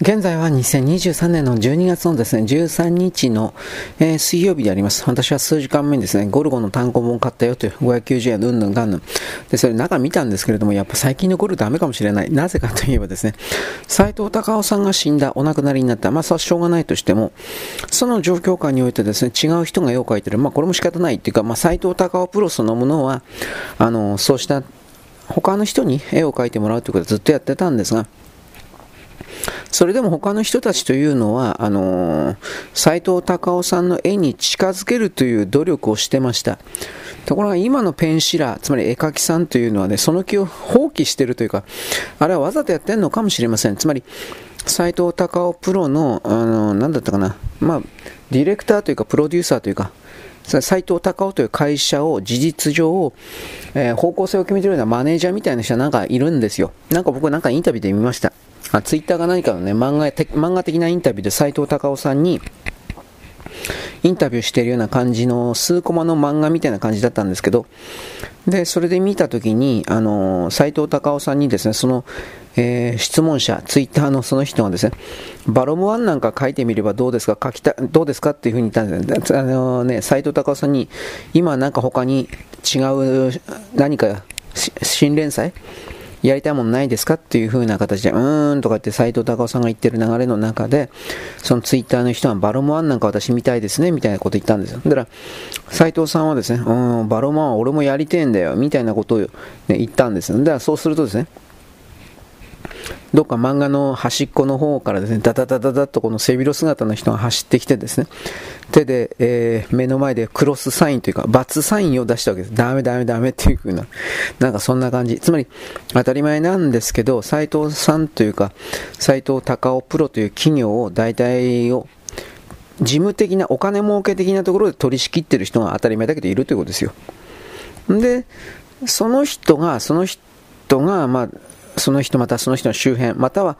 現在は2023年の12月のですね、13日の、えー、水曜日であります。私は数時間目にですね、ゴルゴの単行本買ったよという590円、うんぬんがんぬん。で、それ中見たんですけれども、やっぱ最近のゴルダメかもしれない。なぜかといえばですね、斎藤隆夫さんが死んだ、お亡くなりになった。まあ、それはしょうがないとしても、その状況下においてですね、違う人が絵を描いてる。まあ、これも仕方ないっていうか、まあ、斎藤隆夫プロそのものは、あの、そうした他の人に絵を描いてもらうということをずっとやってたんですが、それでも他の人たちというのは、あの、斎藤隆夫さんの絵に近づけるという努力をしてました。ところが今のペンシラー、つまり絵描きさんというのはね、その気を放棄してるというか、あれはわざとやってるのかもしれません。つまり、斎藤隆夫プロの、あのー、なんだったかな、まあ、ディレクターというか、プロデューサーというか、斎藤隆夫という会社を事実上、えー、方向性を決めてるようなマネージャーみたいな人はなんかいるんですよ。なんか僕なんかインタビューで見ました。あツイッターが何かのね、漫画漫画的なインタビューで斎藤隆夫さんに、インタビューしているような感じの数コマの漫画みたいな感じだったんですけど、で、それで見たときに、あの、斎藤隆夫さんにですね、その、えー、質問者、ツイッターのその人がですね、バロムワンなんか書いてみればどうですか書きた、どうですかっていうふうに言ったんですあのね、斎藤隆夫さんに、今なんか他に違う何か新連載やりたいものないですか？っていう風な形で、うーんとかって斎藤隆夫さんが言ってる流れの中で、そのツイッターの人はバロモアンなんか私見たいですね、みたいなこと言ったんですよ。だから、斎藤さんはですね、うん、バロモアン俺もやりてえんだよ、みたいなことを、ね、言ったんですよ。だからそうするとですね、どっか漫画の端っこの方からですね、ダダダダダとこの背広姿の人が走ってきてですね、手で、えー、目の前でクロスサインというか、×サインを出したわけです。ダメダメダメっていう風な、なんかそんな感じ。つまり、当たり前なんですけど、斎藤さんというか、斎藤隆夫プロという企業を大体を、事務的な、お金儲け的なところで取り仕切ってる人が当たり前だけどいるということですよ。で、その人が、その人が、まあ、その人またその人の周辺、または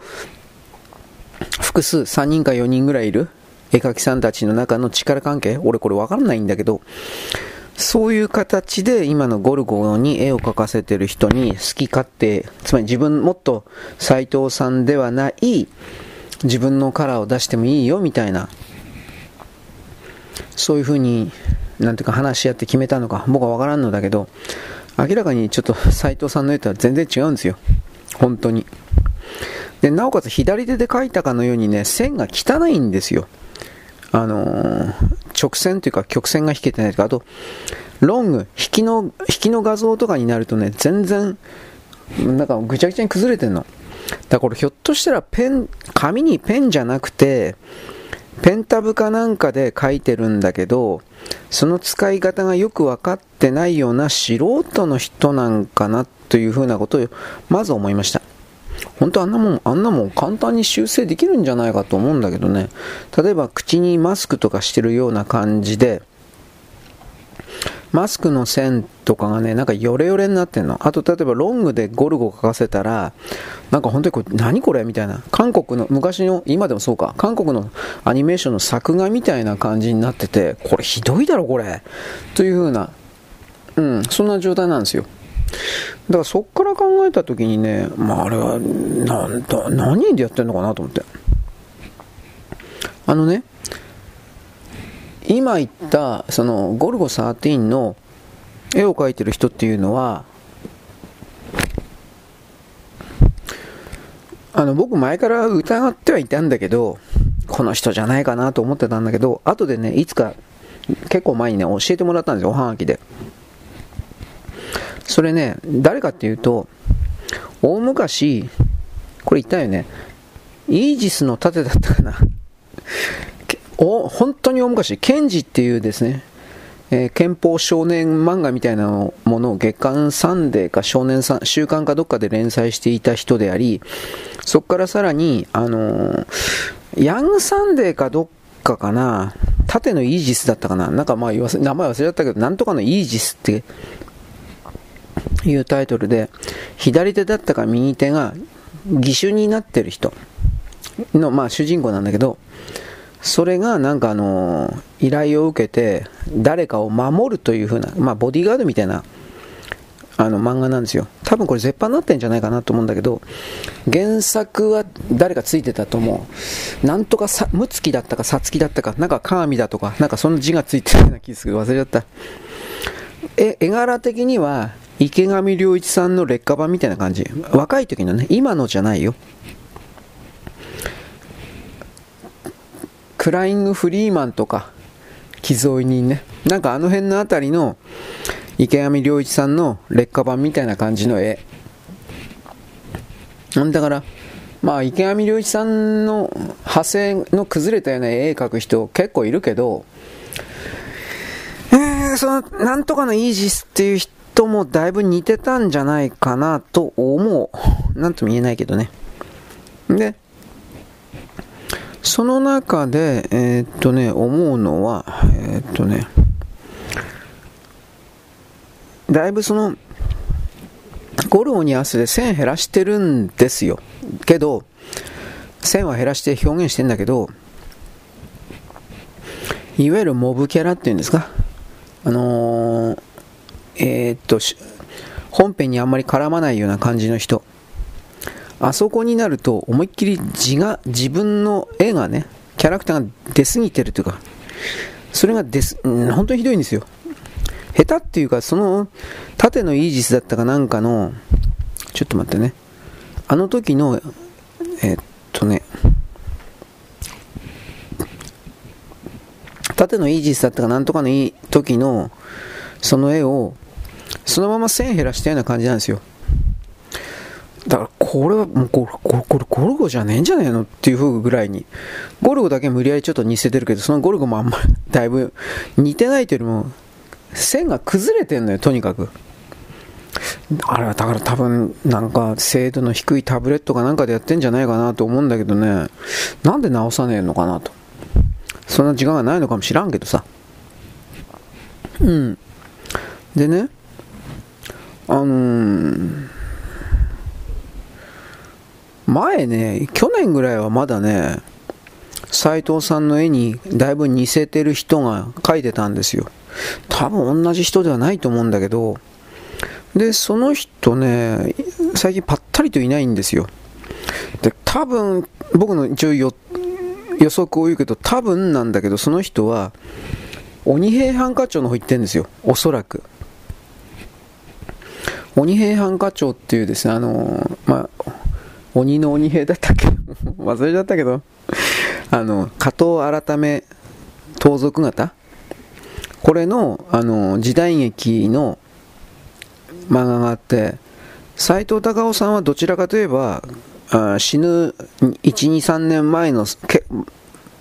複数3人か4人ぐらいいる絵描きさんたちの中の力関係、俺これわからないんだけど、そういう形で今のゴルゴに絵を描かせてる人に好き勝手、つまり自分もっと斎藤さんではない自分のカラーを出してもいいよみたいな、そういうふうに、なんていうか話し合って決めたのか、僕はわからんのだけど、明らかにちょっと斎藤さんの絵とは全然違うんですよ。本当に。で、なおかつ左手で描いたかのようにね、線が汚いんですよ。あのー、直線というか曲線が引けてないとか、あと、ロング、引きの、引きの画像とかになるとね、全然、なんかぐちゃぐちゃに崩れてんの。だからひょっとしたらペン、紙にペンじゃなくて、ペンタブかなんかで書いてるんだけど、その使い方がよく分かってないような素人の人なんかなってというふうなことをまず思いました。本当あんなもん、あんなもん簡単に修正できるんじゃないかと思うんだけどね。例えば口にマスクとかしてるような感じで、マスクの線とかがね、なんかヨレヨレになってんの。あと、例えばロングでゴルゴ書かせたら、なんか本当にこれ、何これみたいな。韓国の、昔の、今でもそうか、韓国のアニメーションの作画みたいな感じになってて、これひどいだろ、これ。という風な、うん、そんな状態なんですよ。だからそっから考えた時にね、まああれは、なんだ、何でやってんのかなと思って。あのね、今言ったそのゴルゴ13の絵を描いてる人っていうのはあの僕前から疑ってはいたんだけどこの人じゃないかなと思ってたんだけど後でねいつか結構前にね教えてもらったんですよおはがきでそれね誰かっていうと大昔これ言ったよね。イージスの盾だったかな。お本当に大昔、ケンジっていうですね、えー、憲法少年漫画みたいなものを月刊サンデーか少年さん週刊かどっかで連載していた人であり、そこからさらに、あのー、ヤングサンデーかどっかかな、縦のイージスだったかな、なんかまあ言わせ、名前忘れちゃったけど、なんとかのイージスっていうタイトルで、左手だったか右手が義手になってる人の、まあ主人公なんだけど、それがなんかあの依頼を受けて誰かを守るというふうな、まあ、ボディーガードみたいなあの漫画なんですよ。多分これ絶版になってんじゃないかなと思うんだけど、原作は誰かついてたと思う。なんとかさ、むつきだったかさつきだったか、なんか鏡だとか、なんかその字がついてるような気がする忘れちゃった。え、絵柄的には、池上良一さんの劣化版みたいな感じ。若い時のね、今のじゃないよ。クライング・フリーマンとか、寄贈人ね。なんかあの辺のあたりの、池上良一さんの劣化版みたいな感じの絵。だから、まあ、池上良一さんの派生の崩れたような絵描く人結構いるけど、えー、その、なんとかのイージスっていう人もだいぶ似てたんじゃないかなと思う。なんとも言えないけどね。で、その中で、えー、っとね、思うのは、えー、っとね、だいぶその、ゴルゴに合わせて線減らしてるんですよ。けど、線は減らして表現してんだけど、いわゆるモブキャラっていうんですか、あのー、えー、っと、本編にあんまり絡まないような感じの人。あそこになると思いっきり字が、自分の絵がね、キャラクターが出過ぎてるというか、それが出す、本当にひどいんですよ。下手っていうか、その、縦のイージスだったかなんかの、ちょっと待ってね。あの時の、えー、っとね、縦のイージスだったかなんとかのいい時の、その絵を、そのまま線減らしたような感じなんですよ。だからこれはもうこれ、これ、ゴルゴじゃねえんじゃねえのっていう風ぐらいに。ゴルゴだけ無理やりちょっと似せてるけど、そのゴルゴもあんまり、だいぶ似てないというよりも、線が崩れてんのよ、とにかく。あれはだから多分なんか精度の低いタブレットかなんかでやってんじゃないかなと思うんだけどね、なんで直さねえのかなと。そんな時間がないのかもしらんけどさ。うん。でね、あのー、前ね、去年ぐらいはまだね、斎藤さんの絵にだいぶ似せてる人が描いてたんですよ。多分同じ人ではないと思うんだけど、で、その人ね、最近ぱったりといないんですよ。で、多分、僕の一応予測を言うけど、多分なんだけど、その人は、鬼平犯科長の方行ってるんですよ。おそらく。鬼平犯科長っていうですね、あのまあ、鬼の鬼平だったっけ？忘れちゃったけど、あの、加藤改め盗賊型これのあの時代劇の漫画があって斎藤隆夫さんはどちらかといえばあ死ぬ123年前のけ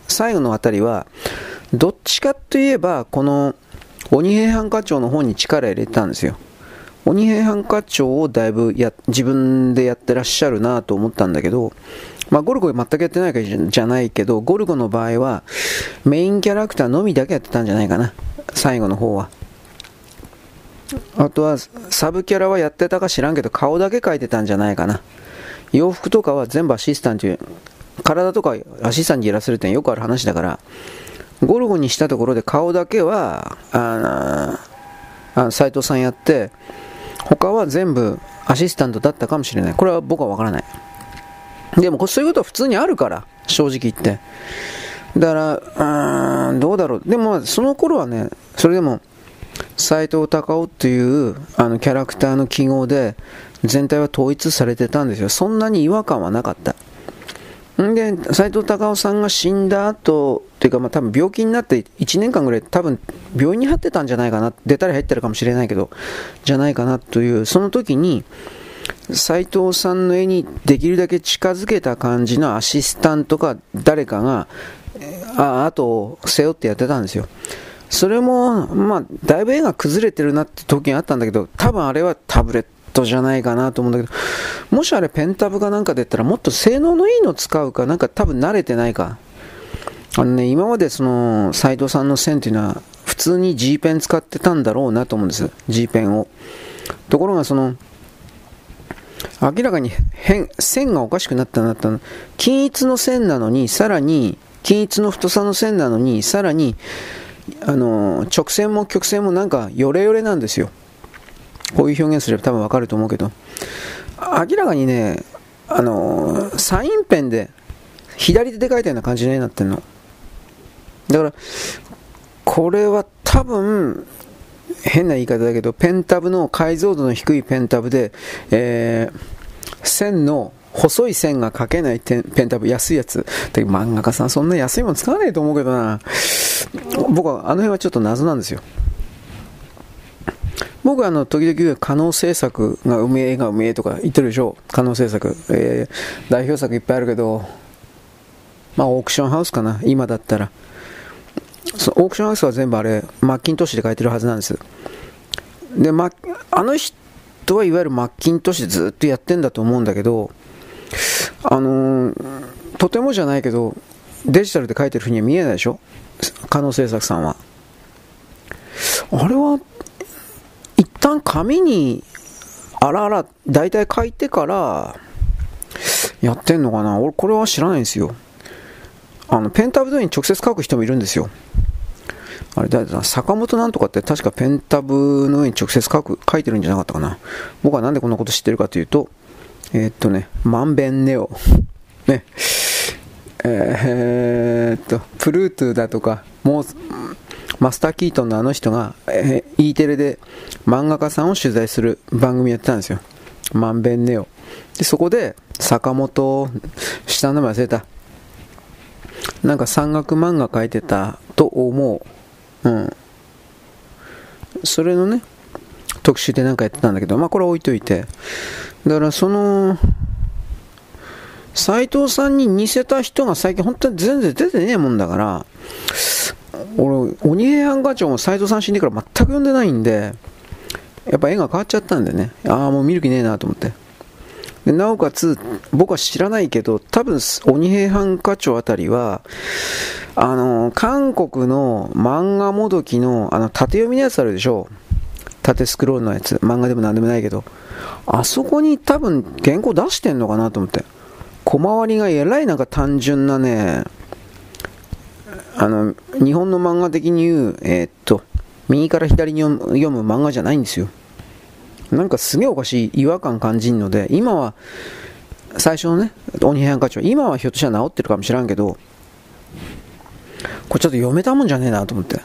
最後のあたりはどっちかといえばこの鬼平犯科長の方に力入れてたんですよ。鬼平犯科長をだいぶや自分でやってらっしゃるなと思ったんだけどまあ、ゴルゴ全くやってないわけじゃないけど、ゴルゴの場合はメインキャラクターのみだけやってたんじゃないかな。最後の方は。あとは、サブキャラはやってたか知らんけど、顔だけ描いてたんじゃないかな。洋服とかは全部アシスタント、体とかアシスタントにやらせるってよくある話だから、ゴルゴにしたところで顔だけは、あ、斎藤さんやって、他は全部アシスタントだったかもしれない。これは僕はわからない。でも、そういうことは普通にあるから、正直言って。だから、うーん、どうだろう。でも、その頃はね、それでも、斎藤隆夫っていうあのキャラクターの記号で全体は統一されてたんですよ。そんなに違和感はなかった。で、斎藤隆夫さんが死んだ後、っていうかまあ多分病気になって1年間ぐらい多分病院に入ってたんじゃないかな、出たり入ってるかもしれないけど、じゃないかなという、その時に、斎藤さんの絵にできるだけ近づけた感じのアシスタントか誰かが、ああと背負ってやってたんですよ。それも、まあ、だいぶ絵が崩れてるなって時があったんだけど、多分あれはタブレットじゃないかなと思うんだけど、もしあれペンタブかなんかで言ったらもっと性能のいいの使うか、なんか多分慣れてないか。あのね、今までその、斎藤さんの線っていうのは、普通に G ペン使ってたんだろうなと思うんです。G ペンを。ところがその、明らかに変、線がおかしくなったなったの。均一の線なのに、さらに、均一の太さの線なのに、さらに、あの、直線も曲線もなんか、ヨレヨレなんですよ。こういう表現すれば多分わかると思うけど、明らかにね、あのー、サインペンで左手で書いたような感じになってんの。だから、これは多分、変な言い方だけど、ペンタブの解像度の低いペンタブで、えー、線の細い線が描けないペンタブ、安いやつ。で漫画家さんそんな安いもの使わないと思うけどな。僕はあの辺はちょっと謎なんですよ。僕はあの、時々可能制作がうめえがうめえとか言ってるでしょ。可能制作。えー、代表作いっぱいあるけど、まあオークションハウスかな。今だったら。そオークションハウスは全部あれ、マッキントッシュで書いてるはずなんです。で、ま、あの人はいわゆるマッキントッシュでずっとやってんだと思うんだけど、あのー、とてもじゃないけど、デジタルで書いてるふうには見えないでしょ？可能制作さんは。あれは、旦紙に、あらあら、大体書いてから、やってんのかな俺、これは知らないんですよ。あの、ペンタブの上に直接書く人もいるんですよ。あれ、だ坂本なんとかって確かペンタブの上に直接書く、書いてるんじゃなかったかな。僕はなんでこんなこと知ってるかというと、えー、っとね、まんべんネオ。ね。えー、っと、プルートゥだとか、もう、マスター・キートンのあの人が、えー、E テレで漫画家さんを取材する番組やってたんですよ。まんべんネオ。で、そこで、坂本、下の名前忘れた。なんか山岳漫画描いてたと思う。うん。それのね、特集でなんかやってたんだけど、まあこれ置いといて。だからその、斎藤さんに似せた人が最近本当に全然出てねえもんだから、俺、鬼平犯科長も斎藤さん死んでから全く読んでないんで、やっぱ絵が変わっちゃったんでね、ああ、もう見る気ねえなと思って。でなおかつ、僕は知らないけど、多分、鬼平犯科長あたりは、あの、韓国の漫画もどきの、あの、縦読みのやつあるでしょ縦スクロールのやつ。漫画でも何でもないけど。あそこに多分原稿出してんのかなと思って。小回りがえらいなんか単純なね、あの、日本の漫画的に言う、えー、っと、右から左に読む漫画じゃないんですよ。なんかすげえおかしい違和感感じるので、今は、最初のね、鬼平犯科長、今はひょっとしたら治ってるかもしらんけど、これちょっと読めたもんじゃねえなと思って。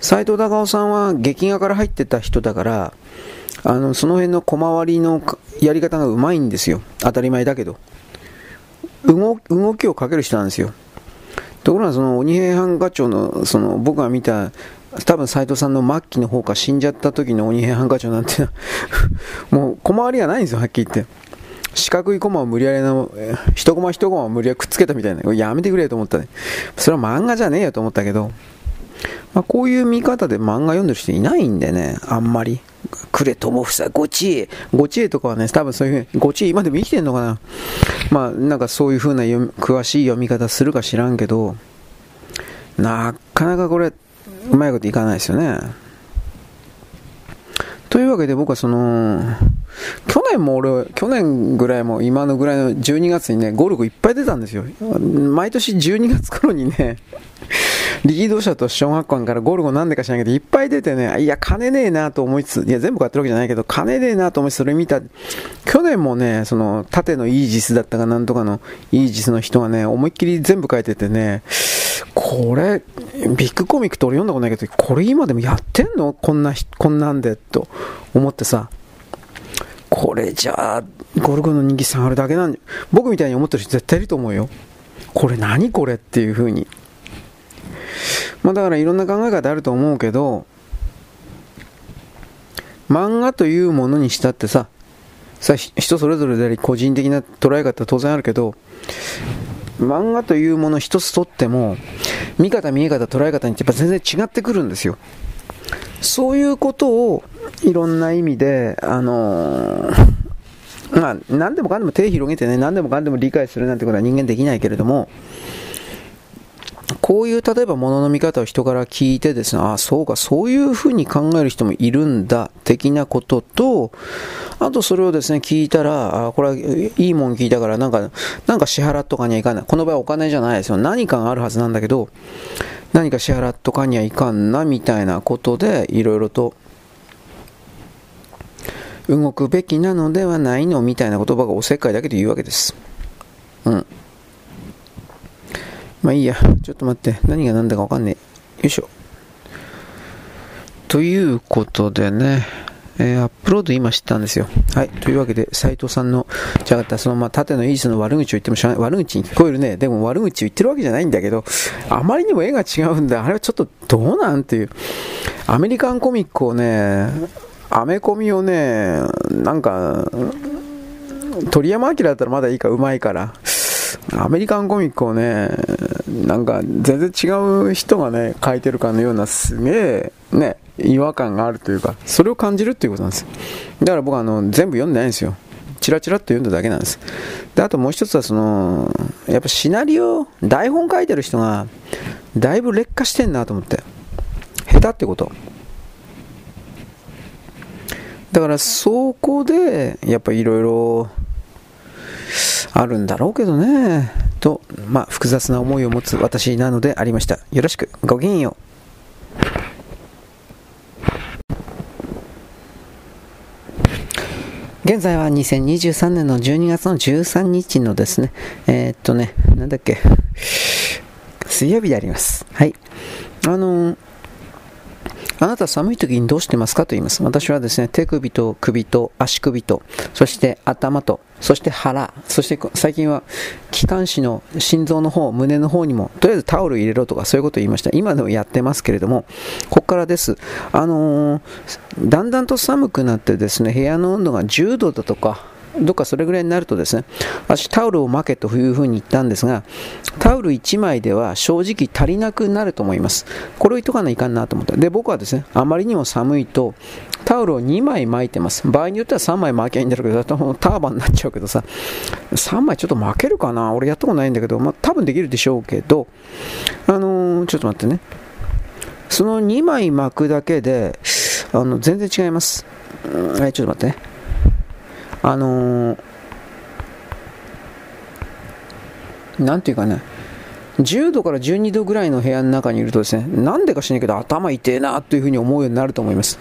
斎藤隆夫さんは劇画から入ってた人だから、あの、その辺の小回りのやり方がうまいんですよ。当たり前だけど。動きをかける人なんですよ。ところがその鬼平犯科長の、その僕が見た多分斎藤さんの末期の方か死んじゃった時の鬼平犯科長なんて もう小回りがないんですよ、はっきり言って。四角いコマを無理やりの、一コマ一コマを無理やりくっつけたみたいな。やめてくれと思ったね。それは漫画じゃねえよと思ったけど、まあ、こういう見方で漫画読んでる人いないんでね、あんまり。くれ友房、ごちえ。ごちえとかはね、多分そういうふうに、ごちえ今でも生きてんのかな。まあ、なんかそういう風な詳しい読み方するか知らんけど、なかなかこれ、うまいこといかないですよね。というわけで僕はその、去年も俺、去年ぐらいも今のぐらいの12月にね、ゴルゴいっぱい出たんですよ。毎年12月頃にね、力道者と小学校からゴルゴなんでか知らないけど、いっぱい出てね、いや、金ねえなと思いつつ、いや、全部買ってるわけじゃないけど、金ねえなと思いつつ、それ見た、去年もね、その、縦のイージスだったかなんとかのイージスの人がね、思いっきり全部書いててね、これ、ビッグコミックって俺読んだことないけど、これ今でもやってんの？こんな、こんなんで、と思ってさ、これじゃあ、ゴルゴの人気下がるだけなんで僕みたいに思ってる人絶対いると思うよ。これ何これっていう風に。まあだからいろんな考え方あると思うけど、漫画というものにしたってさ、さ人それぞれであり個人的な捉え方は当然あるけど、漫画というもの一つとっても、見方、見え方、捉え方にやっぱ全然違ってくるんですよ。そういうことをいろんな意味で、あのー、まあ、何でもかんでも手を広げてね、何でもかんでも理解するなんてことは人間できないけれども、こういう例えば物の見方を人から聞いてですね、ああ、そうか、そういうふうに考える人もいるんだ、的なことと、あとそれをですね、聞いたら、あこれはいいもん聞いたから、なんか、なんか支払っとかにはいかない。この場合お金じゃないですよ。何かがあるはずなんだけど、何か支払っとかにはいかんな、みたいなことで、いろいろと動くべきなのではないのみたいな言葉がおせっかいだけで言うわけです。うん。まあいいや。ちょっと待って。何が何だかわかんねえ。よいしょ。ということでね。えー、アップロード今知ったんですよ。はい。というわけで、斎藤さんの、じゃあったそのまあ縦のイースの悪口を言っても悪口に聞こえるね。でも悪口を言ってるわけじゃないんだけど、あまりにも絵が違うんだ。あれはちょっとどうなんていう。アメリカンコミックをね、アメコミをね、なんか、鳥山明だったらまだいいか、うまいから。アメリカンコミックをね、なんか全然違う人がね、書いてるかのようなすげえ、ね、違和感があるというか、それを感じるっていうことなんです。だから僕はあの全部読んでないんですよ。チラチラっと読んだだけなんです。で、あともう一つはその、やっぱシナリオ、台本書いてる人が、だいぶ劣化してんなと思って。下手ってこと。だからそこで、やっぱいろいろあるんだろうけどね、と、まあ複雑な思いを持つ私なのでありました。よろしく、ごきげんよう。現在は2023年の12月の13日のですね、えー、っとね、なんだっけ、水曜日であります。はい。あのーあなた寒い時にどうしてますかと言います。私はですね、手首と首と足首と、そして頭と、そして腹、そして最近は気管支の心臓の方、胸の方にも、とりあえずタオル入れろとかそういうことを言いました。今でもやってますけれども、ここからです。あのー、だんだんと寒くなってですね、部屋の温度が10度だとか、どっかそれぐらいになるとですね、私タオルを巻けというふうに言ったんですが、タオル1枚では正直足りなくなると思います。これを言っとかないかんなと思って。で、僕はですね、あまりにも寒いと、タオルを2枚巻いてます。場合によっては3枚巻きゃいいんだろうけど、ターバンになっちゃうけどさ、3枚ちょっと巻けるかな？俺やったことないんだけど、まあ、多分できるでしょうけど、あのー、ちょっと待ってね。その2枚巻くだけで、あの、全然違います。はい、ちょっと待ってね。あのー、なんていうかね、10度から12度ぐらいの部屋の中にいるとですね、なんでか知らないけど頭痛えなというふうに思うようになると思います。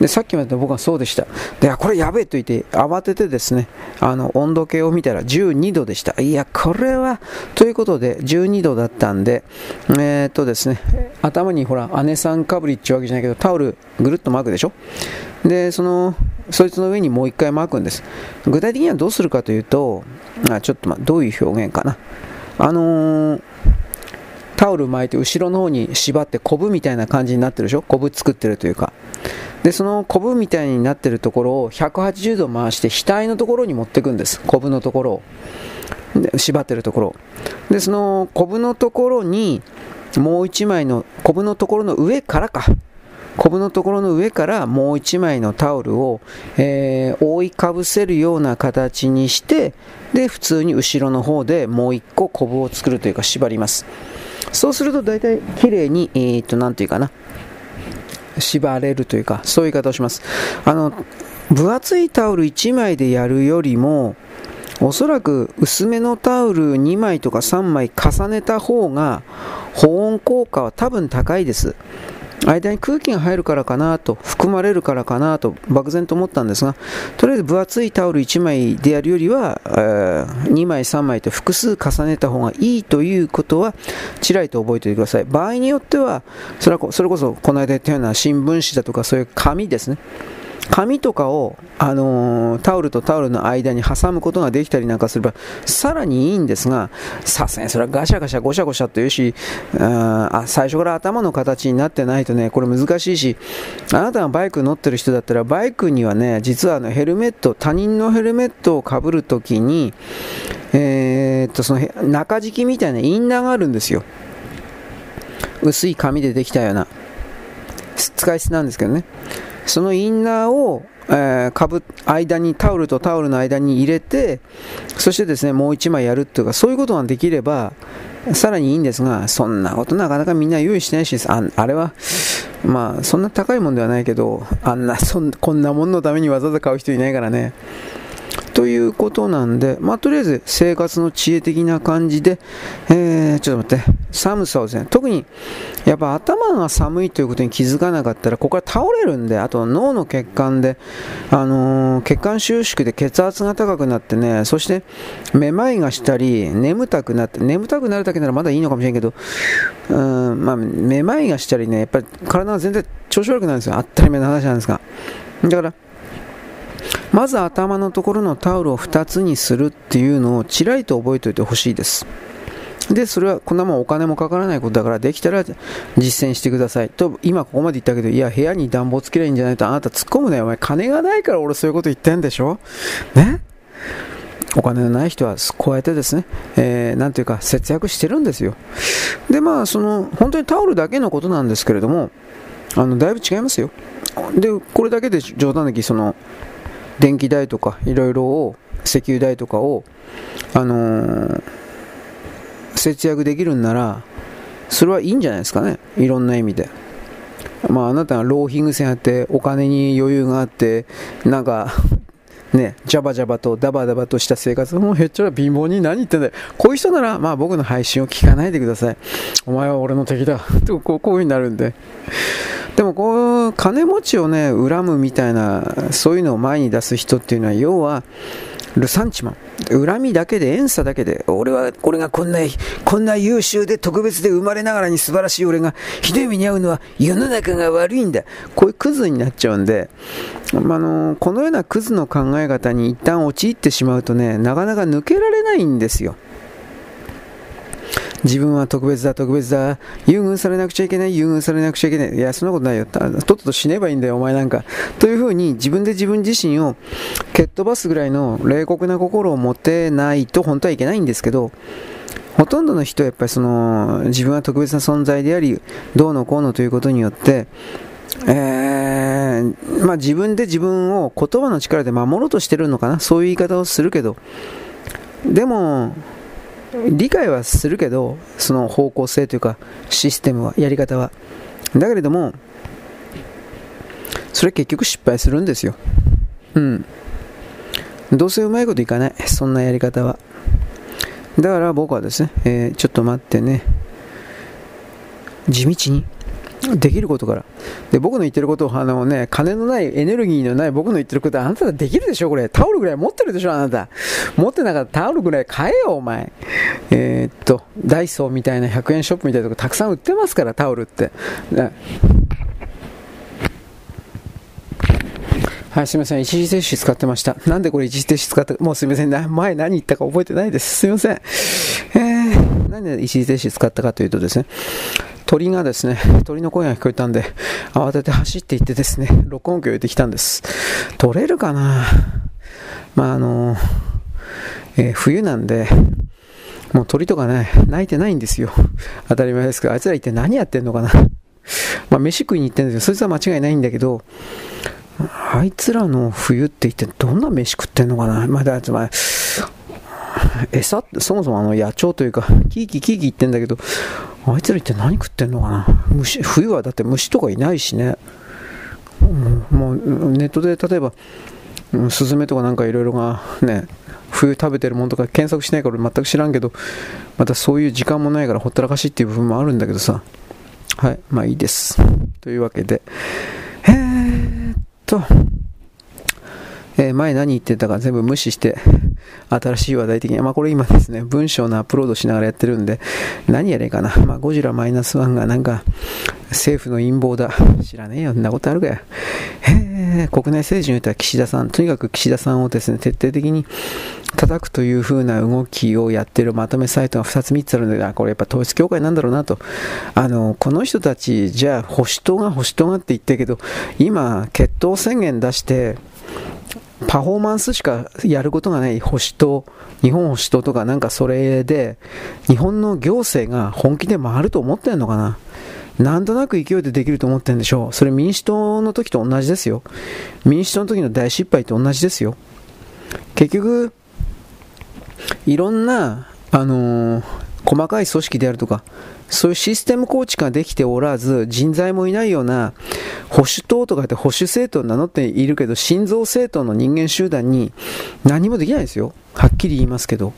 で、さっきまで僕はそうでした。で、これやべえと言って慌ててですね、あの、温度計を見たら12度でした。いや、これは、ということで12度だったんで、えー、っとですね、頭にほら、姉さんかぶりっていうわけじゃないけど、タオルぐるっと巻くでしょで、その、そいつの上にもう一回巻くんです。具体的にはどうするかというと、あちょっとまどういう表現かな。あのー、タオル巻いて後ろの方に縛ってコブみたいな感じになってるでしょ？コブ作ってるというか。で、そのコブみたいになってるところを180度回して額のところに持っていくんです。コブのところを。縛ってるところ。で、そのコブのところにもう一枚の、コブのところの上からか。コブのところの上からもう一枚のタオルを、えー、覆いかぶせるような形にしてで普通に後ろの方でもう一個コブを作るというか縛りますそうすると大体綺麗に、えー、ていうかな、縛れるというか、そういう言い方をします。あの、分厚いタオル1枚でやるよりも、おそらく薄めのタオル2枚とか3枚重ねた方が保温効果は多分高いです。間に空気が入るからかなと、含まれるからかなと、漠然と思ったんですが、とりあえず分厚いタオル1枚でやるよりは、えー、2枚、3枚と複数重ねた方がいいということは、ちらりと覚えておいてください。場合によっては、それはそれこそこの間言ったような新聞紙だとか、そういう紙ですね。紙とかを、あのー、タオルとタオルの間に挟むことができたりなんかすればさらにいいんですがさすがにそれはガシャガシャゴシャゴシャというしあ最初から頭の形になってないとねこれ難しいしあなたがバイク乗ってる人だったらバイクにはね実はあのヘルメット他人のヘルメットをかぶるときにえー、っとその中敷きみたいなインナーがあるんですよ。薄い紙でできたような使い捨てなんですけどね。そのインナーを、えー、かぶ間にタオルとタオルの間に入れてそしてですねもう1枚やるっていうかそういうことができればさらにいいんですがそんなことなかなかみんな用意してないしああれはまあそんな高いもんではないけどあんなそんこんなもんのためにわざわざ買う人いないからね。ということなんで、まあ、とりあえず生活の知恵的な感じで、えー、ちょっと待って、寒さをですね、特にやっぱ頭が寒いということに気づかなかったら、ここから倒れるんで、あと脳の血管で、あのー、血管収縮で血圧が高くなってね、そしてめまいがしたり、眠たくなって、眠たくなるだけならまだいいのかもしれんけど、うんまあ、めまいがしたりね、やっぱり体が全然調子悪くなるんですよ、当たり前の話なんですが。だからまず頭のところのタオルを2つにするっていうのをちらりと覚えておいてほしいです。で、それはこんなもんお金もかからないことだから、できたら実践してください。と、今ここまで言ったけど、いや、部屋に暖房つけりゃいいんじゃないとあなた突っ込むなよ。お前、金がないから俺そういうこと言ってんでしょ？ね？お金のない人はこうやってですね、えー、なんていうか節約してるんですよ。で、まあ、その、本当にタオルだけのことなんですけれども、あの、だいぶ違いますよ。で、これだけで冗談だけ、その、電気代とかいろいろを石油代とかを、あのー、節約できるんならそれはいいんじゃないですかねいろんな意味で。まあ、あなたがローヒング線あってお金に余裕があってなんかね、ジャバジャバとダバダバとした生活もうへっちゃら貧乏に何言ってんだよ。こういう人なら、まあ僕の配信を聞かないでください。お前は俺の敵だ。とこうこういう風になるんで。でもこう、金持ちをね、恨むみたいな、そういうのを前に出す人っていうのは、要は、ルサンチマン。恨みだけで、遠差だけで、俺は、俺がこんな、こんな優秀で特別で生まれながらに素晴らしい俺が、ひどい目に遭うのは世の中が悪いんだ。こういうクズになっちゃうんで、まあの、このようなクズの考え方に一旦陥ってしまうとね、なかなか抜けられないんですよ。自分は特別だ、特別だ、優遇されなくちゃいけない、優遇されなくちゃいけない、いや、そんなことないよ、とっとと死ねばいいんだよ、お前なんか。というふうに自分で自分自身を蹴っ飛ばすぐらいの冷酷な心を持てないと本当はいけないんですけど、ほとんどの人はやっぱりその自分は特別な存在であり、どうのこうのということによって、えー、まあ、自分で自分を言葉の力で守ろうとしてるのかな、そういう言い方をするけど、でも、理解はするけど、その方向性というか、システムは、やり方は。だけれども、それ結局失敗するんですよ。うん。どうせうまいこといかない。そんなやり方は。だから僕はですね、えー、ちょっと待ってね、地道にできることから。で、僕の言ってることを、あのね、金のない、エネルギーのない僕の言ってることは、あなたできるでしょこれ。タオルぐらい持ってるでしょあなた。持ってなかったタオルぐらい買えよ、お前。えー、っと、ダイソーみたいな100円ショップみたいなとこたくさん売ってますから、タオルって。ねはい、すみません。一時停止使ってました。なんでこれ一時停止使った？もうすみません。前何言ったか覚えてないです。すみません。えー、なんで一時停止使ったかというとですね、鳥がですね、鳥の声が聞こえたんで、慌てて走って行ってですね、録音機を置いてきたんです。取れるかな？まあ、あの、えー、冬なんで、もう鳥とかね、鳴いてないんですよ。当たり前ですけど、あいつら一体何やってんのかな？まあ、飯食いに行ってんですよ。そいつは間違いないんだけど、あいつらの冬って一体どんな飯食ってんのかな？まあ、だまあ、餌？ってそもそもあの野鳥というか、キーキーキーキー言ってんだけど、あいつら一体何食ってんのかな？虫冬はだって虫とかいないしね。もうネットで例えば、うん、スズメとかなんかいろいろがね、冬食べてるものとか検索しないから全く知らんけど、またそういう時間もないからほったらかしっていう部分もあるんだけどさ。はい、まあいいです。というわけで、えーっと、えー、前何言ってたか全部無視して、新しい話題的に、まあこれ今ですね、文章のアップロードしながらやってるんで、何やれかな。まあゴジラマイナスワンがなんか、政府の陰謀だ。知らねえよ、んなことあるかよ。へえ、国内政治においては岸田さん、とにかく岸田さんをですね、徹底的に叩くという風な動きをやってるまとめサイトが2つ3つあるんで、あ、これやっぱ統一教会なんだろうなと。あの、この人たち、じゃあ保守党が保守党がって言ってるけど、今、決闘宣言出して、パフォーマンスしかやることがない保守党、日本保守党とかなんかそれで、日本の行政が本気で回ると思ってんのかな？なんとなく勢いでできると思ってんでしょう。それ民主党の時と同じですよ。民主党の時の大失敗と同じですよ。結局、いろんな、あのー、細かい組織であるとか、そういうシステム構築ができておらず、人材もいないような、保守党とかって保守政党を名乗っているけど、心臓政党の人間集団に何もできないですよ。はっきり言いますけど。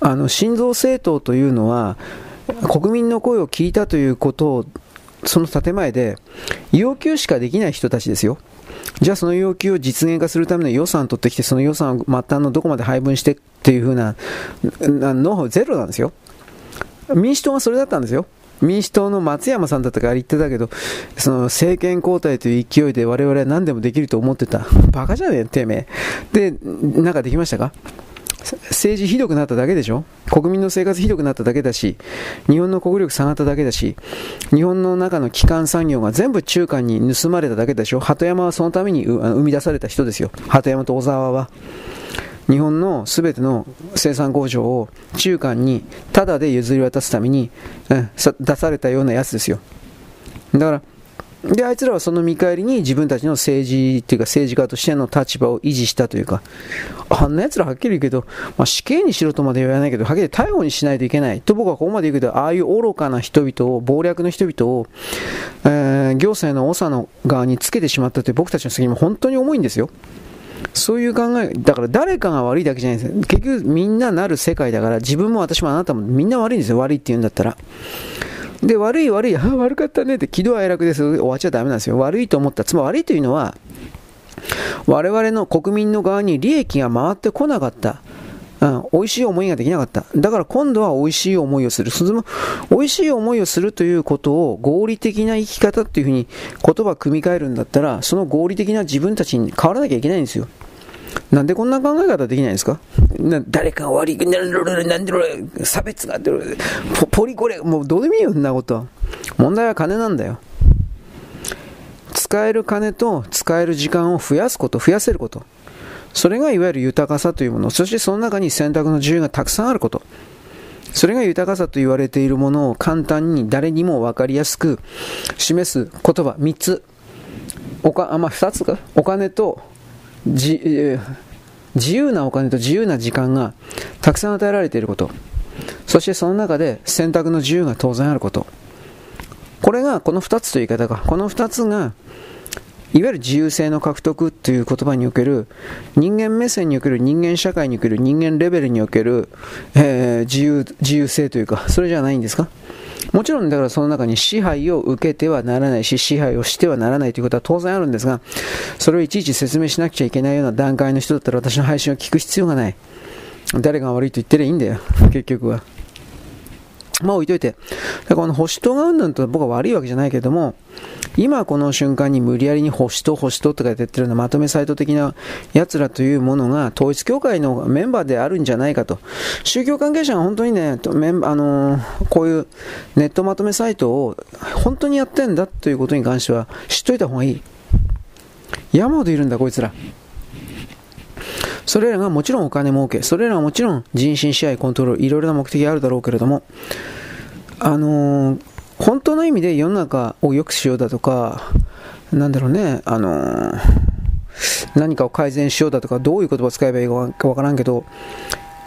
あの、心臓政党というのは、国民の声を聞いたということを、その建前で、要求しかできない人たちですよ。じゃあその要求を実現化するための予算を取ってきて、その予算を末端のどこまで配分してっていう風な、ノウハウゼロなんですよ。民主党はそれだったんですよ。民主党の松山さんだったから言ってたけど、その政権交代という勢いで我々は何でもできると思ってた。バカじゃねえ、てめえ。で、なんかできましたか？政治ひどくなっただけでしょ？国民の生活ひどくなっただけだし、日本の国力下がっただけだし、日本の中の基幹産業が全部中間に盗まれただけでしょ？鳩山はそのために生み出された人ですよ。鳩山と小沢は。日本の全ての生産工場を中間にタダで譲り渡すために、出されたようなやつですよ。だから、で、あいつらはその見返りに自分たちの政治っていうか政治家としての立場を維持したというか、あんな奴らはっきり言うけど、まあ、死刑にしろとまで言わないけど、はっきり逮捕にしないといけないと僕はここまで言うけど、ああいう愚かな人々を、暴略の人々を、えー、行政の長の側につけてしまったという僕たちの責任も本当に重いんですよ。そういう考え、だから誰かが悪いだけじゃないです結局みんななる世界だから、自分も私もあなたもみんな悪いんですよ。悪いって言うんだったら。で、悪い悪い、あ悪かったねって喜怒哀楽です終わっちゃダメなんですよ。悪いと思った。つまり悪いというのは、我々の国民の側に利益が回ってこなかった。うん、美味しい思いができなかった。だから今度は美味しい思いをする。その美味しい思いをするということを合理的な生き方っていうふうに言葉を組み替えるんだったら、その合理的な自分たちに変わらなきゃいけないんですよ。なんでこんな考え方できないんですか？誰かが悪い、なんでろ、差別がポ、ポリコレ、もうどうでもいいよ、そんなことは。問題は金なんだよ。使える金と使える時間を増やすこと、増やせること。それがいわゆる豊かさというもの。そしてその中に選択の自由がたくさんあること。それが豊かさと言われているものを簡単に誰にも分かりやすく示す言葉3つ。おか、あ、まあ、2つか。お金と、自由なお金と自由な時間がたくさん与えられていること。そしてその中で選択の自由が当然あること。これが、この2つという言い方が、この2つが、いわゆる自由性の獲得という言葉における人間目線における人間社会における人間レベルにおける、えー、自由自由性というかそれじゃないんですか？もちろんだからその中に支配を受けてはならないし支配をしてはならないということは当然あるんですがそれをいちいち説明しなくちゃいけないような段階の人だったら私の配信を聞く必要がない。誰が悪いと言ってりゃいいんだよ結局は。まあ置いといて。この保守党がうんぬんと僕は悪いわけじゃないけども、今この瞬間に無理やりに保守党、保守党とか言ってるようなまとめサイト的な奴らというものが統一教会のメンバーであるんじゃないかと。宗教関係者が本当にね、メンあのー、こういうネットまとめサイトを本当にやってんだということに関しては知っといた方がいい。山ほどいるんだ、こいつら。それらがもちろんお金儲け、それらはもちろん人身支配、コントロール、いろいろな目的があるだろうけれども、あのー、本当の意味で世の中を良くしようだとか、なんだろうね、あの、何かを改善しようだとか、どういう言葉を使えばいいかわからんけど、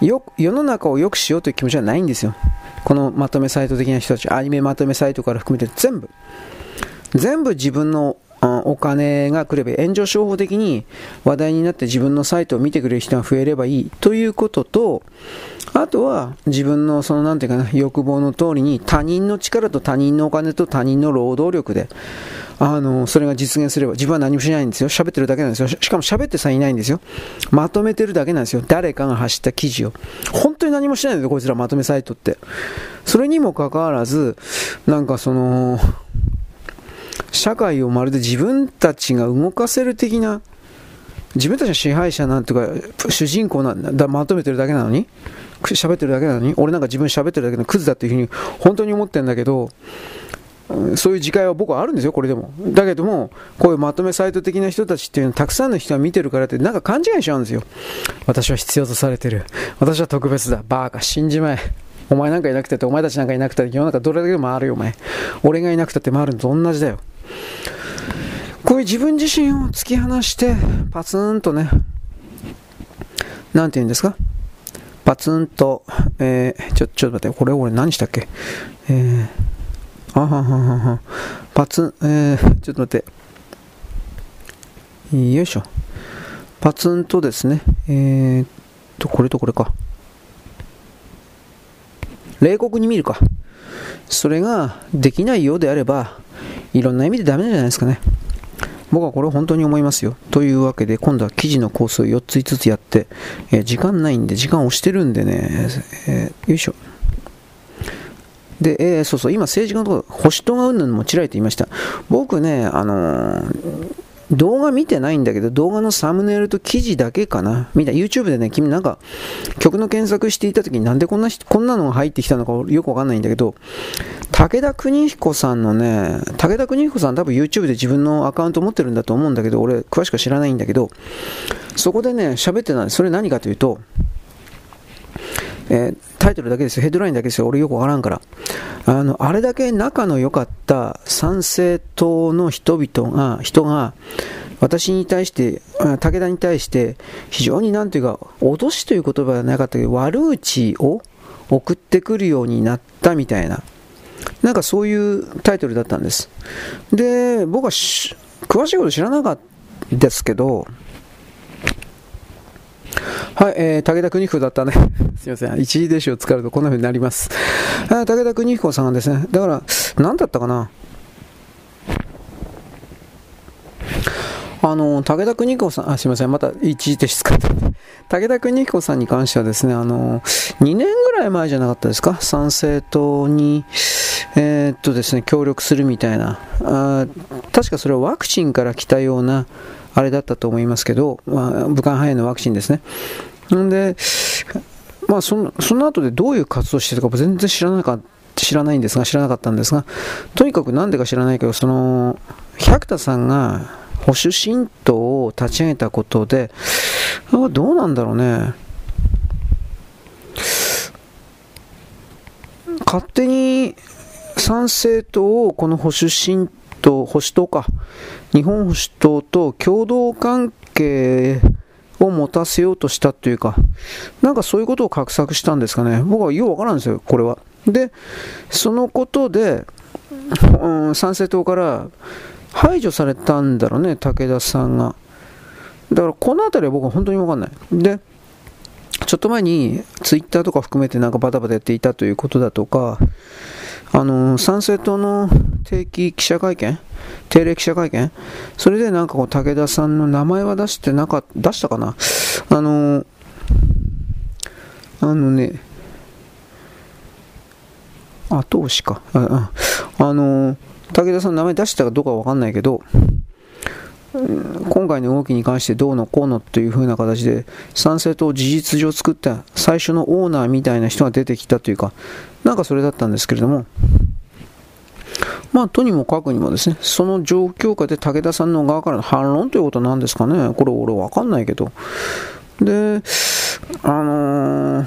よ世の中を良くしようという気持ちはないんですよ。このまとめサイト的な人たち、アニメまとめサイトから含めて全部。全部自分のお金が来れば炎上商法的に話題になって自分のサイトを見てくれる人が増えればいいということと、あとは自分のそのなんていうかな、欲望の通りに他人の力と他人のお金と他人の労働力で、あの、それが実現すれば自分は何もしないんですよ。喋ってるだけなんですよ。しかも喋ってさえいないんですよ。まとめてるだけなんですよ。誰かが発した記事を。本当に何もしないんですよ、こいつらまとめサイトって。それにもかかわらず、なんかその、社会をまるで自分たちが動かせる的な、自分たちの支配者なんとか、主人公なんだ、まとめてるだけなのに、喋ってるだけなのに、俺なんか自分喋ってるだけのクズだっていうふうに本当に思ってるんだけど、そういう自戒は僕はあるんですよ、これでも。だけども、こういうまとめサイト的な人たちっていうのはたくさんの人が見てるからって、なんか勘違いしちゃうんですよ。私は必要とされてる。私は特別だ。バーカ、死んじまえ。お前なんかいなくてって、お前たちなんかいなくて世の中どれだけ回るよ、お前。俺がいなくたって回るのと同じだよ。こういう自分自身を突き放して、パツンとね、なんて言うんですか？パツンと、えー、ちょ、ちょっと待って、これ俺何したっけ？えー、あはははは、パツン、えー、ちょっと待って、よいしょ。パツンとですね、えー、っと、これとこれか。冷酷に見るか。それができないようであれば、いろんな意味でダメなんじゃないですかね。僕はこれ本当に思いますよ。というわけで、今度は記事の構成を4つ5つやって、えー、時間ないんで、時間押してるんでね、えー、よいしょ。で、えー、そうそう、今政治家のところ、保守党がうんぬんもちられていました。僕ね、あのー動画見てないんだけど、動画のサムネイルと記事だけかな。見た。YouTube でね、君なんか、曲の検索していた時になんでこんな、こんなのが入ってきたのかよくわかんないんだけど、武田邦彦さんのね、武田邦彦さん多分 YouTube で自分のアカウント持ってるんだと思うんだけど、俺詳しく知らないんだけど、そこでね、喋ってたんです。それ何かというと、えー、タイトルだけですよ、ヘッドラインだけですよ、俺よくわからんから。あの、あれだけ仲の良かった参政党の人々が、人が、私に対して、武田に対して、非常になんていうか、脅しという言葉はなかったけど、悪口を送ってくるようになったみたいな、なんかそういうタイトルだったんです。で、僕は詳しいこと知らなかったですけど、はい、えー、武田邦彦だったね。すいません。一時停止を使うとこんな風になります。武田邦彦さんがですね、だから、何だったかな？あの、武田邦彦さん、あ、すいません、また一時停止使って。武田邦彦さんに関してはですね、あの、2年ぐらい前じゃなかったですか、参政党に、えー、っとですね、協力するみたいな。あ確かそれはワクチンから来たような、あれだったと思いますけど、まあ、武漢肺炎のワクチンですね。んで、まあその、その後でどういう活動してたか全然知らなかった。知らないんですが、知らなかったんですが、とにかくなんでか知らないけど、その、百田さんが保守新党を立ち上げたことで、どうなんだろうね。勝手に参政党をこの保守新党、保守党か、日本保守党と共同関係を持たせようとしたというか、なんかそういうことを画策したんですかね。僕はようわからんですよ、これは。で、そのことで、うん、参政党から排除されたんだろうね、武田さんが。だからこの辺りは僕は本当にわかんない。で、ちょっと前にツイッターとか含めてなんかバタバタやっていたということだとか、あの、参政党の定期記者会見？定例記者会見？それでなんかこう武田さんの名前は出してなか出したかな？あのあのね後押しか。ああの武田さんの名前出したかどうか分かんないけど今回の動きに関してどうのこうのという風な形で参政党を事実上作った最初のオーナーみたいな人が出てきたというかなんかそれだったんですけれどもまあ、とにもかくにもですね、その状況下で武田さんの側からの反論ということなんですかね。これ俺わかんないけど。で、あのー、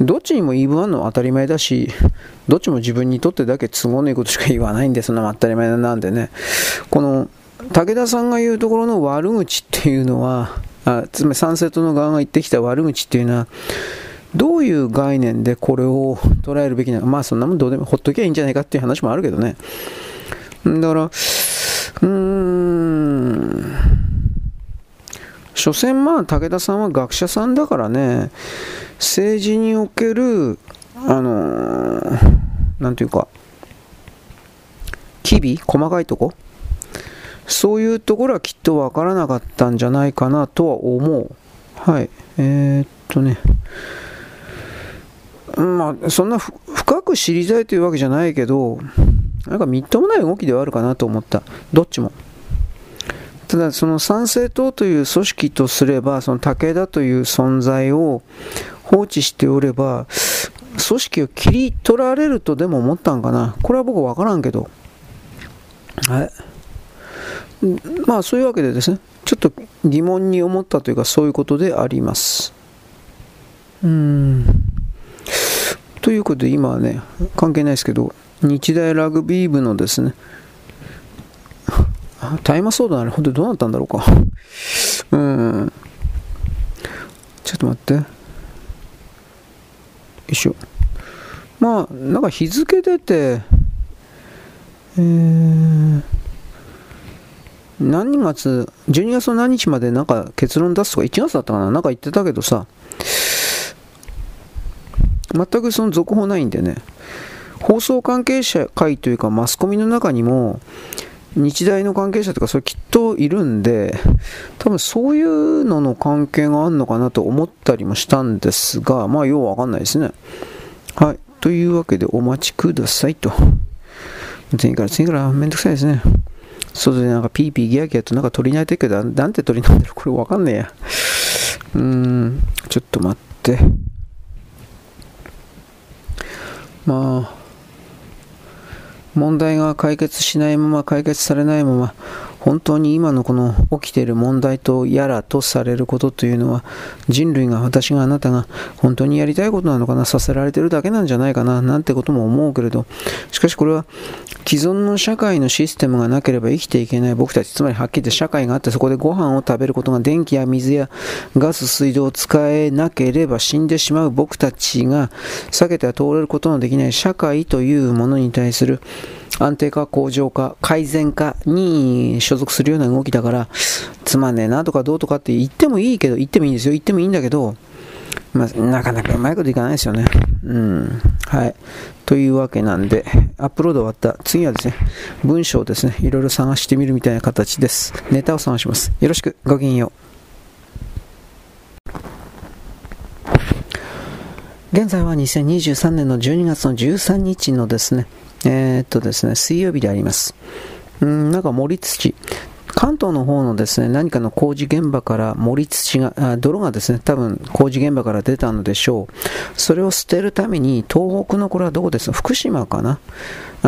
どっちにも言い分あるのは当たり前だし、どっちも自分にとってだけ都合のいいことしか言わないんで、そんな当たり前なんでね。この、武田さんが言うところの悪口っていうのは、あつまりサンセットの側が言ってきた悪口っていうのは、どういう概念でこれを捉えるべきなのか、まあそんなもんどうでもほっときゃいいんじゃないかっていう話もあるけどね。だから、うーん、所詮まあ武田さんは学者さんだからね、政治における、あのー、なんていうか、機微細かいとこ？そういうところはきっとわからなかったんじゃないかなとは思う。はい。えー、っとね。まあ、そんな深く知りたいというわけじゃないけど、なんかみっともない動きではあるかなと思った。どっちも。ただ、その参政党という組織とすれば、その武田という存在を放置しておれば、組織を切り取られるとでも思ったんかな？これは僕わからんけど。はい。まあそういうわけでですね、ちょっと疑問に思ったというかそういうことであります。うーん。ということで今はね、関係ないですけど、日大ラグビー部のですね、大麻騒動あれ、本当にどうなったんだろうか。うん。ちょっと待って。よいしょ。まあ、なんか日付出て、えー、何月、12月の何日までなんか結論出すとか、1月だったかななんか言ってたけどさ、全くその続報ないんでね、放送関係者会というかマスコミの中にも、日大の関係者とかそれきっといるんで多分そういうのの関係があるのかなと思ったりもしたんですがまあようわかんないですね。はい。というわけでお待ちくださいと。次から次から。めんどくさいですね。外でなんかピーピーギャーギャーとなんか鳥鳴いてるけどなんて鳥なんだろう。これわかんねえや。うーん。ちょっと待って。まあ問題が解決しないまま解決されないまま本当に今のこの起きている問題とやらとされることというのは人類が私があなたが本当にやりたいことなのかなさせられてるだけなんじゃないかななんてことも思うけれどしかしこれは既存の社会のシステムがなければ生きていけない僕たちつまりはっきり言って社会があってそこでご飯を食べることが電気や水やガス水道を使えなければ死んでしまう僕たちが避けては通れることのできない社会というものに対する安定化、向上化、改善化に所属するような動きだから、つまんねえなとかどうとかって言ってもいいけど、言ってもいいんですよ。言ってもいいんだけど、まあ、なかなかうまいこといかないですよね。うん。はい。というわけなんで、アップロード終わった。次はですね、文章をですね、いろいろ探してみるみたいな形です。ネタを探します。よろしく。ごきげんよう。現在は2023年の12月の13日のですね、えー、っとですね、水曜日であります。うん、なんか盛り土。関東の方のですね、何かの工事現場から盛り土が、泥がですね、多分工事現場から出たのでしょう。それを捨てるために、東北のこれはどこですか？福島かな？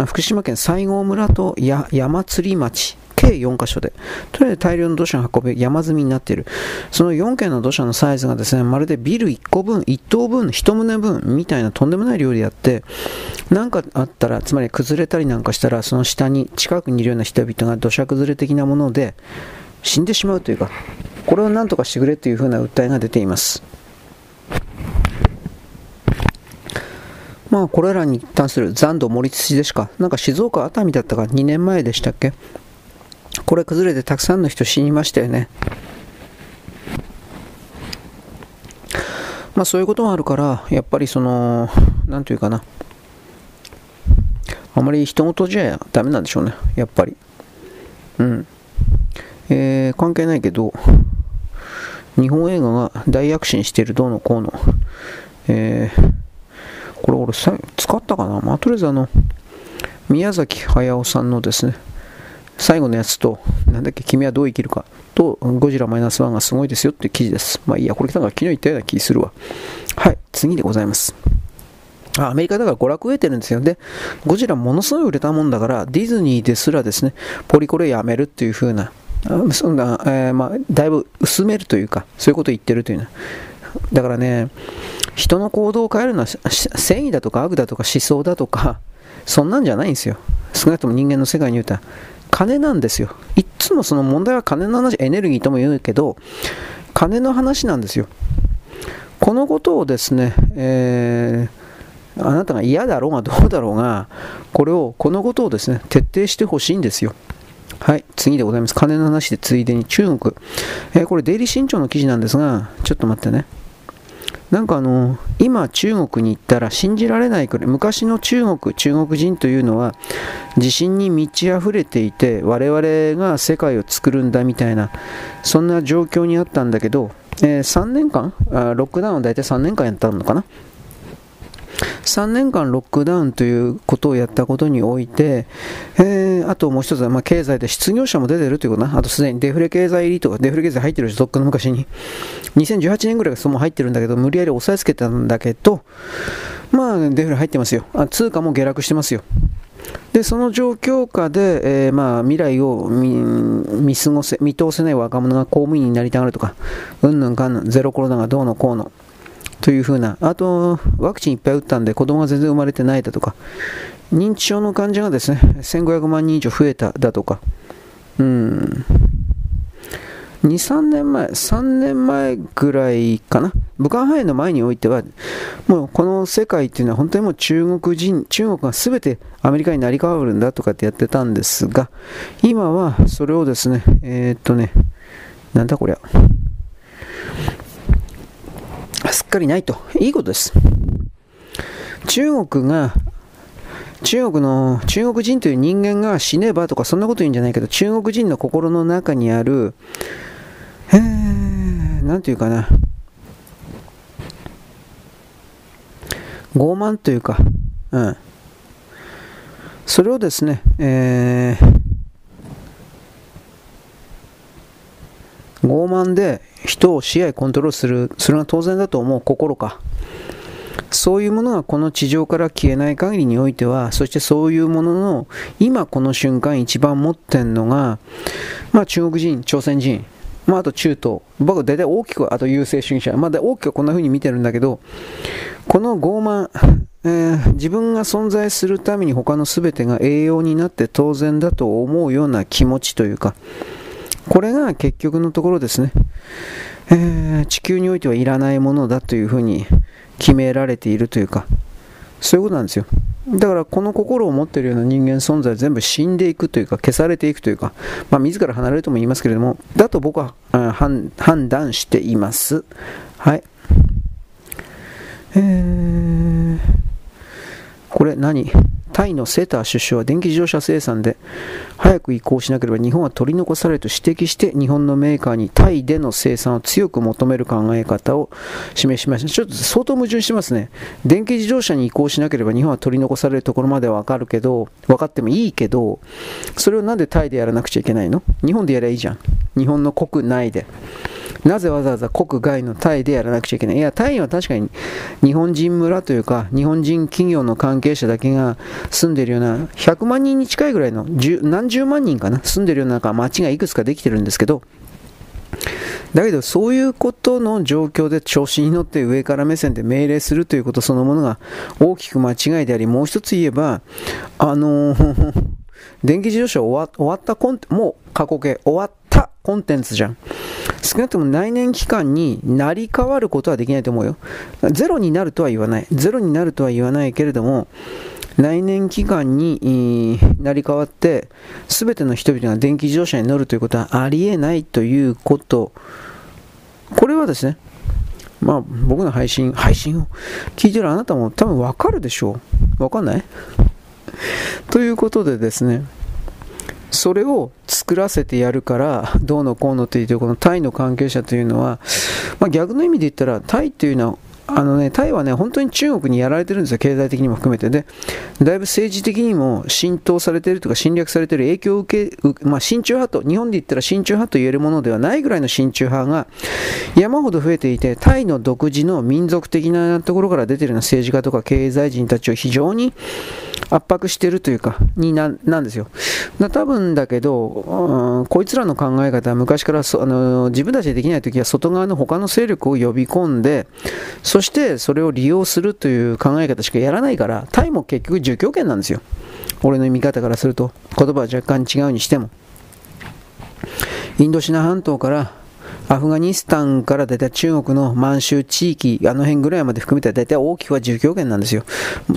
福島県西郷村と山釣町計4箇所で、とりあえず大量の土砂を運べ山積みになっている。その4軒の土砂のサイズがですね、まるでビル1個分、1棟分、1棟分みたいなとんでもない量でやって、何かあったら、つまり崩れたりなんかしたら、その下に近くにいるような人々が土砂崩れ的なもので死んでしまうというか、これを何とかしてくれというふうな訴えが出ています。まあ、これらに関する残土盛り土でしか、なんか静岡熱海だったか2年前でしたっけこれ崩れてたくさんの人死にましたよね。まあそういうことがあるから、やっぱりその、なんていうかな、あまり人事じゃダメなんでしょうね、やっぱり。うん。えー、関係ないけど、日本映画が大躍進してるどうのこうの、えー、これ俺さ使ったかな、まあ、とりあえずあの、宮崎駿さんのですね、最後のやつと、なんだっけ、君はどう生きるかと、ゴジラマイナスワンがすごいですよっていう記事です。まあいいや、これなんか昨日言ったような気するわ。はい、次でございます。あアメリカだから娯楽を得てるんですよ。で、ゴジラものすごい売れたもんだから、ディズニーですらですね、ポリコレやめるっていう風な、そんな、えー、まあ、だいぶ薄めるというか、そういうことを言ってるというのだからね、人の行動を変えるのは正義だとか悪だとか思想だとか、そんなんじゃないんですよ。少なくとも人間の世界に言うたら。金なんですよ。いつもその問題は金の話、エネルギーとも言うけど、金の話なんですよ。このことをですね、えー、あなたが嫌だろうがどうだろうが、これを、このことをですね、徹底してほしいんですよ。はい、次でございます。金の話でついでに中国。えー、これ、デイリー新潮の記事なんですが、ちょっと待ってね。なんかあの、今中国に行ったら信じられないくらい、昔の中国、中国人というのは自信に満ち溢れていて、我々が世界を作るんだみたいな、そんな状況にあったんだけど、えー、3年間あ、ロックダウンは大体3年間やったのかな？3年間ロックダウンということをやったことにおいて、えー、あともう一つは、まあ、経済で失業者も出てるということな、あとすでにデフレ経済リート、デフレ経済入ってるでしょ、とっくの昔に。2018年ぐらいがその入ってるんだけど、無理やり押さえつけたんだけど、まあ、デフレ入ってますよ。あ通貨も下落してますよ。でその状況下で、えー、まあ、未来を見過ごせ見通せない若者が公務員になりたがるとか、うんぬんかんぬん、ゼロコロナがどうのこうの、というふうな、あと、ワクチンいっぱい打ったんで子供が全然生まれてないだとか、認知症の患者がですね、1500万人以上増えただとか、うん、2、3年前、3年前ぐらいかな、武漢肺炎の前においては、もうこの世界っていうのは本当にもう中国人、中国が全てアメリカになり変わるんだとかってやってたんですが、今はそれをですね、えー、っとね、なんだこりゃ、すっかりないと。いいことです。中国が中国の、中国人という人間が死ねばとかそんなこと言うんじゃないけど、中国人の心の中にある、えー、なんていうかな、傲慢というか、うん。それをですね、えー、傲慢で人を支配コントロールする、それが当然だと思う心か。そういうものがこの地上から消えない限りにおいては、そしてそういうものの、今この瞬間一番持ってんのが、まあ中国人、朝鮮人、まあ、あと中東、僕は大体大きく、あと優勢主義者、まだ大きくこんな風に見てるんだけど、この傲慢、えー、自分が存在するために他の全てが栄養になって当然だと思うような気持ちというか、これが結局のところですね、えー、地球においてはいらないものだというふうに決められているというか、そういうことなんですよ。だからこの心を持っているような人間存在全部死んでいくというか消されていくというか、まあ、自ら離れるとも言いますけれどもだと僕は判断しています。はい。えー、これ何？タイのセーター首相は電気自動車生産で早く移行しなければ日本は取り残されると指摘して日本のメーカーにタイでの生産を強く求める考え方を示しました。ちょっと相当矛盾してますね。電気自動車に移行しなければ日本は取り残されるところまではわかるけど、分かってもいいけど、それをなんでタイでやらなくちゃいけないの？日本でやればいいじゃん。日本の国内で。なぜわざわざ国外のタイでやらなくちゃいけない？いや、タイは確かに日本人村というか、日本人企業の関係者だけが住んでるような、100万人に近いぐらいの、何十万人かな、住んでるような町がいくつかできてるんですけど、だけど、そういうことの状況で調子に乗って上から目線で命令するということそのものが大きく間違いであり、もう一つ言えば、あのー、電気自動車終わ終わったコンもう過去形終わったコンテンツじゃん。少なくとも内燃期間になり変わることはできないと思うよ。ゼロになるとは言わない。ゼロになるとは言わないけれども、来年期間になり変わって、すべての人々が電気自動車に乗るということはありえないということ。これはですね、まあ僕の配信、配信を聞いてるあなたも多分わかるでしょう。わかんない？ということでですね、それを作らせてやるからどうのこうのというこのタイの関係者というのは、まあ、逆の意味で言ったらタイというのはあのね、タイはね、本当に中国にやられてるんですよ、経済的にも含めて。で、だいぶ政治的にも浸透されているとか侵略されている影響を受け、まあ、親中派と、日本で言ったら親中派と言えるものではないぐらいの親中派が山ほど増えていて、タイの独自の民族的なところから出ているような政治家とか経済人たちを非常に圧迫してるというか、にな、なんですよ。だ多分だけど、うん、こいつらの考え方は昔からそあの自分たちでできないときは外側の他の勢力を呼び込んで、そしてそれを利用するという考え方しかやらないから、タイも結局儒教権なんですよ。俺の見方からすると、言葉は若干違うにしても。インドシナ半島からアフガニスタンから大体中国の満州地域、あの辺ぐらいまで含めて大体大きくは儒教圏なんですよ。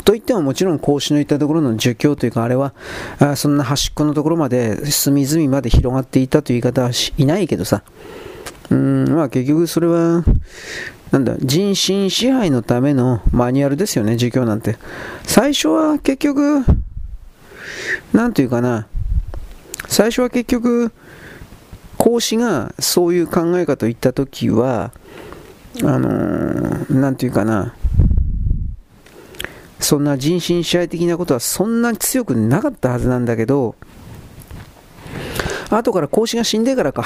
といってももちろん孔子の言ったところの儒教というか、あれはあそんな端っこのところまで隅々まで広がっていたという言い方はいないけどさ。うん、まあ結局それは、なんだ、人心支配のためのマニュアルですよね、儒教なんて。最初は結局、なんていうかな、最初は結局、孔子がそういう考え方を言ったときは、あのー、なんていうかな、そんな人心支配的なことはそんなに強くなかったはずなんだけど、後から孔子が死んでからか、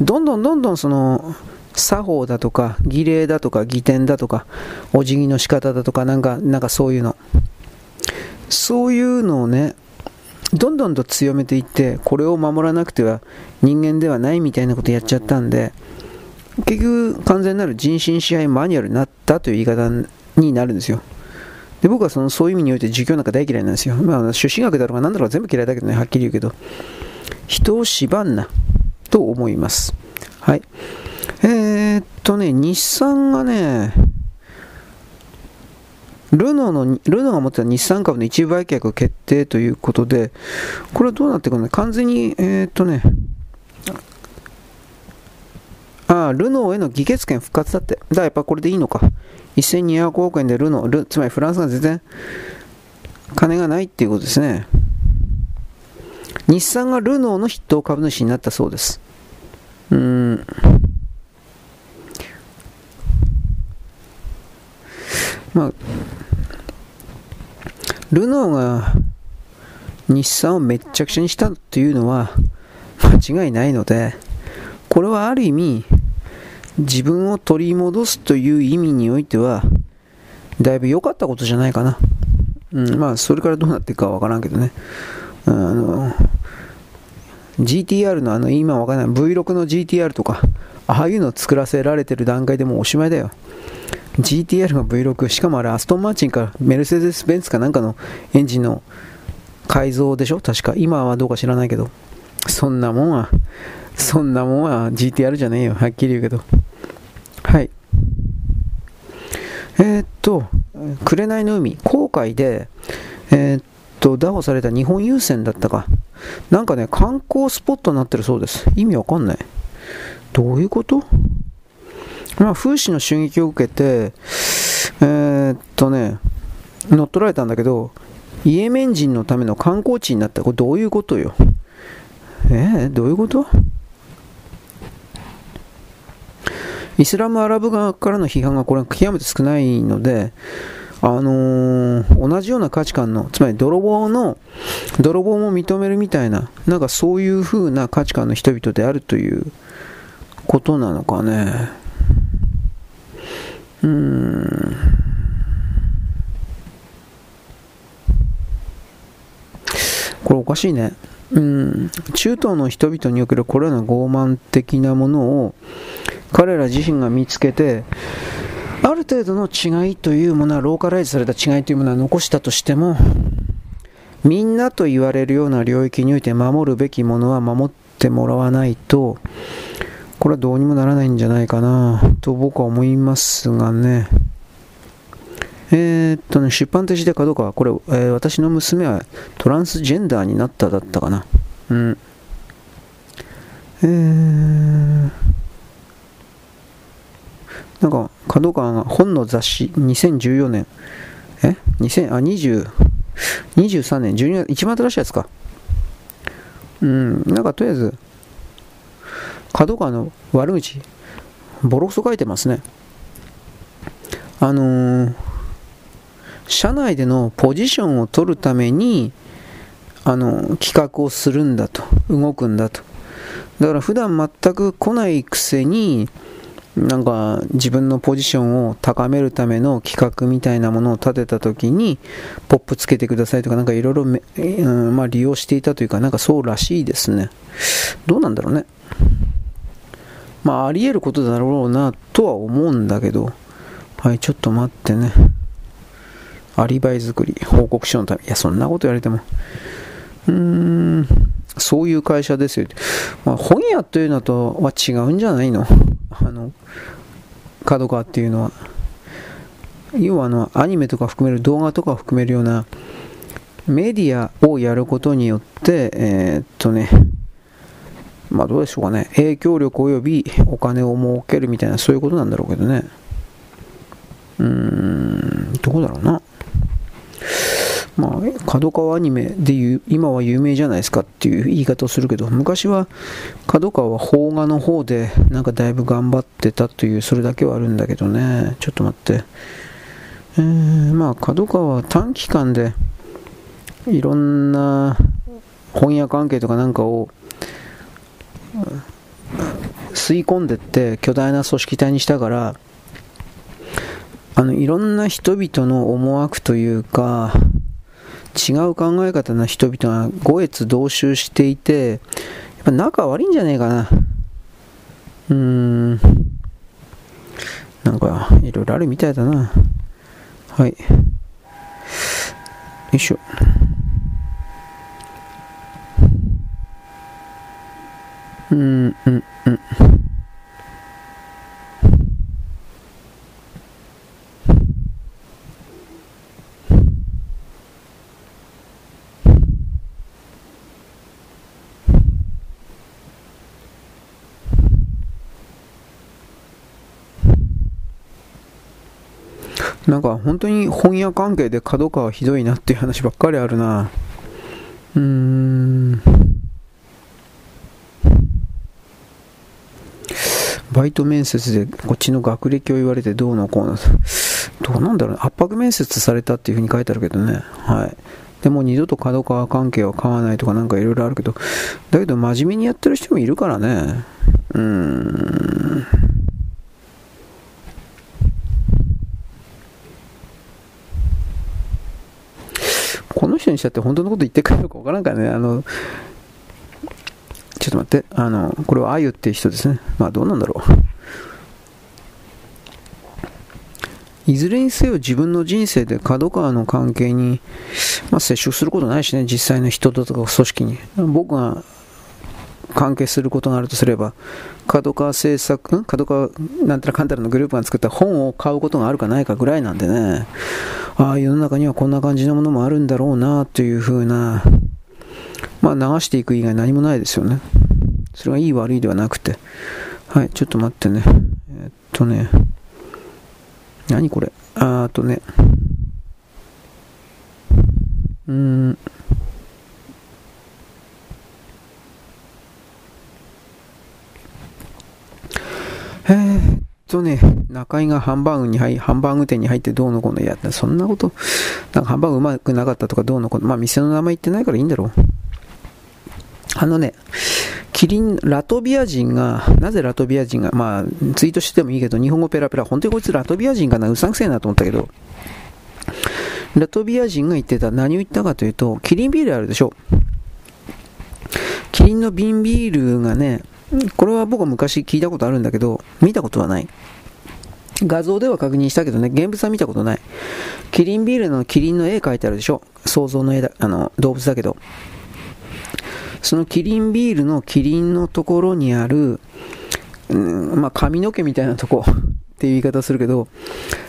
どんどんどんどんその、作法だとか、儀礼だとか、儀典だとか、お辞儀の仕方だとか、なんか、なんかそういうの。そういうのをね、どんどんと強めていって、これを守らなくては人間ではないみたいなことやっちゃったんで、結局完全なる人心支配マニュアルになったという言い方になるんですよ。で僕はそのそういう意味において儒教なんか大嫌いなんですよ。まあ、朱子学だろうが何だろうが全部嫌いだけどね、はっきり言うけど。人を縛んな。と思います。はい。えー、っとね、日産がね、ルノーの、ルノーが持ってた日産株の一部売却決定ということで、これはどうなっていくの？完全に、えー、っとね、あ、ルノーへの議決権復活だって。だからやっぱこれでいいのか。1200億円でルノー、つまりフランスが全然金がないっていうことですね。日産がルノーの筆頭株主になったそうです。うん。まあ、ルノーが日産をめっちゃくちゃにしたというのは 間違いないので、これはある意味、自分を取り戻すという意味においては、だいぶ良かったことじゃないかな。うん、まあ、それからどうなっていくかわからんけどね。あの、GTR のあの、今わからない V6 の GTR とか、ああいうのを作らせられてる段階でもうおしまいだよ。GTR が V6、しかもあれアストンマーチンかメルセデス・ベンツかなんかのエンジンの改造でしょ？確か。今はどうか知らないけど。そんなもんは、そんなもんは GTR じゃねえよ。はっきり言うけど。はい。えー、っと、紅の海、航海で、えー、っと、拿捕された日本郵船だったか。なんかね、観光スポットになってるそうです。意味わかんない。どういうこと？まあ、風刺の襲撃を受けて、えー、っとね、乗っ取られたんだけど、イエメン人のための観光地になった。これどういうことよ？えー、どういうこと？イスラムアラブ側からの批判がこれ極めて少ないので、あのー、同じような価値観の、つまり泥棒の、泥棒も認めるみたいな、なんかそういう風な価値観の人々であるということなのかね。うん。これおかしいね。うん。中東の人々におけるこれらの傲慢的なものを彼ら自身が見つけて、ある程度の違いというものは、ローカライズされた違いというものは残したとしても、みんなと言われるような領域において守るべきものは守ってもらわないと、これはどうにもならないんじゃないかなと僕は思いますがね。えー、っとね、出版としてかどうかは、これ、えー、私の娘はトランスジェンダーになっただったかな。うん。えー、なんか、角川が本の雑誌、2014年、え ?2000、あ、20、23年、12月、一番新しいやつか。うん、なんかとりあえず、角川の悪口、ボロクソ書いてますね。あのー、社内でのポジションを取るために、あの、企画をするんだと、動くんだと。だから普段全く来ないくせに、なんか自分のポジションを高めるための企画みたいなものを立てた時にポップつけてくださいとかなんかいろいろ、まあ、利用していたというかなんかそうらしいですねどうなんだろうねまあ、あり得ることだろうなとは思うんだけど、はい、ちょっと待ってね。アリバイ作り、報告書のため。いや、そんなこと言われても。うーん、そういう会社ですよ。まあ、本屋というのとは違うんじゃないの？あの、角川っていうのは。要はあの、アニメとか含める、動画とか含めるような、メディアをやることによって、えー、っとね、まあどうでしょうかね、影響力及びお金を儲けるみたいな、そういうことなんだろうけどね。うーん、どこだろうな。まあ、角川アニメでいう、今は有名じゃないですかっていう言い方をするけど、昔は角川は邦画の方で、なんかだいぶ頑張ってたという、それだけはあるんだけどね。ちょっと待って。えー、まあ、角川は短期間で、いろんな本屋関係とかなんかを吸い込んでって巨大な組織体にしたからあのいろんな人々の思惑というか違う考え方の人々が五越同州していてやっぱ仲悪いんじゃねえかな。うーん。なんかいろいろあるみたいだな。はい。よいしょ。うん、うん、うん。なんか本当に本屋関係で角川ひどいなっていう話ばっかりあるな。うーん。バイト面接でこっちの学歴を言われてどうのこうの。どうなんだろう圧迫面接されたっていうふうに書いてあるけどね。はい。でも二度と角川関係は買わないとかなんかいろいろあるけど、だけど真面目にやってる人もいるからね。うーん。この人にしたって本当のこと言ってくれるかわからんからね、あの、ちょっと待って、あの、これはあゆっていう人ですね。まあどうなんだろう。いずれにせよ自分の人生で角川の関係に、まあ、接触することないしね、実際の人とか組織に。僕が関係することがあるとすれば、角川製作、ん？角川なんたらかんたらのグループが作った本を買うことがあるかないかぐらいなんでね。ああ、世の中にはこんな感じのものもあるんだろうな、というふうな、まあ流していく以外何もないですよね。それがいい悪いではなくて。はい、ちょっと待ってね。えー、っとね、何これ。あーとね、うーん、えー、とね、中井がハンバーグに入ハンバーグ店に入ってどうのこうのやった。そんなこと、なんかハンバーグうまくなかったとかどうのこうの。まあ店の名前言ってないからいいんだろう。あのね、キリン、ラトビア人が、なぜラトビア人が、まあ、ツイートしてもいいけど、日本語ペラペラ、本当にこいつラトビア人かな、うさんくせえなと思ったけど、ラトビア人が言ってた、何を言ったかというと、キリンビールあるでしょ。キリンの瓶ビールがね、これは僕は昔聞いたことあるんだけど、見たことはない。画像では確認したけどね、現物は見たことない。キリンビールのキリンの絵描いてあるでしょ想像の絵だ、あの、動物だけど。そのキリンビールのキリンのところにある、うん、まあ、髪の毛みたいなとこ っていう言い方するけど、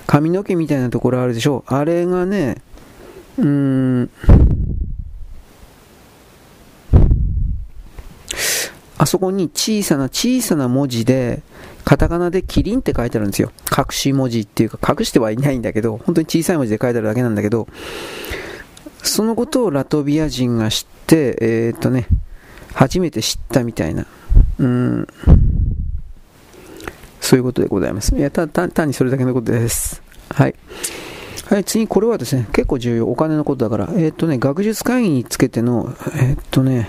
髪の毛みたいなところあるでしょあれがね、うーん、あそこに小さな小さな文字で、カタカナでキリンって書いてあるんですよ。隠し文字っていうか、隠してはいないんだけど、本当に小さい文字で書いてあるだけなんだけど、そのことをラトビア人が知って、えー、っとね、初めて知ったみたいな。うん。そういうことでございます。いや、た、単にそれだけのことです。はい。はい、次、これはですね、結構重要。お金のことだから。えー、っとね、学術会議につけての、えー、っとね、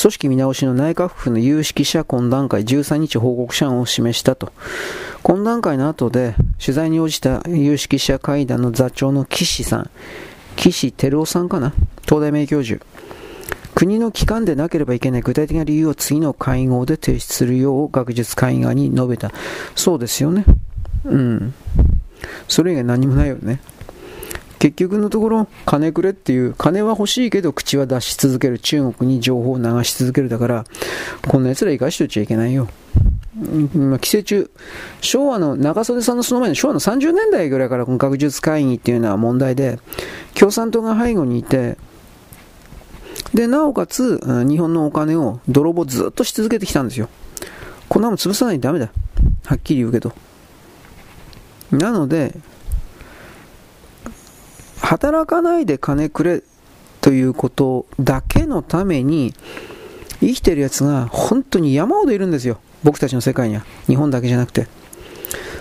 組織見直しの内閣府の有識者懇談会13日報告書案を示したと。懇談会の後で取材に応じた有識者会談の座長の岸さん、岸照夫さんかな？東大名教授。国の機関でなければいけない具体的な理由を次の会合で提出するよう学術会議に述べた。そうですよね。うん。それ以外何もないよね。結局のところ、金くれっていう、金は欲しいけど口は出し続ける、中国に情報を流し続けるだから、こんな奴ら生かしておいちゃいけないよ。まあ、寄生虫、昭和の、長袖さんのその前の昭和の30年代ぐらいからこの学術会議っていうのは問題で、共産党が背後にいて、で、なおかつ、日本のお金を泥棒ずっとし続けてきたんですよ。こんなもん潰さないとダメだ。はっきり言うけど。なので、働かないで金くれということだけのために生きてるやつが本当に山ほどいるんですよ。僕たちの世界には。日本だけじゃなくて。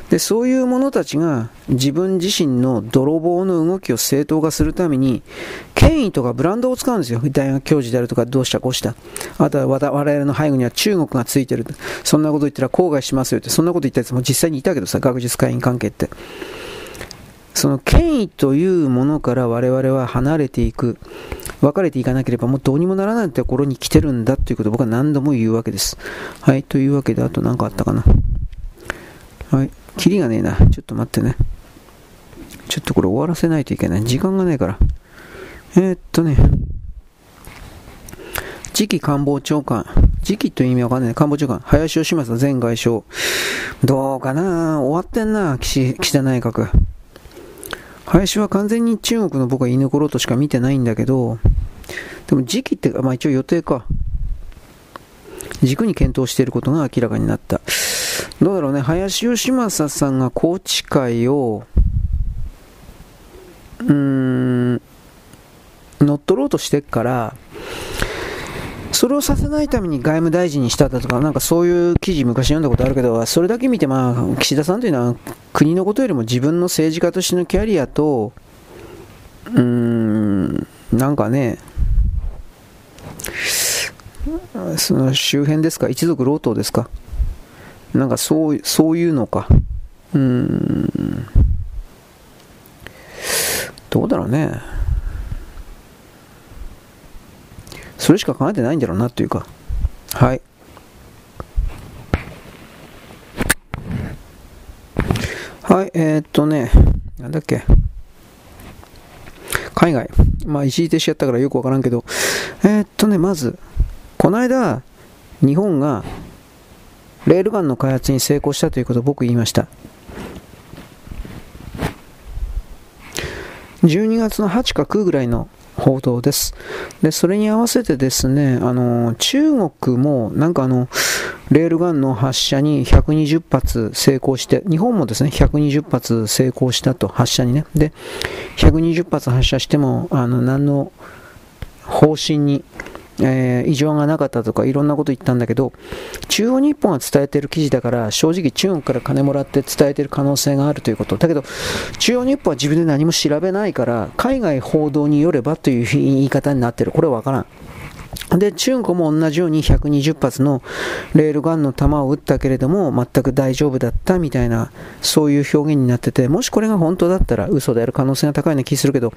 で、そういう者たちが自分自身の泥棒の動きを正当化するために、権威とかブランドを使うんですよ。大学教授であるとか、どうしたこうした。あとは我々の背後には中国がついてる。そんなこと言ったら後悔しますよって、そんなこと言ったやつも実際にいたけどさ、学術会員関係って。その権威というものから我々は離れていく、別れていかなければもうどうにもならないところに来てるんだということを僕は何度も言うわけです。はい、というわけで、あと何かあったかな。はい、キリがねえな。ちょっと待ってね。ちょっとこれ終わらせないといけない。時間がないから。えー、っとね。次期官房長官、次期という意味わかんない。官房長官、林芳正前外相。どうかな終わってんな、岸岸田内閣。林は完全に中国の僕は居残ろとしか見てないんだけど、でも時期って、まあ一応予定か。軸に検討していることが明らかになった。どうだろうね、林芳正さんが宏池会を、うーん、乗っ取ろうとしてっから、それをさせないために外務大臣にしただとか、なんかそういう記事昔読んだことあるけど、それだけ見て、まあ、岸田さんというのは国のことよりも自分の政治家としてのキャリアと、うーん、なんかね、その周辺ですか、一族老頭ですか、なんかそうそういうのか、うーん、どうだろうね。それしか考えてないんだろうなっていうか。はい。はい、えー、っとね、なんだっけ。海外。まあ、一時停止やったからよくわからんけど、えー、っとね、まず、この間、日本がレールガンの開発に成功したということを僕言いました。12月の8か9ぐらいの報道です。で、それに合わせてですね、あの、中国もなんかあの、レールガンの発射に120発成功して、日本もですね、120発成功したと、発射にね。で、120発発射しても、あの、何の方針にえー、異常がなかったとかいろんなこと言ったんだけど中央日報が伝えている記事だから正直中国から金もらって伝えている可能性があるということ。だけど中央日報は自分で何も調べないから海外報道によればという言い方になってる。これは分からん。で、中国も同じように120発のレールガンの弾を撃ったけれども、全く大丈夫だったみたいな、そういう表現になってて、もしこれが本当だったら嘘である可能性が高いような気するけど、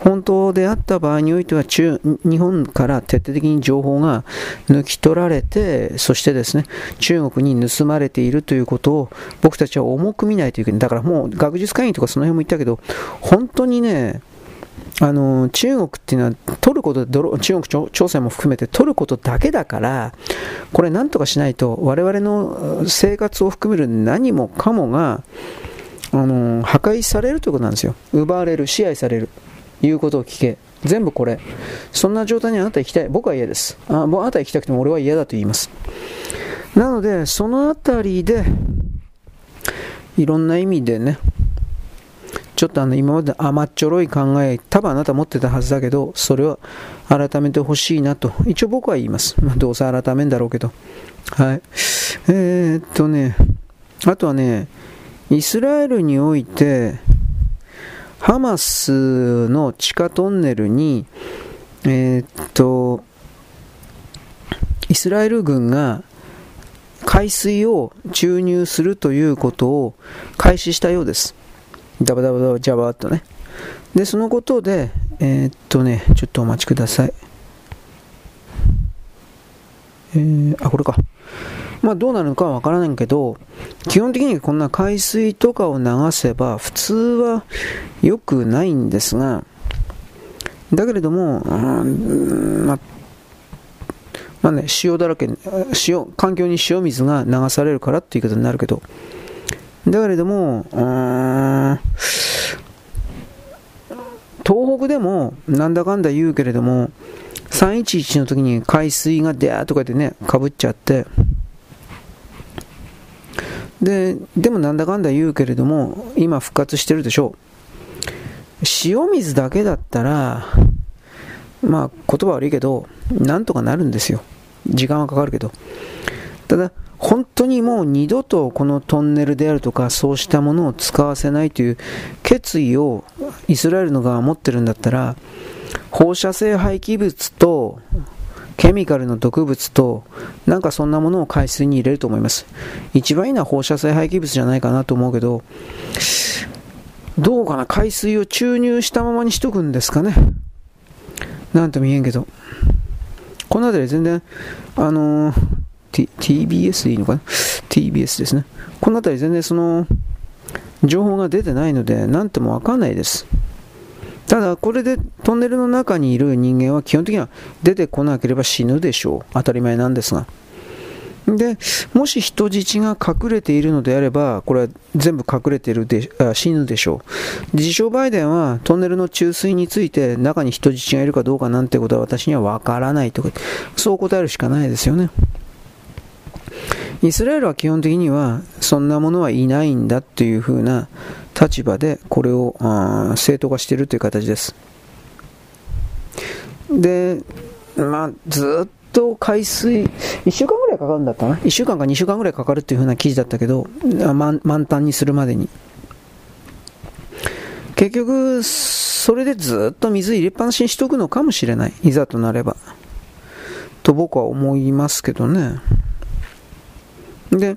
本当であった場合においては中、日本から徹底的に情報が抜き取られて、そしてですね、中国に盗まれているということを僕たちは重く見ないといけない。だからもう学術会議とかその辺も言ったけど、本当にね、あの中国っていうのは取ること中国朝鮮も含めて取ることだけだからこれ何とかしないと我々の生活を含める何もかもがあの破壊されるということなんですよ。奪われる支配されるいうことを聞け。全部これ。そんな状態にあなた行きたい。僕は嫌です。ああなた行きたくても俺は嫌だと言います。なのでそのあたりでいろんな意味でねちょっとあの今まで甘っちょろい考え、多分あなた持ってたはずだけど、それは改めてほしいなと、一応僕は言います。まあ、どうせ改めんだろうけど。はい。えー、っとね、あとはね、イスラエルにおいて、ハマスの地下トンネルに、えー、っと、イスラエル軍が海水を注入するということを開始したようです。ダバダバダバジャバーっとね。で、そのことで、えー、っとね、ちょっとお待ちください。えー、あ、これか。まあどうなるのかはわからないけど、基本的にこんな海水とかを流せば普通は良くないんですが、だけれども、うんまあ、まあね、塩だらけ、塩、環境に塩水が流されるからっていうことになるけど、だけれども、東北でもなんだかんだ言うけれども、311の時に海水がでーとかでね、かぶっちゃって、で、でもなんだかんだ言うけれども、今復活してるでしょう。塩水だけだったら、まあ言葉悪いけど、なんとかなるんですよ。時間はかかるけど。ただ、本当にもう二度とこのトンネルであるとかそうしたものを使わせないという決意をイスラエルの側が持ってるんだったら放射性廃棄物とケミカルの毒物となんかそんなものを海水に入れると思います。一番いいのは放射性廃棄物じゃないかなと思うけどどうかな？海水を注入したままにしとくんですかね？なんとも言えんけど。この辺り全然あのー TBS でいいのかな ?TBS ですね。この辺り全然その、情報が出てないので、何ともわかんないです。ただ、これでトンネルの中にいる人間は基本的には出てこなければ死ぬでしょう。当たり前なんですが。で、もし人質が隠れているのであれば、これは全部隠れているであ死ぬでしょう。自称バイデンはトンネルの注水について中に人質がいるかどうかなんてことは私にはわからないとか、そう答えるしかないですよね。イスラエルは基本的にはそんなものはいないんだというふうな立場でこれを正当化しているという形です。で、まあ、ずっと海水、1週間ぐらいかかるんだったな？1週間か2週間ぐらいかかるっていう風な記事だったけど、満満タンにするまでに。結局、それでずっと水入れっぱなしにしとくのかもしれない。いざとなれば。と僕は思いますけどね。で、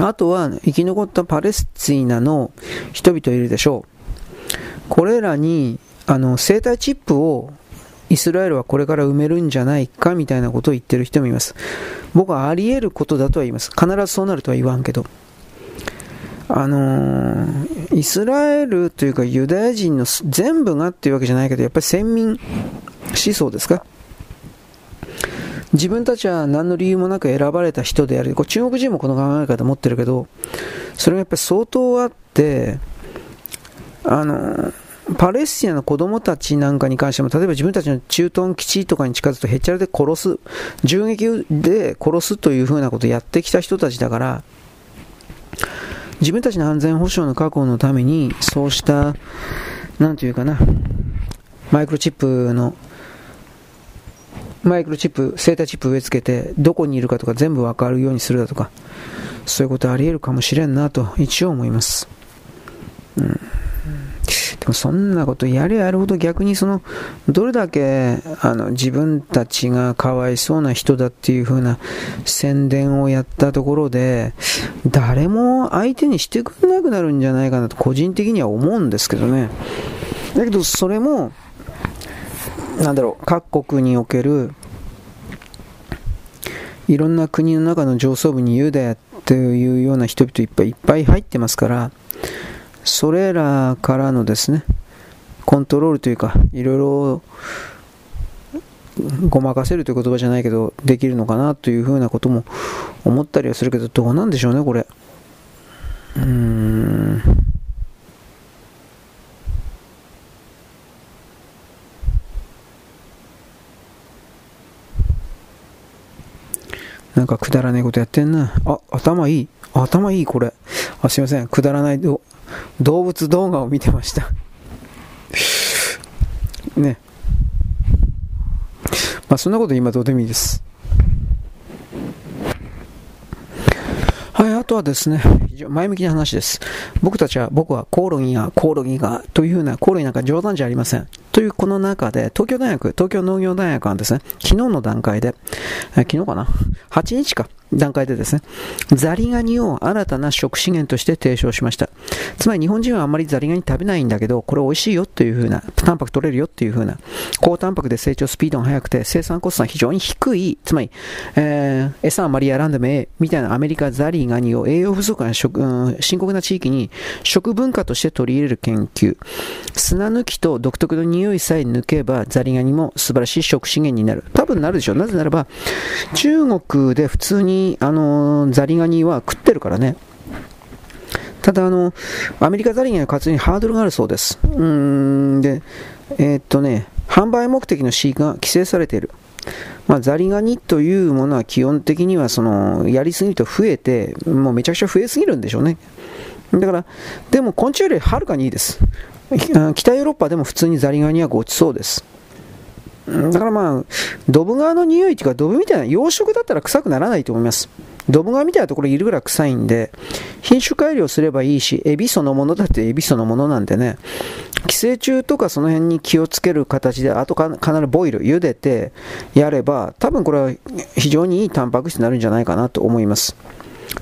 あとは生き残ったパレスチナの人々いるでしょう。これらにあの生体チップをイスラエルはこれから埋めるんじゃないかみたいなことを言ってる人もいます。僕はあり得ることだとは言います。必ずそうなるとは言わんけど。あのー、イスラエルというかユダヤ人の全部がっていうわけじゃないけど、やっぱり先民思想ですか？自分たちは何の理由もなく選ばれた人である。こ中国人もこの考え方持ってるけど、それがやっぱり相当あって、あの、パレスチナの子供たちなんかに関しても、例えば自分たちの駐屯基地とかに近づくとへっちゃらで殺す、銃撃で殺すというふうなことをやってきた人たちだから、自分たちの安全保障の確保のために、そうした、なんていうかな、マイクロチップのマイクロチップ、セーターチップ植え付けて、どこにいるかとか全部わかるようにするだとか、そういうことあり得るかもしれんなと一応思います。うん。でもそんなことやれやるほど逆にその、どれだけあの自分たちがかわいそうな人だっていう風な宣伝をやったところで、誰も相手にしてくれなくなるんじゃないかなと個人的には思うんですけどね。だけどそれも、なんだろう、各国における、いろんな国の中の上層部にユダヤというような人々いっぱいいっぱい入ってますから、それらからのですね、コントロールというか、いろいろごまかせるという言葉じゃないけど、できるのかなというふうなことも思ったりはするけど、どうなんでしょうね、これ。うーん。なんかくだらないことやってんな。あ、頭いい。頭いい、これ。あ、すいません。くだらない動物動画を見てました。ね。まあ、そんなこと今どうでもいいです。はい、あとはですね、非常前向きな話です。僕たちは、僕はコオロギが、コオロギが、というふうな、コオロギなんか冗談じゃありません。というこの中で、東京大学、東京農業大学はですね、昨日の段階で、え昨日かな ?8 日か。段階でですね、ザリガニを新たな食資源として提唱しました。つまり日本人はあんまりザリガニ食べないんだけど、これ美味しいよっていう風な、タンパク取れるよっていう風な、高タンパクで成長スピードが速くて生産コストが非常に低い、つまり、えー、餌あまりやらんでもええ、みたいなアメリカザリガニを栄養不足な食、うん、深刻な地域に食文化として取り入れる研究。砂抜きと独特の匂いさえ抜けば、ザリガニも素晴らしい食資源になる。多分なるでしょう。なぜならば、中国で普通に、あのザリガニは食ってるからね。ただ、あの、アメリカザリガニは活動にハードルがあるそうです。うん、で、えー、っとね、販売目的の飼育が規制されている。まあ、ザリガニというものは基本的にはそのやりすぎると増えて、もうめちゃくちゃ増えすぎるんでしょうね。だから、でも昆虫よりはるかにいいです。北ヨーロッパでも普通にザリガニはごちそうです。だからまあ、ドブ川の匂いというか、ドブみたいな、養殖だったら臭くならないと思います。ドブ川みたいなところいるぐらい臭いんで、品種改良すればいいし、エビそのものだってエビそのものなんでね、寄生虫とかその辺に気をつける形で、あとか必ずボイル、茹でてやれば、多分これは非常にいいタンパク質になるんじゃないかなと思います。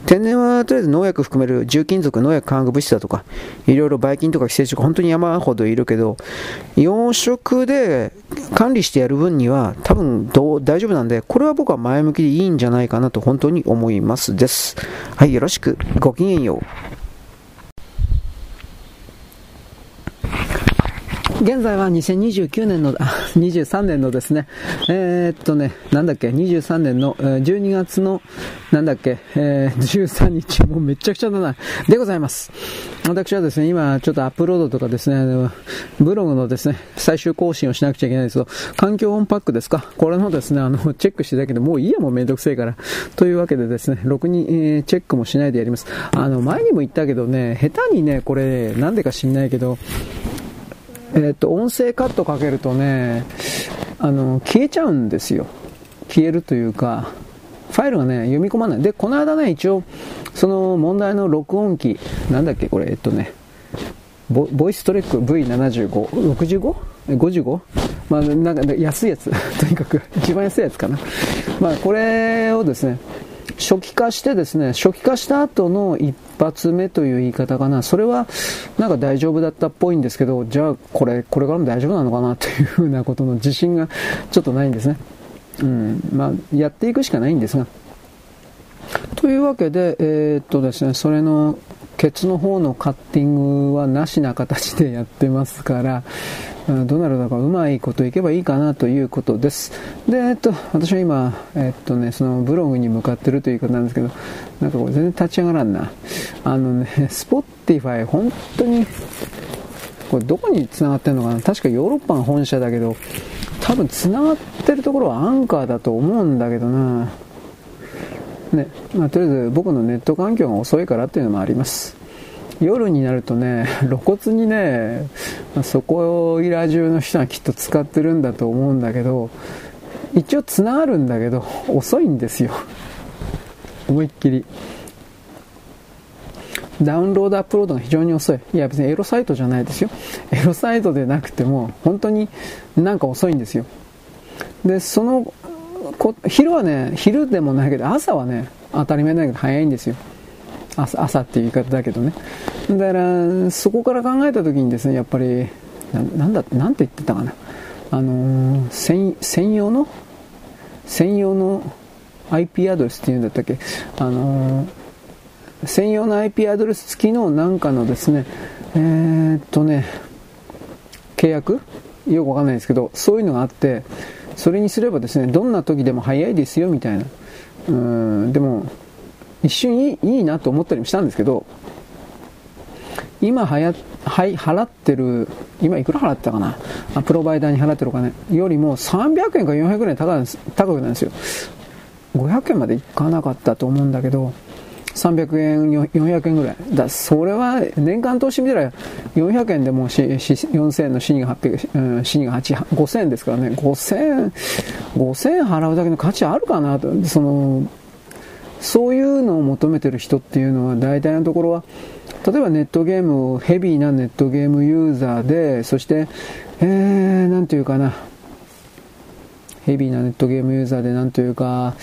天然はとりあえず農薬含める重金属、農薬化学物質だとか、いろいろばい菌とか寄生虫が本当に山ほどいるけど、養殖で管理してやる分には多分どう大丈夫なんで、これは僕は前向きでいいんじゃないかなと本当に思いますです。はい、よろしく。ごきげんよう。現在は2029年の、あ、23年のですね、えー、っとね、なんだっけ、23年の、えー、12月の、なんだっけ、えー、13日、もうめちゃくちゃだな、でございます。私はですね、今ちょっとアップロードとかですね、ブログのですね、最終更新をしなくちゃいけないんですけど、環境音パックですか、これのですね、あの、チェックしてたけど、もういいや、もうめんどくせえから。というわけでですね、ろくに、えー、チェックもしないでやります。あの、前にも言ったけどね、下手にね、これ、なんでか知んないけど、えっ、ー、と、音声カットかけるとね、あの、消えちゃうんですよ。消えるというか、ファイルがね、読み込まない。で、この間ね、一応、その問題の録音機、なんだっけ、これ、えっとね、ボボイストレック V75、65?55? まあ、なんか安いやつ。とにかく、一番安いやつかな。まあ、これをですね、初期化してですね、初期化した後の一発目という言い方かな、それはなんか大丈夫だったっぽいんですけど、じゃあこれ、これからも大丈夫なのかなというふうなことの自信がちょっとないんですね。うん、まあ、やっていくしかないんですが。というわけで、えー、っとですね、それのケツの方のカッティングはなしな形でやってますから、どうなるのかうまいこといけばいいかなということです。で、えっと、私は今、えっとね、そのブログに向かってるという言い方なんですけど、なんかこれ全然立ち上がらんな。あのね、 Spotify、本当に、これどこに繋がってるのかな確かヨーロッパの本社だけど、多分繋がってるところはアンカーだと思うんだけどな。ね、まあ、とりあえず僕のネット環境が遅いからっていうのもあります。夜になるとね、露骨にね、まそこいら中の人はきっと使ってるんだと思うんだけど、一応繋がるんだけど、遅いんですよ。思いっきり。ダウンロードアップロードが非常に遅い。いや別にエロサイトじゃないですよ。エロサイトでなくても、本当になんか遅いんですよ。で、その、こ昼はね、昼でもないけど、朝はね、当たり前だけど早いんですよ。朝朝っていう言い方だけどね。だからそこから考えた時にですねやっぱりなんだなんて言ってたかな。あのー、専専用の専用の IP アドレスっていうんだったっけ。あのー、専用の IP アドレス付きのなんかのですねえー、っとね契約？よくわかんないですけどそういうのがあってそれにすればですねどんな時でも早いですよみたいな。うんでも一瞬いいいいなと思ったりもしたんですけど、今はや、はい、払ってる、今いくら払ったかな？プロバイダーに払ってるお金。よりも300円か400円高高くなんですよ。500円までいかなかったと思うんだけど、300円、400円ぐらい。だそれは年間投資見たら400円でも4000円の死にが800、うん、死にが8、5000円ですからね。5000、5000円払うだけの価値あるかなと。その、そういうのを求めてる人っていうのは大体のところは例えばネットゲームをヘビーなネットゲームユーザーでそしてえー、なんていうかなヘビーなネットゲームユーザーでなんというか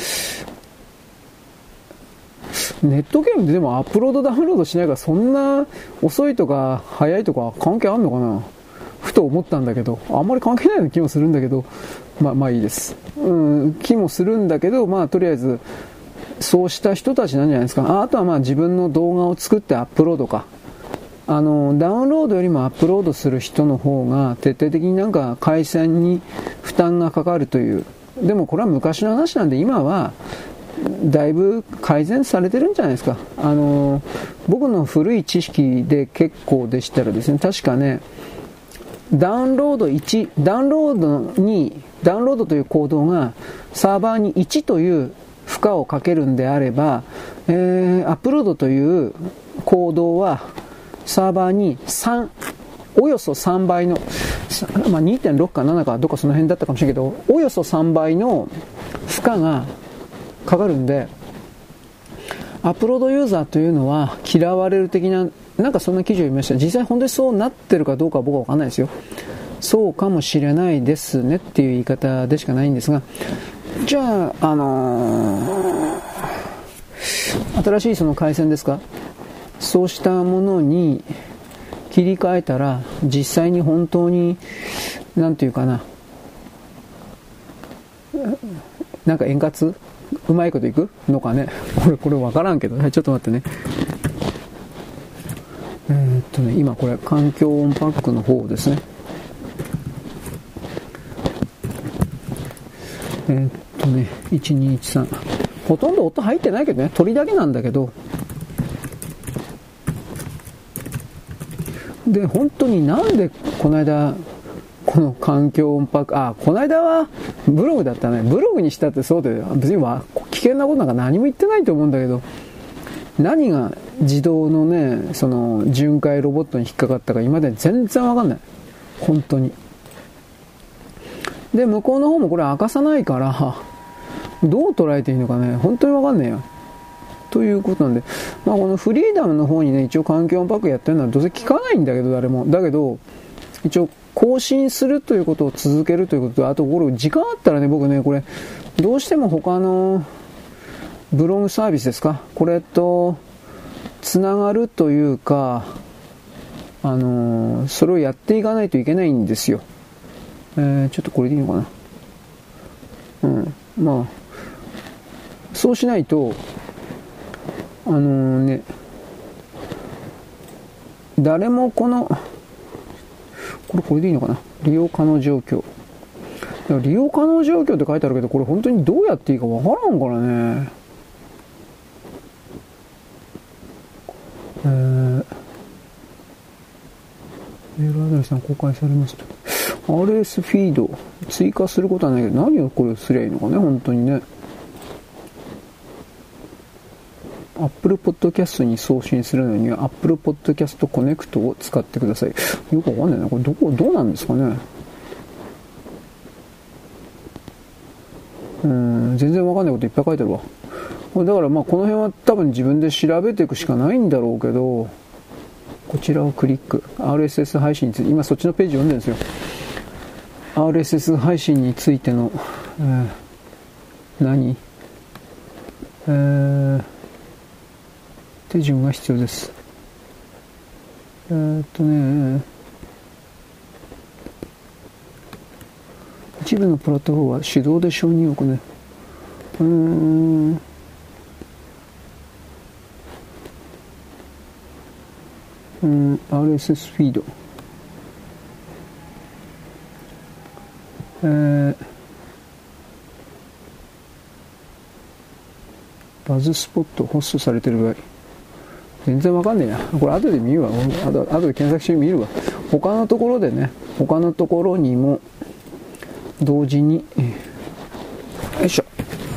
ネットゲームででもアップロードダウンロードしないからそんな遅いとか早いとか関係あんのかな？ふと思ったんだけどあんまり関係ないような気もするんだけどまあまあいいです、うん、気もするんだけどまあとりあえずそうした人たちなんじゃないですか。あとはまあ自分の動画を作ってアップロードか。あの、ダウンロードよりもアップロードする人の方が徹底的になんか回線に負担がかかるという。でもこれは昔の話なんで今はだいぶ改善されてるんじゃないですか。あの、僕の古い知識で結構でしたらですね、確かね、ダウンロード1、ダウンロードに、ダウンロードという行動がサーバーに1という負荷をかけるんであれば、えー、アップロードという行動はサーバーに3、およそ3倍の、まあ、2.6か7かどっかその辺だったかもしれないけど、およそ3倍の負荷がかかるんで、アップロードユーザーというのは嫌われる的な、なんかそんな記事を読みました。実際本当にそうなってるかどうかは僕はわかんないですよ。そうかもしれないですねっていう言い方でしかないんですが、じゃあ、あのー、新しいその回線ですか？そうしたものに切り替えたら実際に本当に何て言うかななんか円滑？うまいこといく？のかね？俺、これわからんけどね。ちょっと待ってね。えー、っとね、今これ、環境音パックの方ですね。えー、っとね、1213。ほとんど音入ってないけどね、鳥だけなんだけど。で、本当になんでこの間、この環境音波、あ、この間はブログだったね。ブログにしたってそうで、別に危険なことなんか何も言ってないと思うんだけど、何が自動のね、その巡回ロボットに引っかかったか今まで全然わかんない。本当に。で、向こうの方もこれ明かさないから、どう捉えていいのかね、本当にわかんねえよ。ということなんで、まあ、このフリーダムの方にね、一応環境音パックやってるのはどうせ聞かないんだけど、誰も。だけど、一応更新するということを続けるということと、あとこれ時間あったらね、僕ね、これ、どうしても他のブログサービスですか？これと、つながるというか、あのー、それをやっていかないといけないんですよ。えー、ちょっとこれでいいのかな？うん。まあ、そうしないと、あのー、ね、誰もこの、これこれでいいのかな？利用可能状況。利用可能状況って書いてあるけど、これ本当にどうやっていいかわからんからね。えー、メールアドレスが公開されました。RS フィード、追加することはないけど、何をこれすりゃいいのかね、本当にね。Apple Podcast に送信するのには Apple Podcast Connect を使ってください。よくわかんないな。これどこ、どうなんですかね。うん、全然わかんないこといっぱい書いてるわ。だからまあこの辺は多分自分で調べていくしかないんだろうけど、こちらをクリック。RSS 配信について、今そっちのページ読んでるんですよ。RSS 配信についての、えー、何？えー手順が必要です。えー、っとね、一部のプラットフォームは手動で承認を行う。うん。うん、RSS フィード。えー、バズスポットホストされてる場合。全然わかんねえや。これ後で見るわ。後後で検索してみるわ。他のところでね、他のところにも同時に、よいしょ。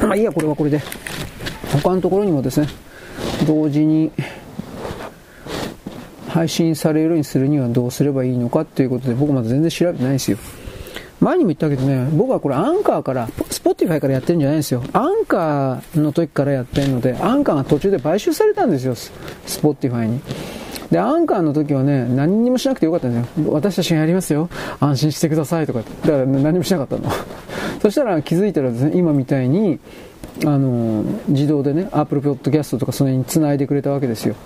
まあいいや、これはこれで。他のところにもですね、同時に配信されるようにするにはどうすればいいのかっていうことで僕まだ全然調べてないんですよ。前にも言ったけどね、僕はこれアンカーから、 Spotify からやってるんじゃないんですよ。アンカーの時からやってるので、アンカーが途中で買収されたんですよ、 Spotify に。で、アンカーの時はね、何にもしなくてよかったんですよ。私たちがやりますよ。安心してくださいとか。だから何もしなかったの。そしたら気づいたらですね、今みたいに、あの、自動でね、Apple Podcast とかそれに繋いでくれたわけですよ。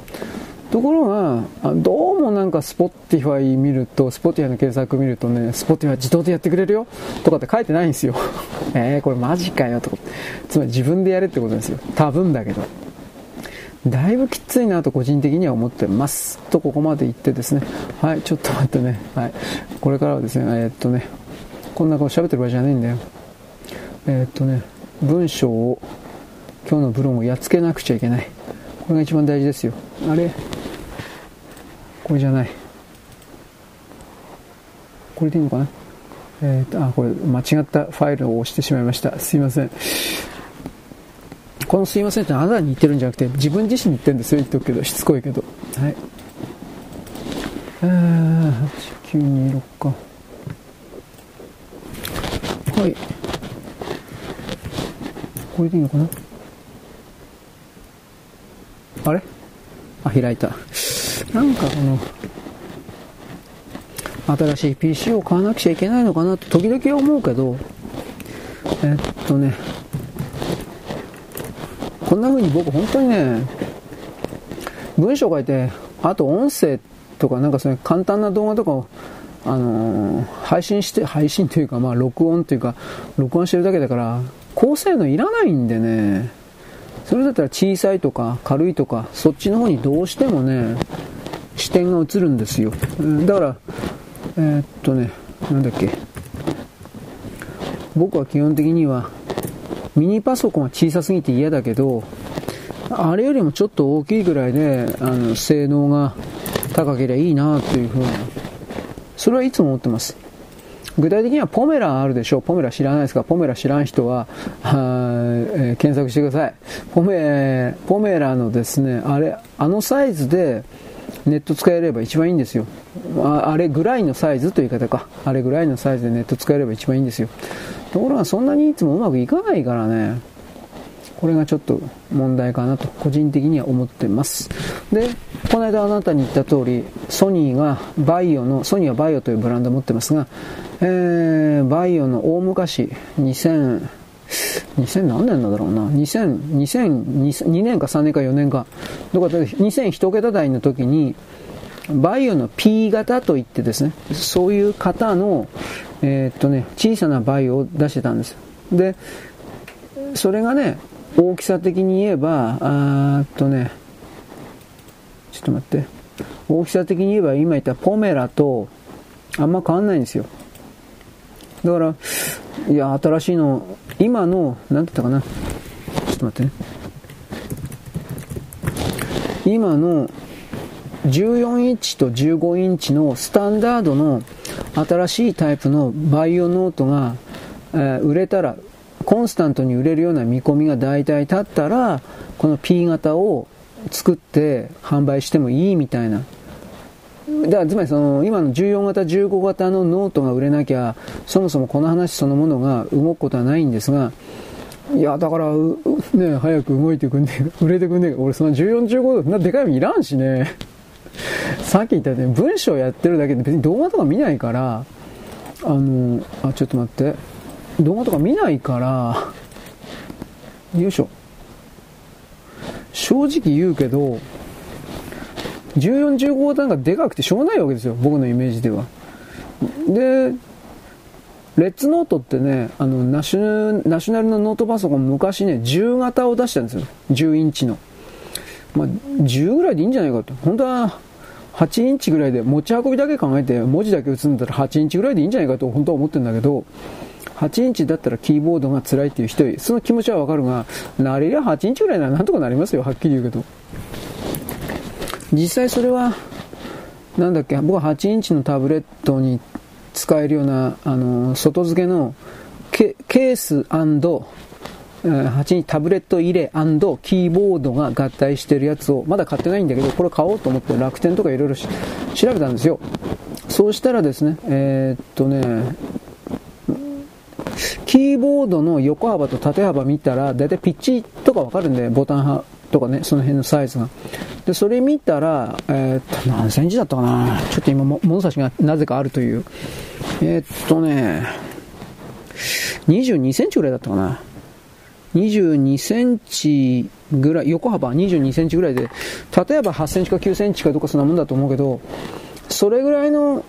ところが、どうもなんか Spotify 見ると、Spotify の検索見るとね、Spotify 自動でやってくれるよとかって書いてないんですよ。えー、これマジかよとか。つまり自分でやれってことですよ。多分だけど。だいぶきついなと個人的には思ってます。と、ここまで言ってですね。はい、ちょっと待ってね。はい。これからはですね、えー、っとね、こんなこと喋ってる場合じゃないんだよ。えー、っとね、文章を、今日のブログをやっつけなくちゃいけない。これが一番大事ですよ。あれ？これじゃない。これでいいのかな？えっ、ー、と、あ、これ間違ったファイルを押してしまいました。すいません。このすいませんってあなたに言ってるんじゃなくて、自分自身に言ってるんですよ。言っとくけど、しつこいけど。はい。えー、8926か。はい。これでいいのかな？あれ？あ、開いた。なんかこの、新しい PC を買わなくちゃいけないのかなと時々思うけど、えっとね、こんな風に僕本当にね、文章書いて、あと音声とかなんかそういう簡単な動画とかを、あのー、配信して、配信というかまあ録音というか、録音してるだけだから、高性能いらないんでね、それだったら小さいとか軽いとか、そっちの方にどうしてもね、視点が映るんですよ。だから、えー、っとね、なんだっけ。僕は基本的には、ミニパソコンは小さすぎて嫌だけど、あれよりもちょっと大きいぐらいで、あの、性能が高ければいいなというふうな、それはいつも思ってます。具体的にはポメラあるでしょう。ポメラ知らないですかポメラ知らん人は、はえー、検索してください。ポメ、ポメラのですね、あれ、あのサイズでネット使えれば一番いいんですよ。ああれぐらいのサイズという言い方か。あれぐらいのサイズでネット使えれば一番いいんですよ。ところがそんなにいつもうまくいかないからね。これがちょっと問題かなと個人的には思ってます。で、この間あなたに言った通り、ソニーがバイオの、ソニーはバイオというブランドを持ってますが、えー、バイオの大昔、2000、2000何年なんだろうな、2000、2000、2年か3年か4年か、どこか2001桁台の時に、バイオの P 型といってですね、そういう型の、えー、っとね、小さなバイオを出してたんです。で、それがね、大きさ的に言えば、あーっとね、ちょっと待って。大きさ的に言えば今言ったポメラとあんま変わんないんですよ。だから、いや、新しいの、今の、なんて言ったかな。ちょっと待ってね。今の14インチと15インチのスタンダードの新しいタイプのバイオノートが、えー、売れたら、コンスタントに売れるような見込みが大体立ったら、この P 型を作って販売してもいいみたいな。だからつまりその今の14型、15型のノートが売れなきゃ、そもそもこの話そのものが動くことはないんですが、いや、だから、ね、早く動いてくんね、売れてくんねえ俺その14、15そんなでかいのいらんしね。さっき言ったように文章やってるだけで別に動画とか見ないから、あの、あ、ちょっと待って。動画とか見ないから、よいしょ。正直言うけど、14、15型がでかくてしょうがないわけですよ。僕のイメージでは。で、レッツノートってね、あの、ナシュナショナルのノートパソコン昔ね、10型を出したんですよ。10インチの。まあ、10ぐらいでいいんじゃないかと。本当は、8インチぐらいで持ち運びだけ考えて文字だけ打つんだったら8インチぐらいでいいんじゃないかと本当は思ってるんだけど、8インチだったらキーボードが辛いっていう人その気持ちはわかるが、なれりゃ8インチぐらいならなんとかなりますよ、はっきり言うけど。実際それは、なんだっけ、僕は8インチのタブレットに使えるような、あの、外付けのケース8イタブレット入れキーボードが合体してるやつをまだ買ってないんだけど、これ買おうと思って楽天とかいろいろ調べたんですよ。そうしたらですね、えー、っとね、キーボードの横幅と縦幅見たら、だいたいピッチとかわかるんで、ボタンとかね、その辺のサイズが。で、それ見たら、えー、っと、何センチだったかなちょっと今も、物差しがなぜかあるという。えー、っとね、22センチぐらいだったかな。22センチぐらい、横幅22センチぐらいで、例えば8センチか9センチかどっかそんなもんだと思うけど、それぐらいの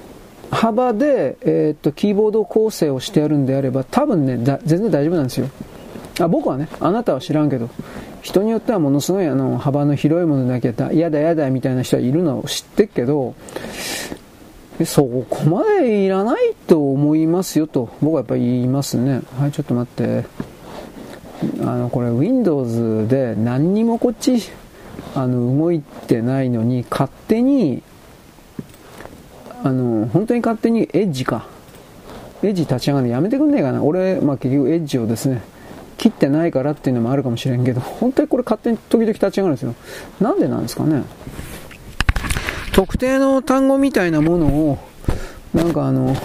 幅で、えー、っと、キーボード構成をしてやるんであれば、多分ね、全然大丈夫なんですよ。あ僕はね、あなたは知らんけど、人によってはものすごいあの幅の広いものだけだ、嫌だ嫌だみたいな人はいるのを知ってっけど、そこまでいらないと思いますよと、僕はやっぱり言いますね。はい、ちょっと待って。あの、これ Windows で何にもこっち、あの、動いてないのに、勝手にあの、本当に勝手にエッジか。エッジ立ち上がるのやめてくんねえかな。俺、まあ結局エッジをですね、切ってないからっていうのもあるかもしれんけど、本当にこれ勝手に時々立ち上がるんですよ。なんでなんですかね。特定の単語みたいなものを、なんかあの、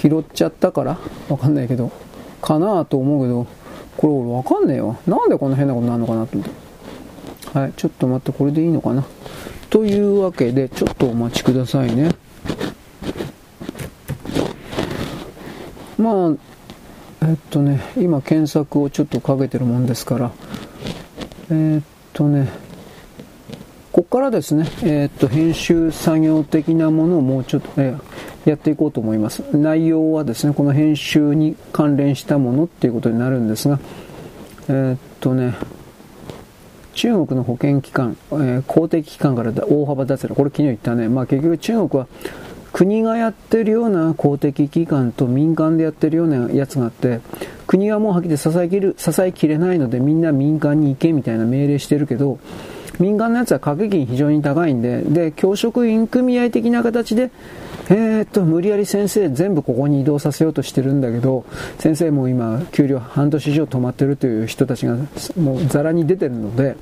拾っちゃったからわかんないけど、かなと思うけど、これ俺わかんねえよ。なんでこんな変なことになるのかなと思って。はい、ちょっと待って、これでいいのかな。というわけで、ちょっとお待ちくださいね。まあ、えっとね、今検索をちょっとかけてるもんですから、え、っとね、ここからですね、えー、っと、編集作業的なものをもうちょっと、えー、やっていこうと思います。内容はですね、この編集に関連したものっていうことになるんですが、え、っとね、中国の保険機関、えー、公的機関から大幅脱落、これ昨日言ったね、まあ結局中国は国がやってるような公的機関と民間でやってるようなやつがあって、国はもうはっきり支えきる支えきれないのでみんな民間に行けみたいな命令してるけど民間のやつは掛け金非常に高いんでで教職員組合的な形でえー、っと無理やり先生全部ここに移動させようとしてるんだけど先生も今給料半年以上止まってるという人たちがもうざらに出てるので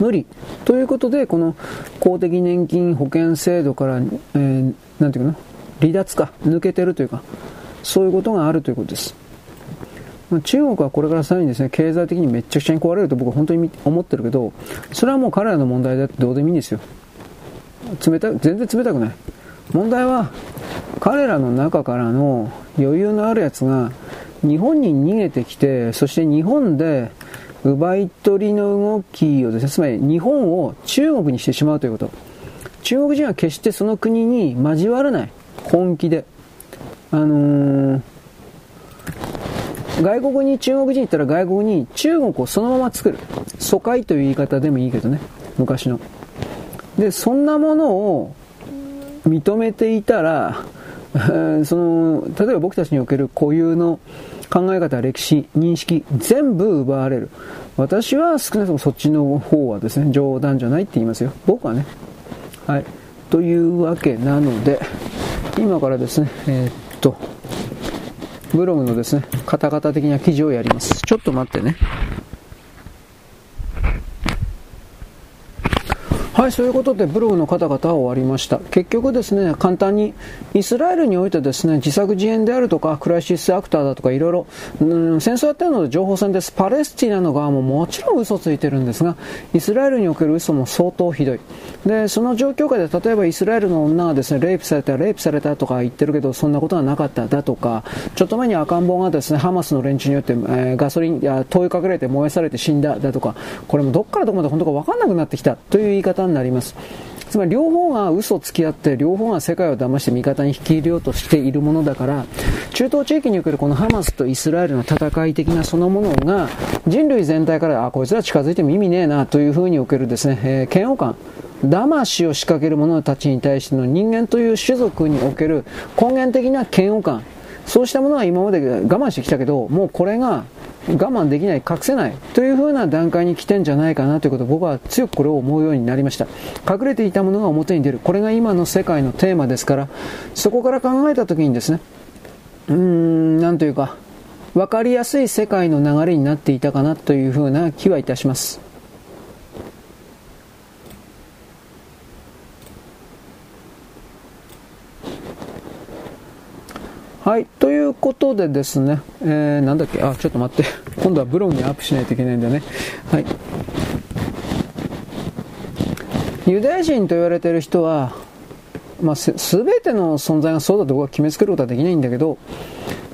無理ということでこの公的年金保険制度から、えー、なんていうかな離脱か抜けてるというかそういうことがあるということです中国はこれからさらにですね、経済的にめちゃくちゃに壊れると僕は本当に思ってるけど、それはもう彼らの問題だってどうでもいいんですよ。冷た全然冷たくない。問題は、彼らの中からの余裕のあるやつが、日本に逃げてきて、そして日本で奪い取りの動きをですね、つまり日本を中国にしてしまうということ。中国人は決してその国に交わらない。本気で。あのー、外国に中国人行ったら外国に中国をそのまま作る。疎開という言い方でもいいけどね。昔の。で、そんなものを認めていたら、その、例えば僕たちにおける固有の考え方、歴史、認識、全部奪われる。私は少なくともそっちの方はですね、冗談じゃないって言いますよ。僕はね。はい。というわけなので、今からですね、えー、っと、ブログのですね、カタカタ的な記事をやります。ちょっと待ってね。はい、そういうことでブログの方々は終わりました。結局ですね、簡単にイスラエルにおいてですね、自作自演であるとか、クライシスアクターだとかいろいろ、うん、戦争やってるので情報戦です。パレスチナの側ももちろん嘘ついてるんですが、イスラエルにおける嘘も相当ひどい。で、その状況下で例えばイスラエルの女がですね、レイプされた、レイプされたとか言ってるけど、そんなことはなかっただとか、ちょっと前に赤ん坊がですね、ハマスの連中によって、えー、ガソリン、や、灯油かけられて燃やされて死んだだとか、これもどっからどこまで本当かわかんなくなってきたという言い方になります。つまり両方が嘘をつき合って、両方が世界を騙して味方に引き入れようとしているものだから、中東地域におけるこのハマスとイスラエルの戦い的なそのものが、人類全体から、あ、こいつら近づいても意味ねえなというふうにおけるですね、えー、嫌悪感、騙しを仕掛ける者たちに対しての人間という種族における根源的な嫌悪感、そうしたものは今まで我慢してきたけど、もうこれが我慢できない、隠せないという風な段階に来てんじゃないかなということを僕は強くこれを思うようになりました。隠れていたものが表に出る。これが今の世界のテーマですから、そこから考えた時にですね、うーん、なんというか、分かりやすい世界の流れになっていたかなという風な気はいたします。はい。ということでですね、えー、なんだっけ、あ、ちょっと待って。今度はブログにアップしないといけないんだよね。はい。ユダヤ人と言われている人は、まあ、すべての存在がそうだと僕は決めつけることはできないんだけど、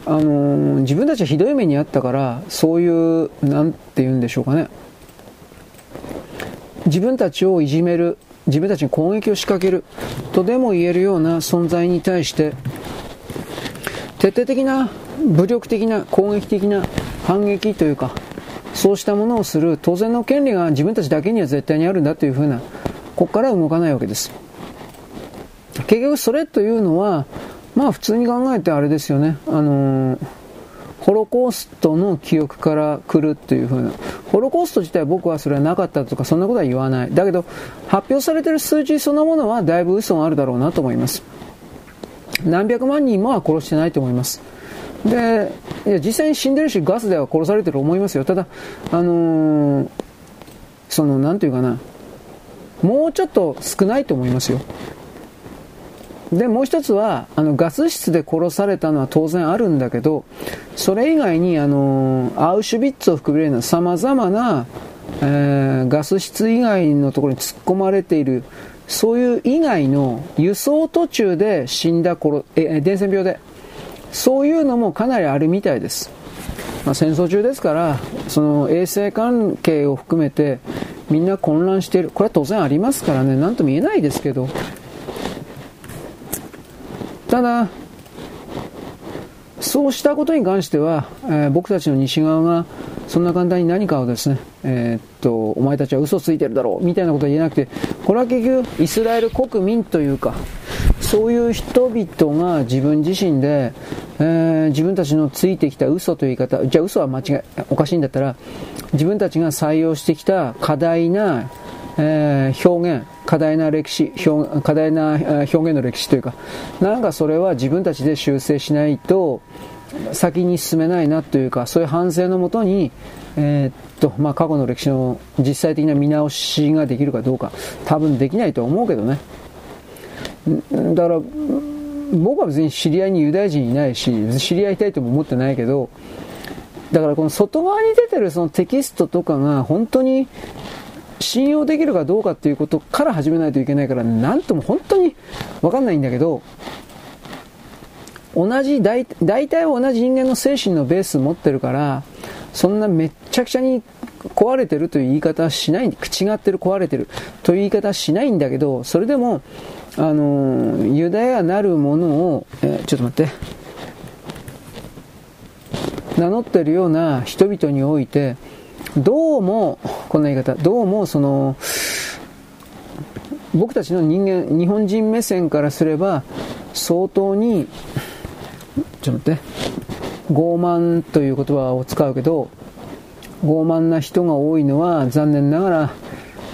あのー、自分たちはひどい目にあったから、そういう、なんて言うんでしょうかね。自分たちをいじめる、自分たちに攻撃を仕掛けるとでも言えるような存在に対して、徹底的な武力的な攻撃的な反撃というかそうしたものをする当然の権利が自分たちだけには絶対にあるんだというふうなここから動かないわけです。結局それというのはまあ普通に考えてあれですよね。あのー、ホロコーストの記憶から来るっていうふうな。ホロコースト自体僕はそれはなかったとかそんなことは言わない。だけど発表されてる数字そのものはだいぶ嘘があるだろうなと思います。何百万人もは殺してないと思います。で、いや実際に死んでるし、ガスでは殺されてると思いますよ。ただ、あのー、その、なんていうかな、もうちょっと少ないと思いますよ。で、もう一つは、あの、ガス室で殺されたのは当然あるんだけど、それ以外に、あのー、アウシュビッツを含めるような様々な、えー、ガス室以外のところに突っ込まれているそういう以外の輸送途中で死んだ頃、え、伝染病で、そういうのもかなりあるみたいです。まあ、戦争中ですから、その衛生関係を含めてみんな混乱している。これは当然ありますからね、なんとも言えないですけど。ただ、そうしたことに関しては、えー、僕たちの西側がそんな簡単に何かをですね、えー、っと、お前たちは嘘ついてるだろう、みたいなことは言えなくて、これは結局、イスラエル国民というか、そういう人々が自分自身で、えー、自分たちのついてきた嘘という言い方、じゃあ嘘は間違い、おかしいんだったら、自分たちが採用してきた過大な、えー、表現、過大な歴史、表過大な表現の歴史というか、なんかそれは自分たちで修正しないと、先に進めないなというか、そういう反省のもとに、えー、っと、まあ、過去の歴史の実際的な見直しができるかどうか、多分できないと思うけどね。だから、僕は別に知り合いにユダヤ人いないし、知り合いたいとも思ってないけど、だからこの外側に出てるそのテキストとかが本当に信用できるかどうかっていうことから始めないといけないから、なんとも本当にわかんないんだけど、同じ大、大体同じ人間の精神のベース持ってるから、そんなめっちゃくちゃに壊れてるという言い方はしない、口がってる壊れてるという言い方はしないんだけど、それでも、あのユダヤなるものを、え、ちょっと待って、名乗ってるような人々において、どうも、こんな言い方、どうもその、僕たちの人間、日本人目線からすれば、相当に、ちょっと待って、傲慢という言葉を使うけど、傲慢な人が多いのは残念ながら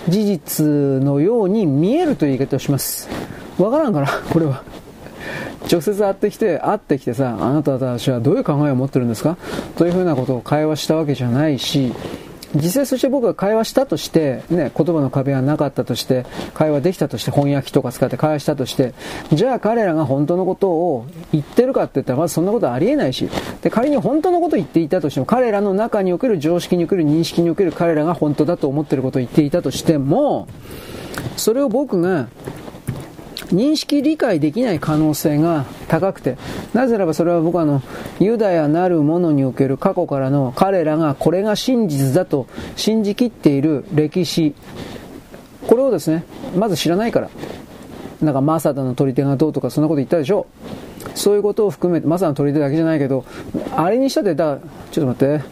事実のように見えるという言い方をします。わからんから、これは。直接会ってきて、会ってきてさ、あなたたちはどういう考えを持ってるんですか？というふうなことを会話したわけじゃないし、実際そして僕が会話したとして、ね、言葉の壁がなかったとして、会話できたとして、翻訳機とか使って会話したとして、じゃあ彼らが本当のことを言ってるかって言ったら、まずそんなことありえないし、で、仮に本当のことを言っていたとしても、彼らの中における常識における認識における彼らが本当だと思ってることを言っていたとしても、それを僕が認識理解できない可能性が高くて、なぜならばそれは僕はあの、ユダヤなるものにおける過去からの彼らがこれが真実だと信じきっている歴史、これをですね、まず知らないから。なんかマサダの取り手がどうとかそんなこと言ったでしょそういうことを含めて、マサダの取り手だけじゃないけど、あれにしたって、だちょっと待って、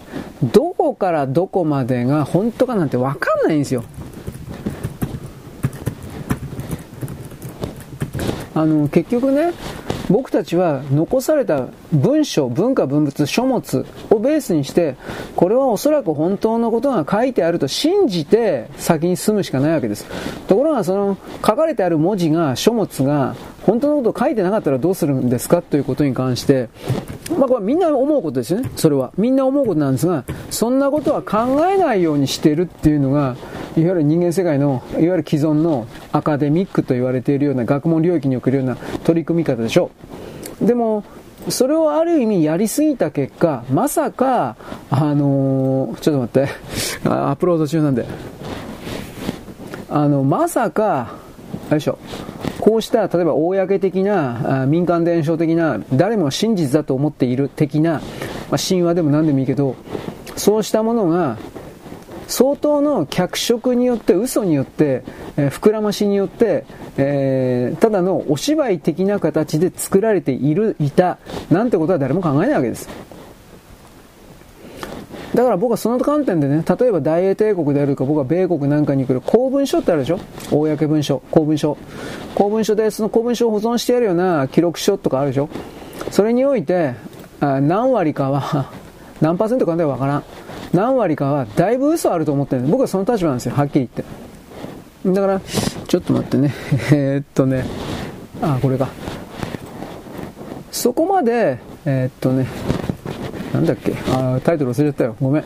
どこからどこまでが本当かなんてわかんないんですよ。あの結局ね僕たちは残された文章、文化、文物、書物をベースにして、これはおそらく本当のことが書いてあると信じて先に進むしかないわけです。ところがその書かれてある文字が、書物が本当のことを書いてなかったらどうするんですか？ということに関して、まあこれみんな思うことですよね、それは。みんな思うことなんですが、そんなことは考えないようにしてるっていうのが、いわゆる人間世界の、いわゆる既存のアカデミックと言われているような学問領域におけるような取り組み方でしょう。でも、それをある意味やりすぎた結果、まさか、あのー、ちょっと待って、アップロード中なんで。あの、まさか、よいしょ。こうした、例えば公的な、民間伝承的な、誰も真実だと思っている的な、まあ、神話でも何でもいいけど、そうしたものが、相当の脚色によって、嘘によって、えー、膨らましによって、えー、ただのお芝居的な形で作られている、いた、なんてことは誰も考えないわけです。だから僕はその観点でね、例えば大英帝国であるか、僕は米国なんかに来る公文書ってあるでしょ？公文書、公文書。公文書で、その公文書を保存してやるような記録書とかあるでしょ？それにおいて、あ何割かは、何パーセントかではわからん。何割かはだいぶ嘘あると思ってる僕はその立場なんですよ、はっきり言って。だから、ちょっと待ってね。えー、っとね、あ、これか。そこまで、えー、っとね、なんだっけあタイトル忘れちゃったよ。ごめん。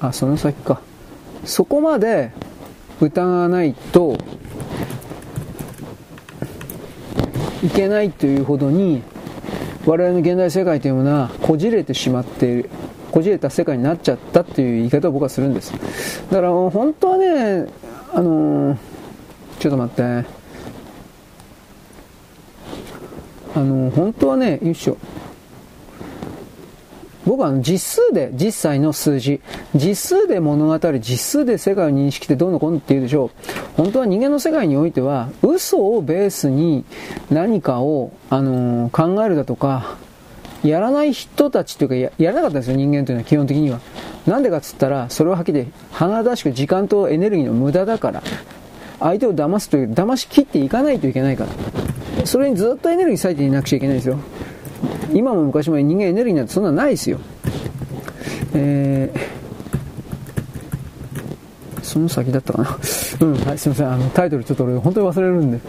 あ、その先か。そこまで疑わないといけないというほどに我々の現代世界というものはこじれてしまっている。こじれた世界になっちゃったっていう言い方を僕はするんです。だから本当はね、あのー、ちょっと待って。あのー、本当はね、よいしょ。僕は実数で、実際の数字、実数で物語、実数で世界を認識ってどうのこうのって言うでしょう。本当は人間の世界においては、嘘をベースに何かを、あのー、考えるだとか、やらない人たちというかや、やらなかったんですよ、人間というのは基本的には。なんでかっつったら、それははっきり、鼻らしく時間とエネルギーの無駄だから。相手を騙すという、騙し切っていかないといけないから。それにずっとエネルギー割いていなくちゃいけないですよ。今も昔も人間エネルギーなんてそんなないですよ。えー、その先だったかな。うん、はい、すいません。あの、タイトルちょっと俺本当に忘れるんで。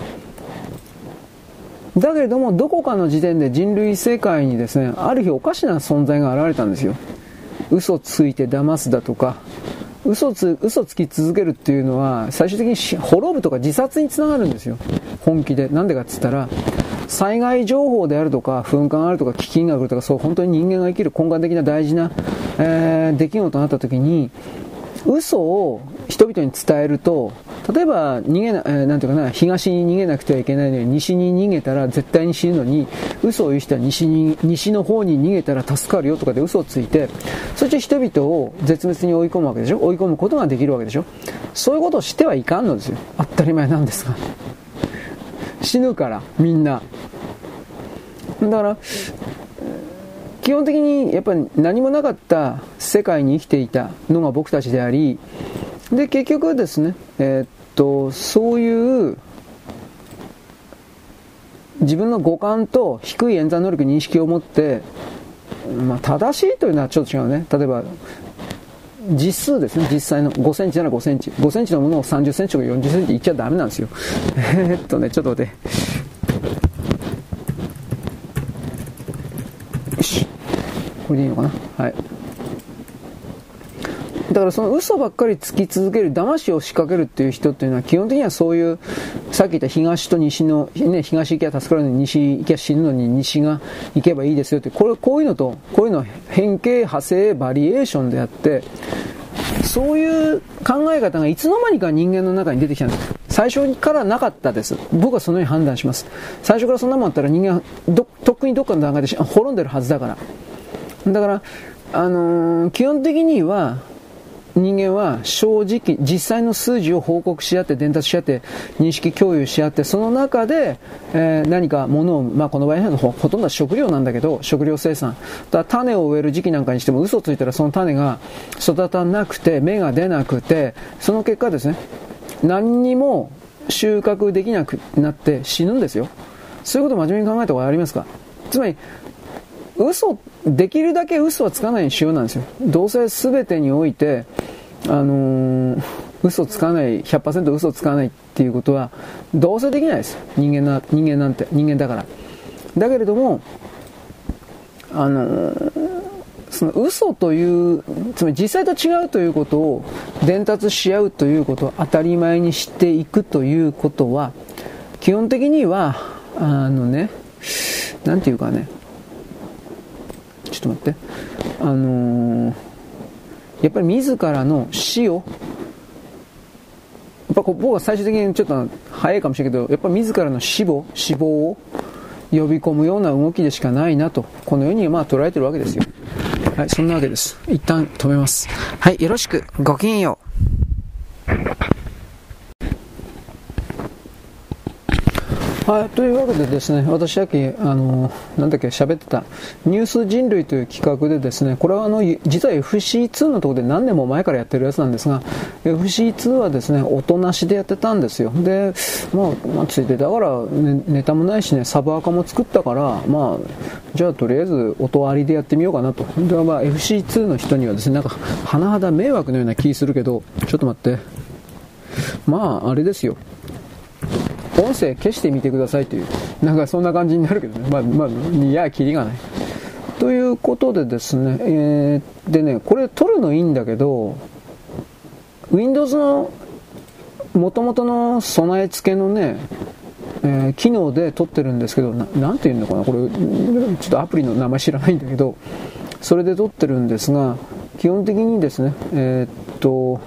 だけれども、どこかの時点で人類世界にですね、ある日おかしな存在が現れたんですよ。嘘ついて騙すだとか、嘘つ、嘘つき続けるっていうのは、最終的に滅ぶとか自殺につながるんですよ。本気で。なんでかって言ったら、災害情報であるとか、噴火があるとか、飢饉が来るとか、そう、本当に人間が生きる根幹的な大事な、えー、出来事となった時に、嘘を人々に伝えると、例えば逃げな、えー、なんていうかな、東に逃げなくてはいけないのに、西に逃げたら絶対に死ぬのに、嘘を言う人は西に、西の方に逃げたら助かるよとかで嘘をついて、そして人々を絶滅に追い込むわけでしょ？追い込むことができるわけでしょ？そういうことをしてはいかんのですよ。当たり前なんですが。死ぬから、みんな。だから、基本的にやっぱり何もなかった世界に生きていたのが僕たちであり、で、結局ですね、えー、っと、そういう自分の五感と低い演算能力認識を持って、まあ、正しいというのはちょっと違うね。例えば、実数ですね、実際の5センチなら5センチ。5センチのものを30センチとか40センチいっちゃダメなんですよ。えっとね、ちょっと待って。よし。これでいいのかな？はい。だからその嘘ばっかりつき続ける、騙しを仕掛けるっていう人っていうのは基本的にはそういう、さっき言った東と西の、ね、東行けば助かるのに西行けば死ぬのに西が行けばいいですよって、これ、こういうのと、こういうのは変形、派生、バリエーションであって、そういう考え方がいつの間にか人間の中に出てきたんです。最初からなかったです。僕はそのように判断します。最初からそんなもんあったら人間はど、とっくにどっかの段階で滅んでるはずだから。だから、あのー、基本的には、人間は正直、実際の数字を報告し合って、伝達し合って、認識共有し合って、その中で、えー、何か物を、まあ、この場合はほほとんどは食料なんだけど、食料生産。だ種を植える時期なんかにしても嘘ついたらその種が育たなくて、芽が出なくて、その結果ですね、何にも収穫できなくなって死ぬんですよ。そういうことを真面目に考えた方がありますか？つまり、嘘、できるだけ嘘はつかないようにしようなんですよ。どうせ全てにおいて、あのー、嘘つかない、100%嘘つかないっていうことは、どうせできないです。人間な、人間なんて、人間だから。だけれども、あのー、その嘘という、つまり実際と違うということを伝達し合うということを当たり前にしていくということは、基本的には、あのね、なんていうかね、ちょっと待って、あのーやっぱり自らの死を、やっぱ僕は最終的にちょっと早いかもしれないけど、やっぱ自らの死亡、死亡を呼び込むような動きでしかないなと、このようにまあ捉えてるわけですよ。はい、そんなわけです。一旦止めます。はい、よろしく。ごきげんよう。はい、というわけでですね、私さっき、あの、なんだっけ、喋ってた、ニュース人類という企画でですね、これはあの、実は FC2 のところで何年も前からやってるやつなんですが、FC2 はですね、おとなしでやってたんですよ。で、まあ、まあ、ついて、だから、ね、ネタもないしね、サブアカも作ったから、まあ、じゃあとりあえず音ありでやってみようかなと。で、まあ、FC2 の人にはですね、なんか、甚だ迷惑のような気するけど、ちょっと待って。まあ、あれですよ。音声消してみてくださいという、なんかそんな感じになるけどね。まあ、まあ、いや、キリがない。ということでですね、えー、でね、これ撮るのいいんだけど、Windows の元々の備え付けのね、えー、機能で撮ってるんですけど、なんていうのかな、これ、ちょっとアプリの名前知らないんだけど、それで撮ってるんですが、基本的にですね、えー、っと、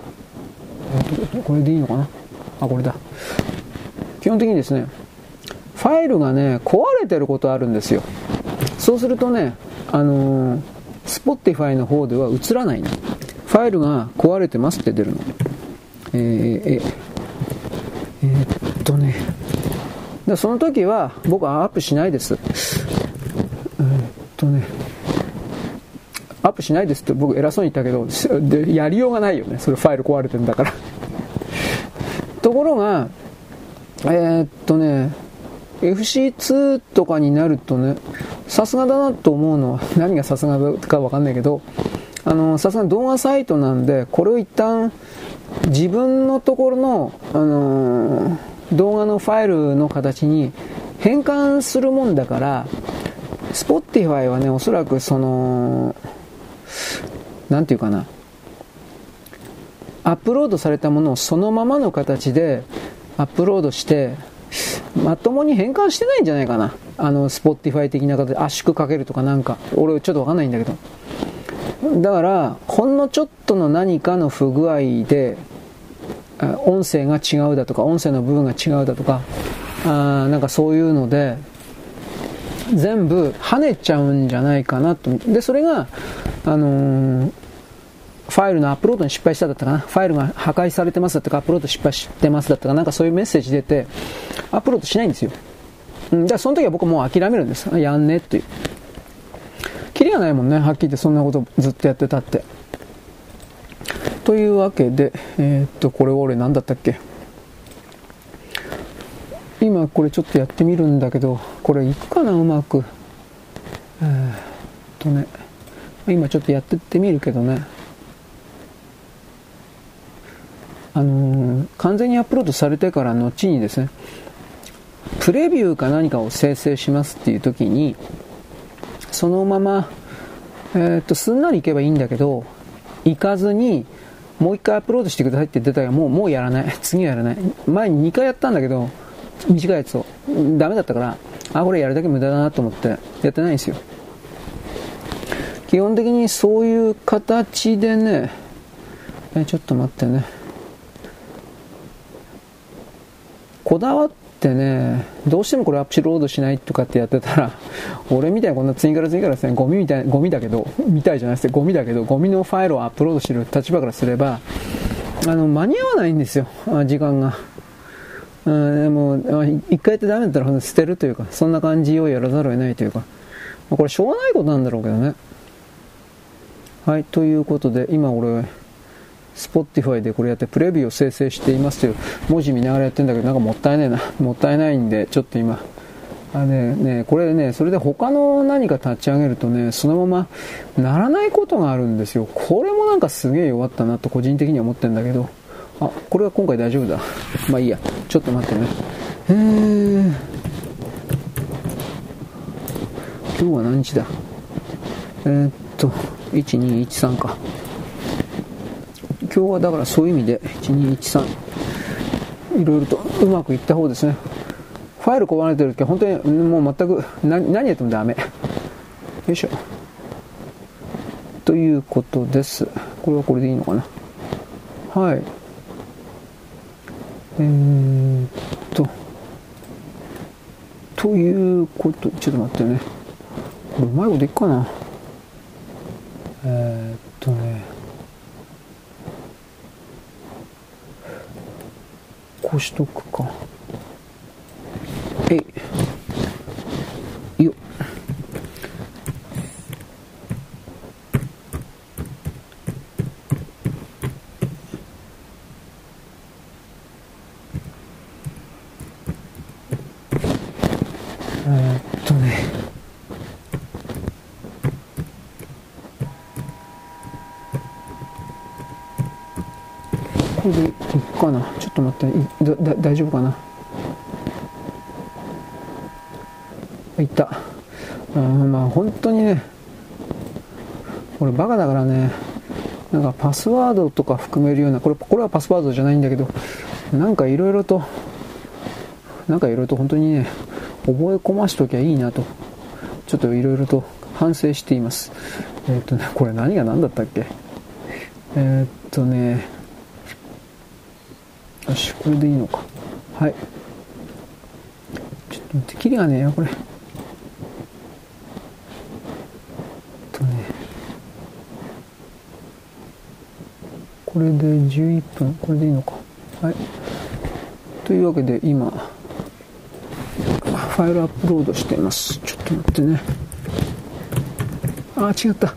これでいいのかな？あ、これだ。基本的にですね、ファイルがね、壊れてることあるんですよ。そうするとね、あのー、Spotify の方では映らないの。ファイルが壊れてますって出るの。えー、えー、えー、っとね、でその時は僕はアップしないです。えー、っとね、アップしないですって僕偉そうに言ったけど、やりようがないよね。それファイル壊れてるんだから。ところが、えー、っとね、FC2 とかになるとね、さすがだなと思うのは、何がさすがかわかんないけど、あの、さすが動画サイトなんで、これを一旦自分のところの、あのー、動画のファイルの形に変換するもんだから、Spotify はね、おそらくその、なんていうかな、アップロードされたものをそのままの形でアップロードして、まともに変換してないんじゃないかな。あの、Spotify 的な形で圧縮かけるとかなんか。俺ちょっとわかんないんだけど。だから、ほんのちょっとの何かの不具合で、音声が違うだとか、音声の部分が違うだとか、あなんかそういうので、全部跳ねちゃうんじゃないかなと。で、それが、あのー、ファイルのアップロードに失敗しただったかな。ファイルが破壊されてますだったか、アップロード失敗してますだったか、なんかそういうメッセージ出て、アップロードしないんですよ。うん、じゃあその時は僕はもう諦めるんです。やんねっていう。キリがないもんね、はっきり言ってそんなことずっとやってたって。というわけで、えー、っと、これ俺何だったっけ今これちょっとやってみるんだけど、これいくかな、うまく。えー、っとね、今ちょっとやってってみるけどね。あのー、完全にアップロードされてから後にですね、プレビューか何かを生成しますっていう時に、そのまま、えー、っと、すんなりいけばいいんだけど、行かずに、もう一回アップロードしてくださいって出たらもう、もうやらない。次はやらない。前に2回やったんだけど、短いやつを。ダメだったから、あ、これやるだけ無駄だなと思ってやってないんですよ。基本的にそういう形でね、えちょっと待ってね。こだわってね、どうしてもこれアップロードしないとかってやってたら、俺みたいなこんな次から次からですね、ゴミみたい、ゴミだけど、みたいじゃないですゴミだけど、ゴミのファイルをアップロードしてる立場からすれば、あの、間に合わないんですよ、時間が。うん、でも、一回やってダメだったら捨てるというか、そんな感じをやらざるを得ないというか、これしょうがないことなんだろうけどね。はい、ということで、今俺、Spotify でこれやってプレビューを生成していますという文字見ながらやってんだけど、なんかもったいないな。もったいないんで、ちょっと今、あね、ね、これね、それで他の何か立ち上げるとね、そのままならないことがあるんですよ。これもなんかすげえ弱ったなと個人的には思ってんだけど、あ、これは今回大丈夫だ。まあいいや。ちょっと待ってね。えー、今日は何日だ？えー、っと、1213か。今日はだからそういう意味で、1213、いろいろとうまくいった方ですね。ファイル壊れてる時は本当にもう全く何何やってもダメ。よいしょ。ということです。これはこれでいいのかな。はい。えー、っと、ということ、ちょっと待ってね。これうまいこといっかな。えー、っとね。こうしとくか。えい。よっ。これでかな。ちょっと待って。だ大丈夫かな。いった。うんまあ本当にね。俺バカだからね。なんかパスワードとか含めるような。これこれはパスワードじゃないんだけど。なんかいろいろとなんかいろいろと本当にね覚え込ましときゃいいなと。ちょっといろいろと反省しています。えっ、ー、とねこれ何が何だったっけ？えっ、とねよし、これでいいのか。はい。ちょっと待って、キリがねえよ、これ。とね。これで11分。これでいいのか。はい。というわけで、今、ファイルアップロードしています。ちょっと待ってね。あ、違った。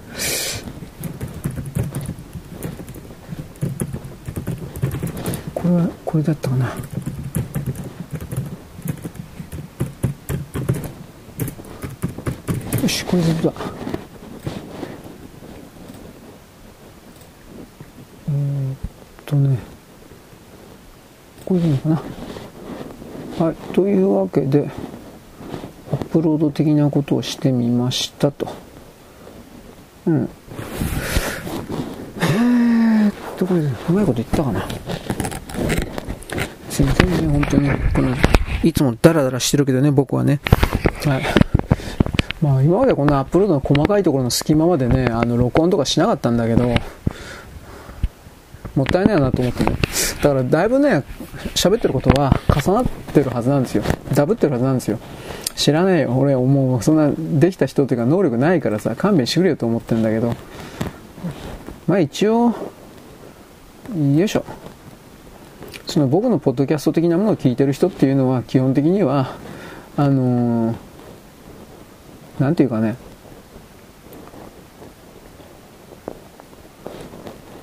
れはこれだったかな。よしこれでだえー、っとねこれでいいのかな。はいというわけでアップロード的なことをしてみましたと。うん。えーっとこれうまいこと言ったかな。いね本当にこのいつもダラダラしてるけどね僕はねはいまあ今までこんなアップロードの細かいところの隙間までね、あの録音とかしなかったんだけど、もったいないなと思ってね。だからだいぶね、喋ってることは重なってるはずなんですよ。ダブってるはずなんですよ。知らねえよ。俺もうそんなできた人というか能力ないからさ、勘弁してくれよと思ってるんだけど。まあ一応、よいしょ。その僕のポッドキャスト的なものを聞いてる人っていうのは基本的には、あのーていうかね、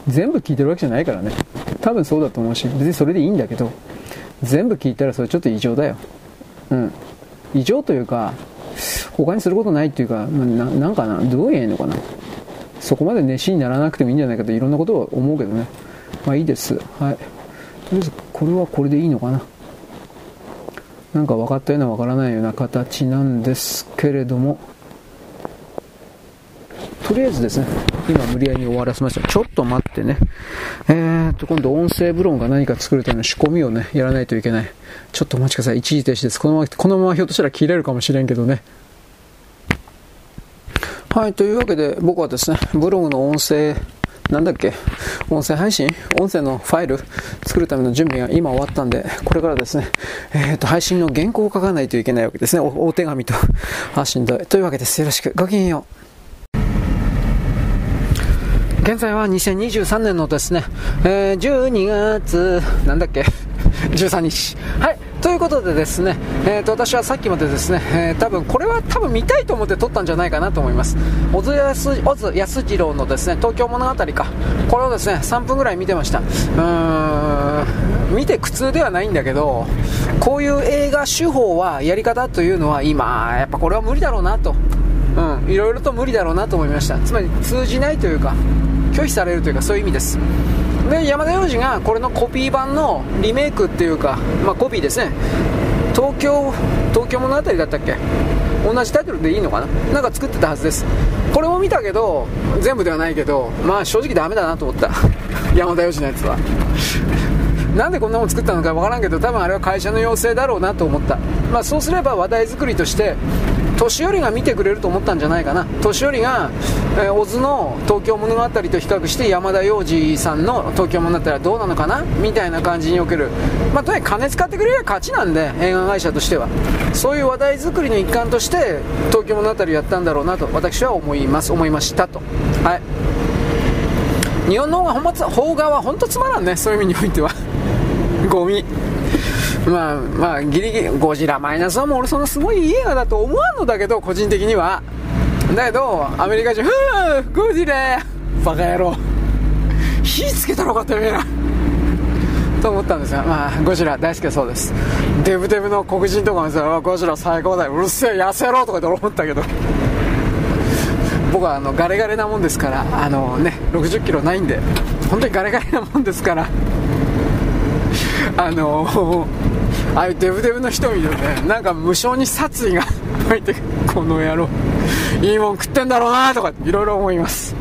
全部聞いてるわけじゃないからね。多分そうだと思うし、別にそれでいいんだけど、全部聞いたらそれちょっと異常だよ。うん。異常というか、他にすることないっていうか、ななんかな、どう言えんのかな。そこまで熱心にならなくてもいいんじゃないかといろんなことは思うけどね。まあいいです。はい。とりあえず、これはこれでいいのかな。なんか分かったような分からないような形なんですけれども、とりあえずですね、今無理やり終わらせました。ちょっと待ってね。えーっと、今度音声ブロンが何か作るための仕込みをね、やらないといけない。ちょっとお待ちください。一時停止です。このまま、このままひょっとしたら切れるかもしれんけどね。はい、というわけで僕はですね、ブログの音声なんだっけ、音声配信？音声のファイル作るための準備が今終わったんで、これからですね、えっ、ー、と、配信の原稿を書かないといけないわけですね。お手紙と発信と。というわけです。よろしく。ごきげんよう。現在は2023年のですね、えー、12月、なんだっけ、13日。はい。ということでですね、えー、と私はさっきまでですね、えー、多分これは多分見たいと思って撮ったんじゃないかなと思います。小津安小津安二郎のですね、東京物語か。これをですね、3分ぐらい見てました。うーん、見て苦痛ではないんだけど、こういう映画手法は、やり方というのは今、やっぱこれは無理だろうなと。うん、いろいろと無理だろうなと思いました。つまり通じないというか、拒否されるというか、そういう意味です。で山田洋次がこれのコピー版のリメイクっていうか、まあ、コピーですね。東京東京物語だったっけ？同じタイトルでいいのかな？なんか作ってたはずです。これも見たけど全部ではないけどまあ正直ダメだなと思った。山田洋次のやつは。なんでこんなもん作ったのかわからんけど多分あれは会社の要請だろうなと思った、まあ、そうすれば話題作りとして年寄りが見てくれると思ったんじゃないかな。年寄りが、えー、小津の東京物語と比較して山田洋次さんの東京物語はどうなのかな？みたいな感じにおける、まあ、とにかく金使ってくれれば勝ちなんで映画会社としては。そういう話題作りの一環として東京物語をやったんだろうなと私は思います。思いましたと。はい。日本の方が本邦画は本当つまらんね。そういう意味においては。ゴミ。まあまあギリギリゴジラマイナスはもう俺そんなすごいいい映画だと思わんのだけど個人的には。だけどアメリカ人ふぅゴジラ。バカ野郎。火つけたらよかったよめえなと思ったんですが、まあ、ゴジラ大好きだそうです。デブデブの黒人とか見てたら、ゴジラ最高だよ、うるせえ、痩せろとかって思ったけど、僕はあのガレガレなもんですから、あのね、60キロないんで、本当にガレガレなもんですから、あのああいうデブデブの人見るとね。なんか無性に殺意が 湧いてこの野郎。いいもん食ってんだろうなとかいろいろ思います。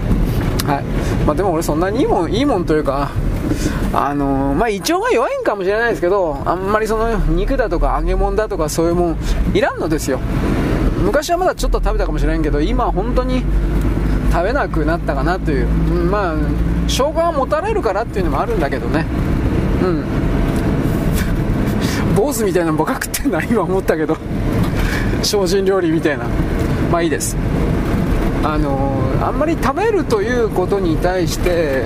はい。まあ、でも俺そんなにいいもんいいもんというかあのー、まあ胃腸が弱いんかもしれないですけどあんまりその肉だとか揚げ物だとかそういうもんいらんのですよ。昔はまだちょっと食べたかもしれんけど今本当に食べなくなったかなという。まあ生姜は持たれるからっていうのもあるんだけどね。うん。坊主みたいなのばっか食ってんだ今思ったけど精進料理みたいなまあいいですあの、あんまり食べるということに対して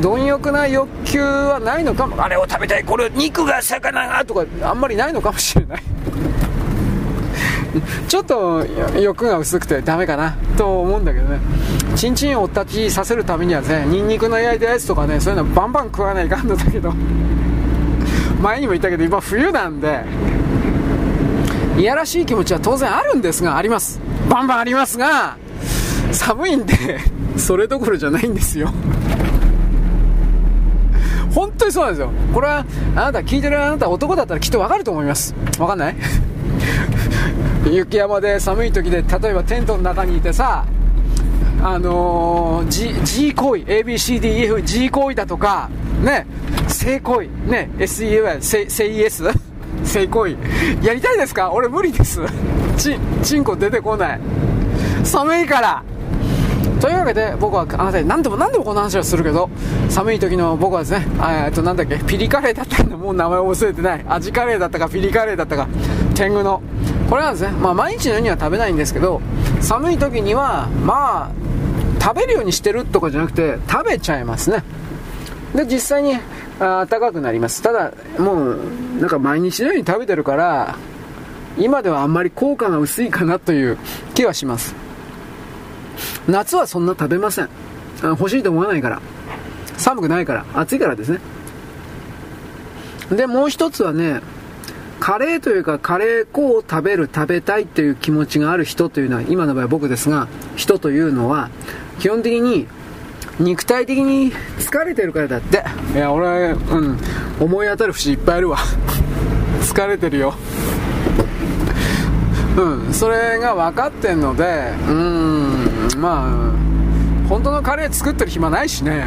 貪欲な欲求はないのかもあれを食べたいこれ肉が魚がとかあんまりないのかもしれないちょっと欲が薄くてダメかなと思うんだけどねチンチンを立ちさせるためにはねニンニクの焼いたやつとかねそういうのバンバン食わないかんのだけど前にも言ったけど今冬なんでいやらしい気持ちは当然あるんですがあります。バンバンありますが寒いんで それどころじゃないんですよ。本当にそうなんですよ。これはあなた聞いてるあなた男だったらきっとわかると思います。わかんない？雪山で寒い時で例えばテントの中にいてさあのー、G, G 行為 ABCDEF G 行為だとかね性行為ね S. E. U. S. 性 ES 性行為やりたいですか？俺無理ですちチンコ出てこない寒いからというわけで僕はあなたに何度も何度もこの話をするけど寒い時の僕はですねえっとなんだっけ？ピリカレーだったんだもう名前を忘れてない味カレーだったかピリカレーだったか天狗のこれはですね、まあ、毎日のようには食べないんですけど寒い時にはまあ食べるようにしてるとかじゃなくて食べちゃいますねで実際に暖かくなります。ただもうなんか毎日のように食べてるから今ではあんまり効果が薄いかなという気はします。夏はそんな食べません。欲しいと思わないから。寒くないから。暑いからですね。でもう一つはねカレーというかカレー粉を食べる食べたいという気持ちがある人というのは今の場合僕ですが人というのは基本的に肉体的に疲れてるからだって。いや俺うん。思い当たる節いっぱいあるわ。疲れてるよ。うん。それが分かってんのでうん。まあ本当のカレー作ってる暇ないしね。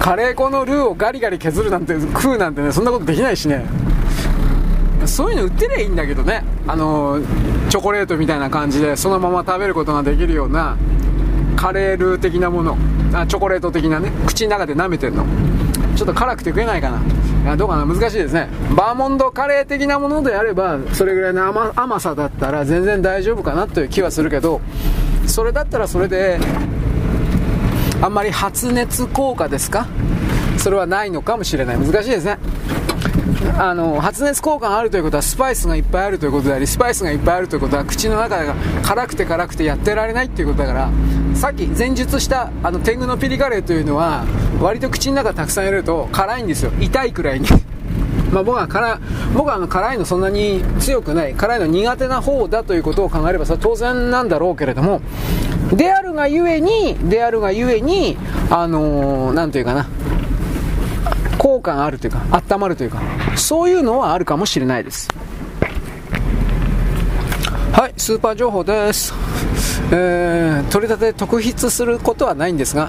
カレー粉のルーをガリガリ削るなんて食うなんてねそんなことできないしね。そういうの売ってりゃいいんだけどね。あのチョコレートみたいな感じでそのまま食べることができるようなカレール的なもの。あチョコレート的なね。口の中で舐めてんの。ちょっと辛くて食えないかな。いやどうかな。難しいですね。バーモンドカレー的なものであればそれぐらいの甘甘さだったら全然大丈夫かなという気はするけどそれだったらそれであんまり発熱効果ですか？それはないのかもしれない。難しいですね。あの発熱効果があるということはスパイスがいっぱいあるということでありスパイスがいっぱいあるということは口の中が辛くて辛くてやってられないっていうことだからさっき前述したあの天狗のピリカレーというのは割と口の中たくさん入れると辛いんですよ。痛いくらいに。まあ僕は辛僕はあの辛いのそんなに強くない。辛いの苦手な方だということを考えればそれは当然なんだろうけれどもであるがゆえにであるがゆえにあのー、ていうかな。効果があるというか温まるというかそういうのはあるかもしれないです。はいスーパー情報です。えー、取り立て特筆することはないんですが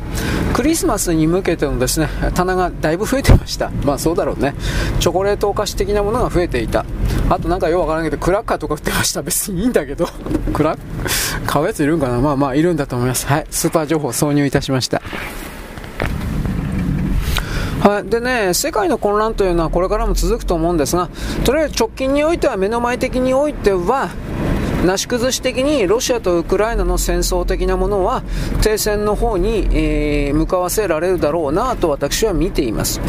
クリスマスに向けてのですね棚がだいぶ増えてました。まあそうだろうね。チョコレートお菓子的なものが増えていた。あとなんかようわからんけどクラッカーとか売ってました。別にいいんだけど。クラ買うやついるんかな？まあまあいるんだと思います。はいスーパー情報挿入いたしました。はい、でね、世界の混乱というのはこれからも続くと思うんですが、とりあえず直近においては、目の前的においては、なし崩し的にロシアとウクライナの戦争的なものは停戦の方に、えー、向かわせられるだろうなと私は見ています、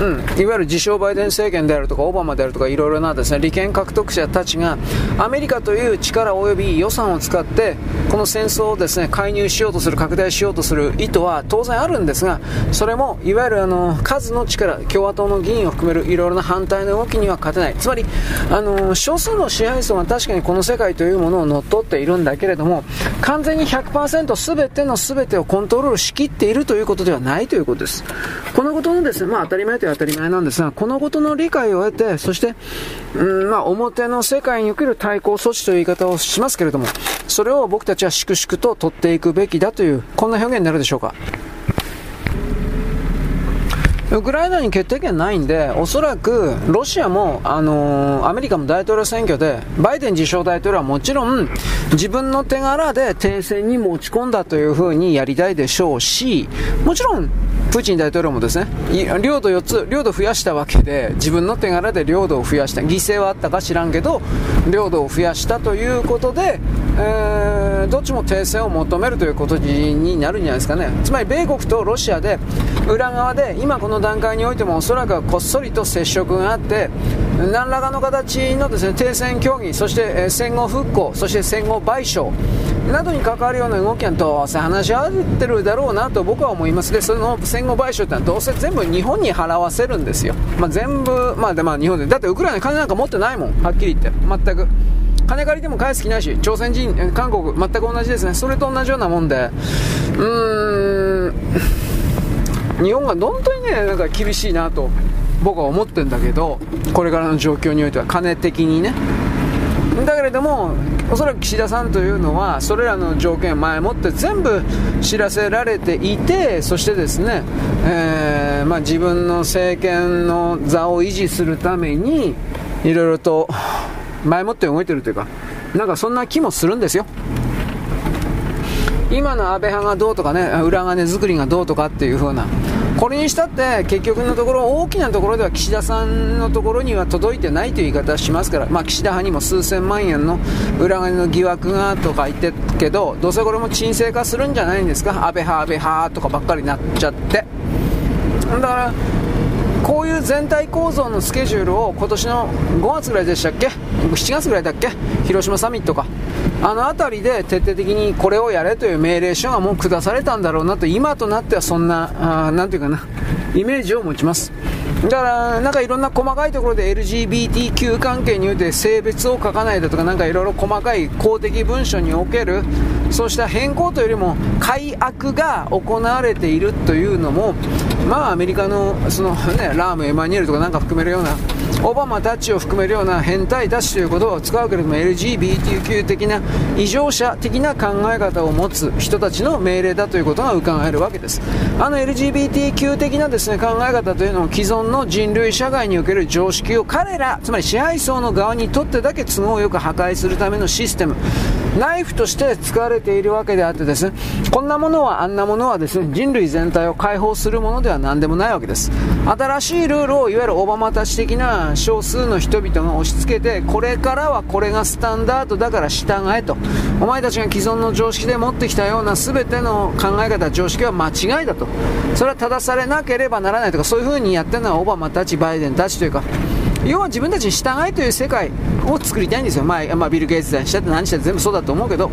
うん、いわゆる自称バイデン政権であるとかオバマであるとかいろいろなですね利権獲得者たちがアメリカという力及び予算を使ってこの戦争をですね介入しようとする拡大しようとする意図は当然あるんですがそれもいわゆるあの数の力共和党の議員を含めるいろいろな反対の動きには勝てない。つまりあの少数の支配層が確かにこの世界といういうものを乗っ取っているんだけれども完全に100%全ての全てをコントロールしきっているということではないということです。このことのですね、まあ当たり前という当たり前なんですがこのことの理解を得てそして、うんまあ、表の世界における対抗措置という言い方をしますけれどもそれを僕たちは粛々と取っていくべきだというこんな表現になるでしょうか。ウクライナに決定権ないんで、おそらくロシアも、あのー、アメリカも大統領選挙で、バイデン自称大統領はもちろん、自分の手柄で停戦に持ち込んだというふうにやりたいでしょうし、もちろん、プーチン大統領もですね、領土4つ、領土増やしたわけで、自分の手柄で領土を増やした。犠牲はあったか知らんけど、領土を増やしたということで、えー、どっちも停戦を求めるということになるんじゃないですかね。つまり、米国とロシアで、裏側で、今このの段階においてもおそらくはこっそりと接触があって、何らかの形のですね停戦協議、そして戦後復興、そして戦後賠償などに関わるような動きはどうせ話し合ってるだろうなと僕は思います。でその戦後賠償ってのはどうせ全部日本に払わせるんですよ、まあ、全部、まあでまあ、日本で。だってウクライナ金なんか持ってないもん。はっきり言って。全く。金借りても返す気ないし朝鮮人韓国全く同じですね。それと同じようなもんで。うーん。日本が本当にねなんか厳しいなと僕は思ってるんだけどこれからの状況においては金的にね。だけれどもおそらく岸田さんというのはそれらの条件を前もって全部知らせられていてそしてですね、えー、まあ、自分の政権の座を維持するためにいろいろと前もって動いてるというかなんかそんな気もするんですよ。今の安倍派がどうとかね裏金作りがどうとかっていう風な。これにしたって結局のところ大きなところでは岸田さんのところには届いてないという言い方をしますから、まあ、岸田派にも数千万円の裏金の疑惑がとか言ってるけどどうせこれも沈静化するんじゃないんですか？安倍派安倍派とかばっかりになっちゃって。だからこういう全体構造のスケジュールを今年の5月ぐらいでしたっけ？7月ぐらいだっけ？広島サミットか。あの辺りで徹底的にこれをやれという命令書がもう下されたんだろうなと今となってはそんな何ていうかなイメージを持ちます。だから、なんかいろんな細かいところで LGBTQ 関係において性別を書かないだとか、なんかいろいろ細かい公的文書における、そうした変更というよりも、改悪が行われているというのも、まあアメリカの、そのね、ラーム・エマニュエルとかなんか含めるような、オバマたちを含めるような変態たちということを使うけれども LGBTQ 的な異常者的な考え方を持つ人たちの命令だということが伺えるわけです。あの LGBTQ 的なですね考え方というのを既存の人類社会における常識を彼らつまり支配層の側にとってだけ都合よく破壊するためのシステム。ナイフとして使われているわけであってですねこんなものはあんなものはですね人類全体を解放するものでは何でもないわけです。新しいルールをいわゆるオバマたち的な少数の人々が押し付けてこれからはこれがスタンダードだから従えと。お前たちが既存の常識で持ってきたような全ての考え方常識は間違いだと。それは正されなければならないとかそういう風にやってるのはオバマたちバイデンたちというか要は自分たちに従えという世界を作りたいんですよ、まあ、まあ、ビル・ゲイツにしたって何したって全部そうだと思うけど。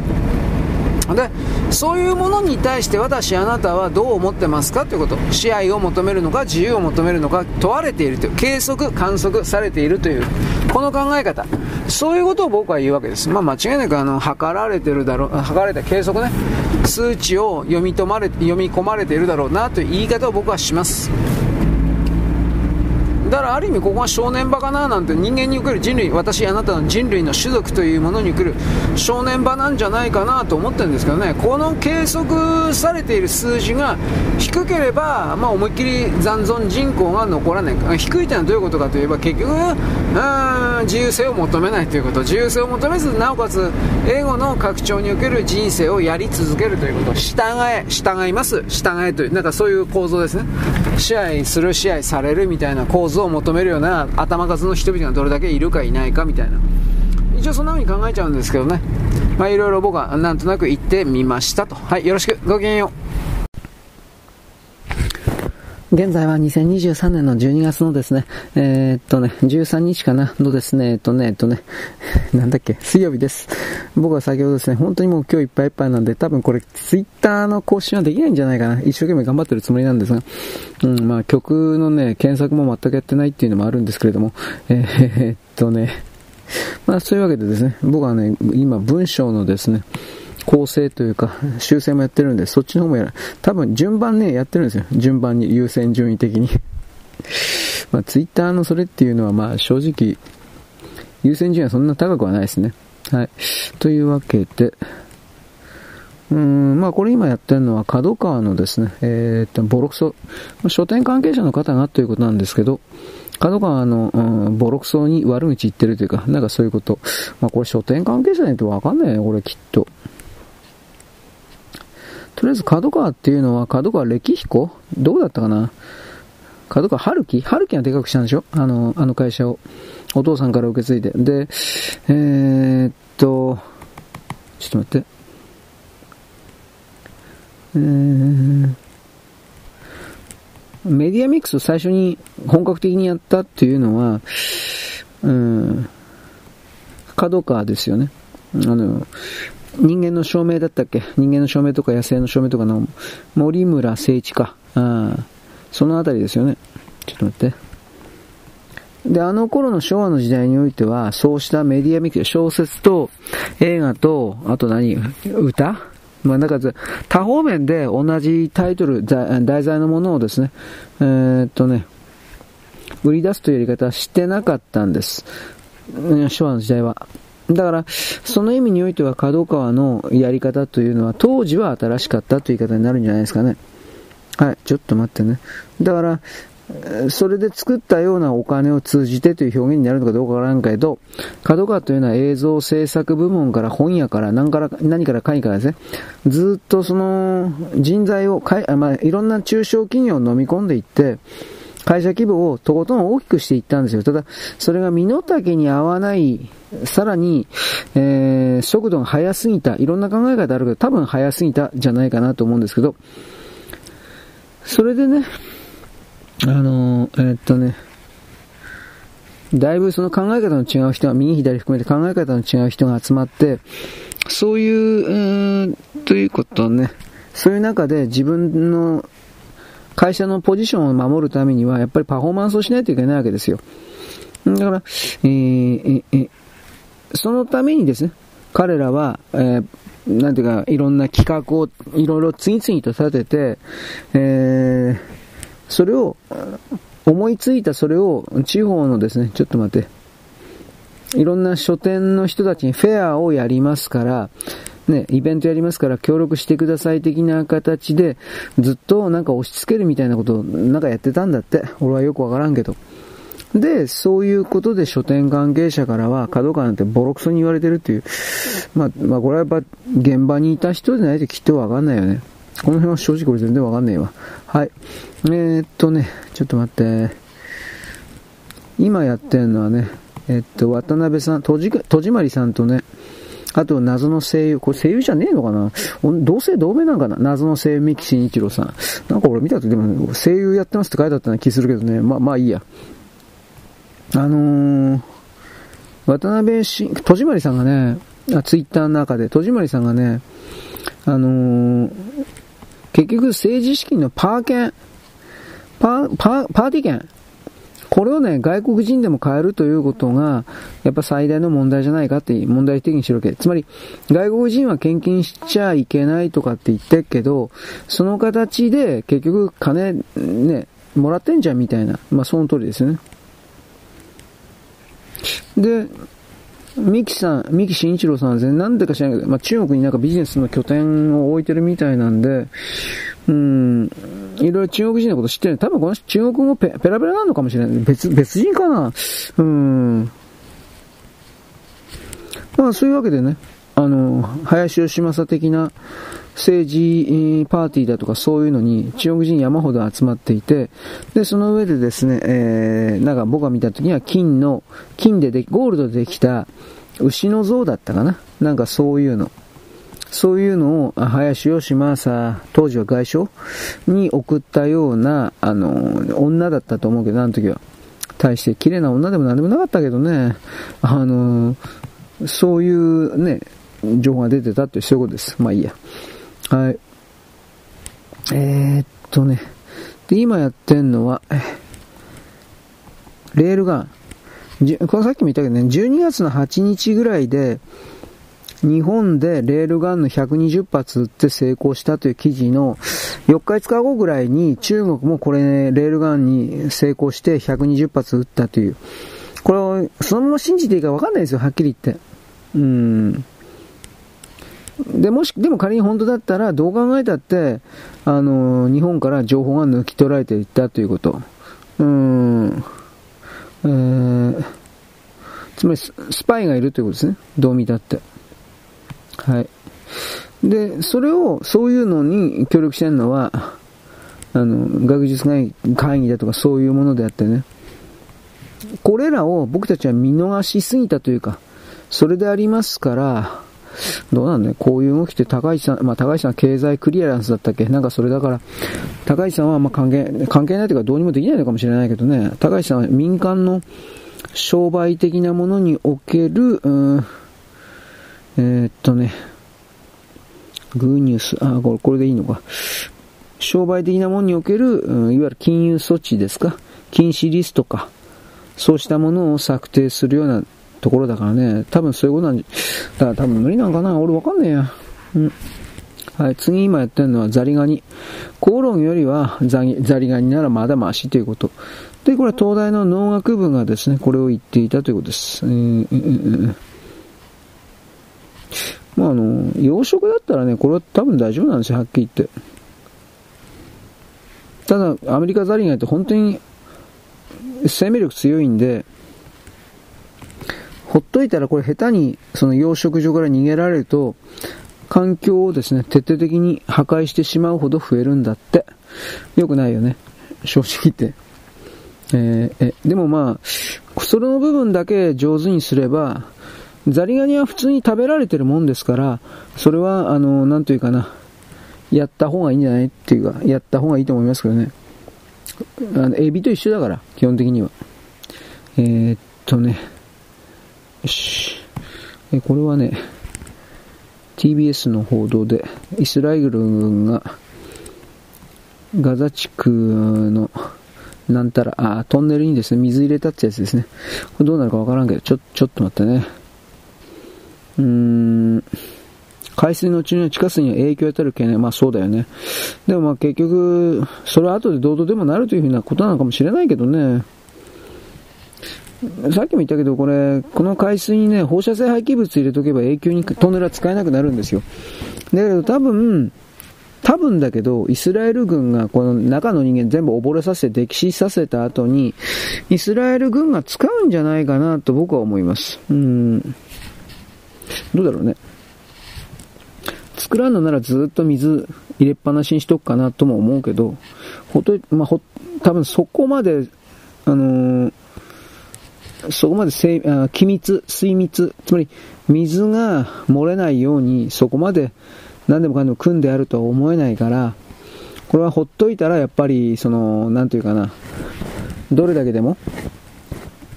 でそういうものに対して私あなたはどう思ってますかということ。支配を求めるのか自由を求めるのか問われているという計測観測されているというこの考え方。そういうことを僕は言うわけです、まあ、間違いなくあの測られてるだろう測られた計測ね。数値を読みまれ読み込まれているだろうなという言い方を僕はします。だからある意味ここは正念場かななんて人間における人類私あなたの人類の種族というものに来る正念場なんじゃないかなと思ってるんですけどね。この計測されている数字が低ければ、まあ、思いっきり残存人口が残らない。低いというのはどういうことかといえば結局うん自由性を求めないということ。自由性を求めずなおかつ英語の拡張における人生をやり続けるということ。従え従います。従えというなんかそういう構造ですね。支配する支配されるみたいな構造を求めるような頭数の人々がどれだけいるかいないかみたいな。一応そんな風に考えちゃうんですけどね。まあいろいろ僕はなんとなく言ってみましたと。はいよろしく。ごきげんよう。現在は2023年の12月のですね、えー、っとね、13日かな、のですね、えっとね、えっとね、なんだっけ、水曜日です。僕は先ほどですね、本当にもう今日いっぱいいっぱいなんで、多分これ、ツイッターの更新はできないんじゃないかな。一生懸命頑張ってるつもりなんですが、うん、まあ曲のね、検索も全くやってないっていうのもあるんですけれども、えー、っとね、まあそういうわけでですね、僕はね、今文章のですね、構成というか、修正もやってるんで、そっちの方もやる。多分順番ね、やってるんですよ。順番に、優先順位的に。まあ、ツイッターのそれっていうのは、まあ、正直、優先順位はそんな高くはないですね。はい。というわけで、うーん、まあこれ今やってるのは角川のですね、えー、っと、ボロクソ、書店関係者の方がということなんですけど、角川の、うん、ボロクソに悪口言ってるというか、なんかそういうこと。まあこれ書店関係者ないとわかんないよね、これきっと。とりあえず角川っていうのは角川歴彦？どうだったかな？角川春樹？春樹がでかくしたんでしょ？あの、あの会社を。お父さんから受け継いで。で、えー、っと、ちょっと待って。えー、メディアミックスを最初に本格的にやったっていうのは、うん、角川ですよね。あの、人間の証明だったっけ？人間の証明とか野生の証明とかの森村誠一か。あそのあたりですよね。ちょっと待って。で、あの頃の昭和の時代においては、そうしたメディアミキ小説と映画と、あと何？歌？まあ、なんか、多方面で同じタイトル、題材のものをですね、えー、っとね、売り出すというやり方はしてなかったんです。昭和の時代は。だから、その意味においては角川のやり方というのは当時は新しかったという言い方になるんじゃないですかね。はい、ちょっと待ってね。だから、それで作ったようなお金を通じてという表現になるのかどうかわからんけど、角川というのは映像制作部門から本屋から何から何から何からですね、ずっとその人材をかい、まあ、いろんな中小企業を飲み込んでいって、会社規模をとことん大きくしていったんですよ。ただ、それが身の丈に合わない、さらに、えー、速度が速すぎた、いろんな考え方あるけど、多分速すぎたじゃないかなと思うんですけど、それでね、あのー、えー、っとね、だいぶその考え方の違う人が、右左含めて考え方の違う人が集まって、そういう、うーんということね、そういう中で自分の会社のポジションを守るためには、やっぱりパフォーマンスをしないといけないわけですよ。だから、えー、えー、そのためにですね、彼らは、えー、なんていうか、いろんな企画をいろいろ次々と立てて、えー、それを、思いついたそれを地方のですね、ちょっと待って、いろんな書店の人たちにフェアをやりますから、ね、イベントやりますから協力してください的な形で、ずっとなんか押し付けるみたいなことをなんかやってたんだって。俺はよくわからんけど。で、そういうことで書店関係者からは、角川なんてボロクソに言われてるっていう。まあ、まあ、これはやっぱ現場にいた人でないときっとわかんないよね。この辺は正直俺全然わかんねえわ。はい。えー、っとね、ちょっと待って。今やってんのはね、えっと、渡辺さん、戸締まりさんとね、あと、謎の声優、これ声優じゃねえのかな？同姓同名なんかな？謎の声優三木慎一郎さん。なんか俺見たとでも、声優やってますって書いてあったような気するけどね。まあ、まあいいや。あのー、渡辺し、戸締まりさんがね、あツイッターの中で、戸締まりさんがね、あのー、結局政治資金のパー券、パー、パー、パーティー券、これをね、外国人でも買えるということが、やっぱ最大の問題じゃないかって問題的にしてるわけ。つまり、外国人は献金しちゃいけないとかって言ってるけど、その形で結局金、ね、もらってんじゃんみたいな。まあ、その通りですよね。で、三木さん、三木慎一郎さんは全然なんでか知らないけど、まあ、中国になんかビジネスの拠点を置いてるみたいなんで、うん、いろいろ中国人のこと知ってる。多分この中国語ペペラペラなのかもしれない。別、別人かな？うん。まあそういうわけでね、あの、林義正的な政治パーティーだとかそういうのに中国人山ほど集まっていて、で、その上でですね、えー、なんか僕が見た時には金の、金でで、ゴールドでできた牛の像だったかな？なんかそういうの。そういうのを林義正、当時は外相に送ったような、あの、女だったと思うけど、あの時は。対して綺麗な女でも何でもなかったけどね、あの、そういうね、情報が出てたってそういうことです。まあいいや。はい。えー、っとね。で、今やってんのは、レールガン。これさっきも言ったけどね、12月の8日ぐらいで、日本でレールガンの120発撃って成功したという記事の4日5日後ぐらいに中国もこれ、ね、レールガンに成功して120発撃ったという。これをそのまま信じていいか分かんないですよ、はっきり言って。うん。で、もし、でも仮に本当だったら、どう考えたって、あの、日本から情報が抜き取られていったということ。うん。えー、つまりス、スパイがいるということですね。どう見たって。はい。で、それを、そういうのに協力してるのは、あの、学術会議だとかそういうものであってね。これらを僕たちは見逃しすぎたというか、それでありますから、どうなんだよ。こういう動きって高市さん、まあ高市さんは経済クリアランスだったっけ？なんかそれだから、高市さんはま関係、関係ないというかどうにもできないのかもしれないけどね、高市さんは民間の商売的なものにおける、うん、えー、っとね、グーニュース、あ、これ、これでいいのか。商売的なものにおける、うん、いわゆる金融措置ですか？禁止リストか。そうしたものを策定するようなところだからね。多分そういうことなんじゃ、だから多分無理なんかな。俺わかんねえや。うん。はい、次今やってるのはザリガニ。口論よりはザザリガニならまだマシということ。で、これは東大の農学部がですね、これを言っていたということです。えーえー、まああの、養殖だったらね、これは多分大丈夫なんですよ、はっきり言って。ただ、アメリカザリガニって本当に生命力強いんで、ほっといたらこれ下手にその養殖場から逃げられると、環境をですね、徹底的に破壊してしまうほど増えるんだって。よくないよね。正直言って。えー、え、でもまあ、それの部分だけ上手にすれば、ザリガニは普通に食べられてるもんですから、それは、あの、なんというかな、やった方がいいんじゃないっていうか、やった方がいいと思いますけどね。あのエビと一緒だから、基本的には。えー、っとね、よし。え、これはね、TBS の報道で、イスラエル軍が、ガザ地区の、なんたら、あ、トンネルにですね、水入れたってやつですね。これどうなるかわからんけど、ちょ、ちょっと待ってね。うーん、海水のうちの地下水には影響を与える懸念、まあそうだよね。でもまあ結局、それは後でどうとでもなるというふうなことなのかもしれないけどね。さっきも言ったけど、これ、この海水にね、放射性廃棄物入れとけば永久にトンネルは使えなくなるんですよ。だけど多分、多分だけど、イスラエル軍がこの中の人間全部溺れさせて溺死させた後に、イスラエル軍が使うんじゃないかなと僕は思います。うん。どうだろうね。作らんのならずっと水入れっぱなしにしとくかなとも思うけど、ほと、まあ、ほ、多分そこまで、あのー、そこまで精あ気密、水密、つまり水が漏れないようにそこまで何でもかんでも組んであるとは思えないから、これはほっといたらやっぱり、その、なんというかな、どれだけでも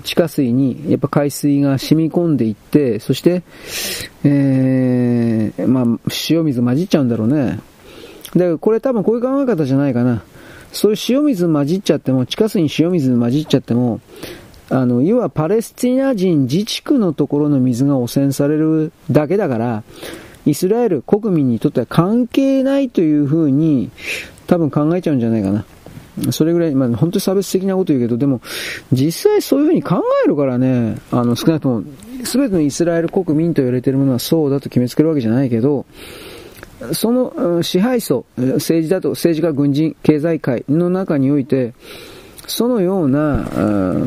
地下水にやっぱ海水が染み込んでいって、そして、えー、まあ、塩水混じっちゃうんだろうね。で、これ多分こういう考え方じゃないかな。そういう塩水混じっちゃっても、地下水に塩水混じっちゃっても、あの、要はパレスチナ人自治区のところの水が汚染されるだけだから、イスラエル国民にとっては関係ないというふうに多分考えちゃうんじゃないかな。それぐらい、まあ本当に差別的なこと言うけど、でも実際そういうふうに考えるからね、あの少なくとも全てのイスラエル国民と言われているものはそうだと決めつけるわけじゃないけど、その支配層、政治だと政治家、軍人、経済界の中において、そのような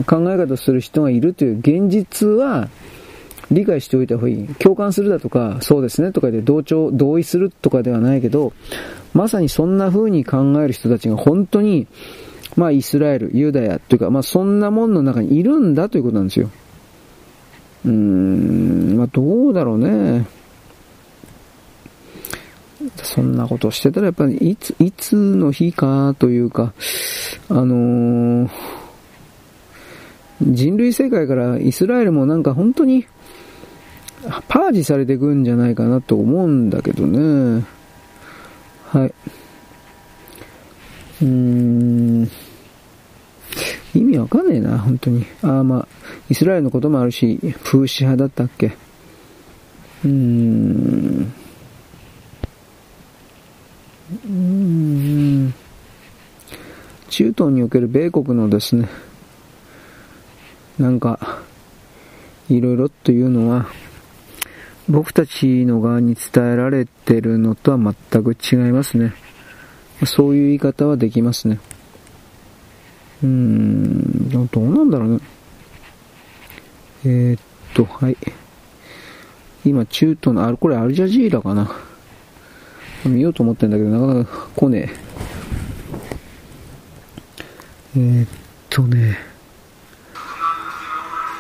考え方をする人がいるという現実は理解しておいた方がいい。共感するだとか、そうですねとかで同調、同意するとかではないけど、まさにそんな風に考える人たちが本当に、まあイスラエル、ユダヤというか、まあそんなもんの中にいるんだということなんですよ。うーん、まあどうだろうね。そんなことしてたらやっぱりいつ、いつの日かというか、あのー、人類世界からイスラエルもなんか本当にパージされていくんじゃないかなと思うんだけどね。はい。うーん。意味わかんねえな、本当に。ああ、まあ、イスラエルのこともあるし、風刺派だったっけ。うーん。中東における米国のですね、なんか、いろいろというのは、僕たちの側に伝えられてるのとは全く違いますね。そういう言い方はできますね。うーん、どうなんだろうね。えー、っと、はい。今、中東の、あれ、これアルジャジーラかな。見ようと思ってんだけど、なかなか来ねえ。えー、っとね。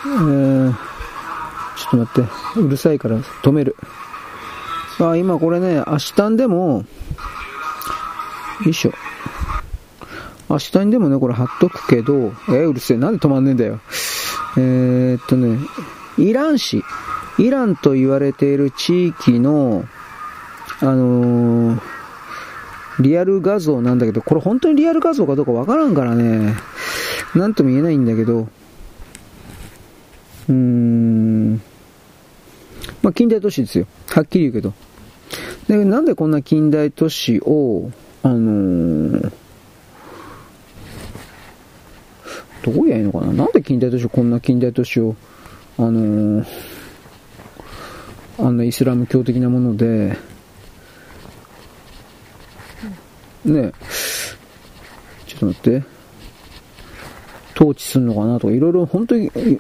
えーちょっと待って。うるさいから止める。あ、今これね、明日でも、よいしょ。明日にでもね、これ貼っとくけど、えー、うるせえ。なんで止まんねえんだよ。えー、っとね、イラン市、イランと言われている地域の、あのー、リアル画像なんだけど、これ本当にリアル画像かどうかわからんからね、なんとも言えないんだけど、うーん、まあ、近代都市ですよ。はっきり言うけど。で、なんでこんな近代都市を、あのー、どうやいいのかな？なんで近代都市を、こんな近代都市を、あのー、あんなイスラム教的なもので、ねちょっと待って、統治するのかなとか、いろいろ本当に、えー、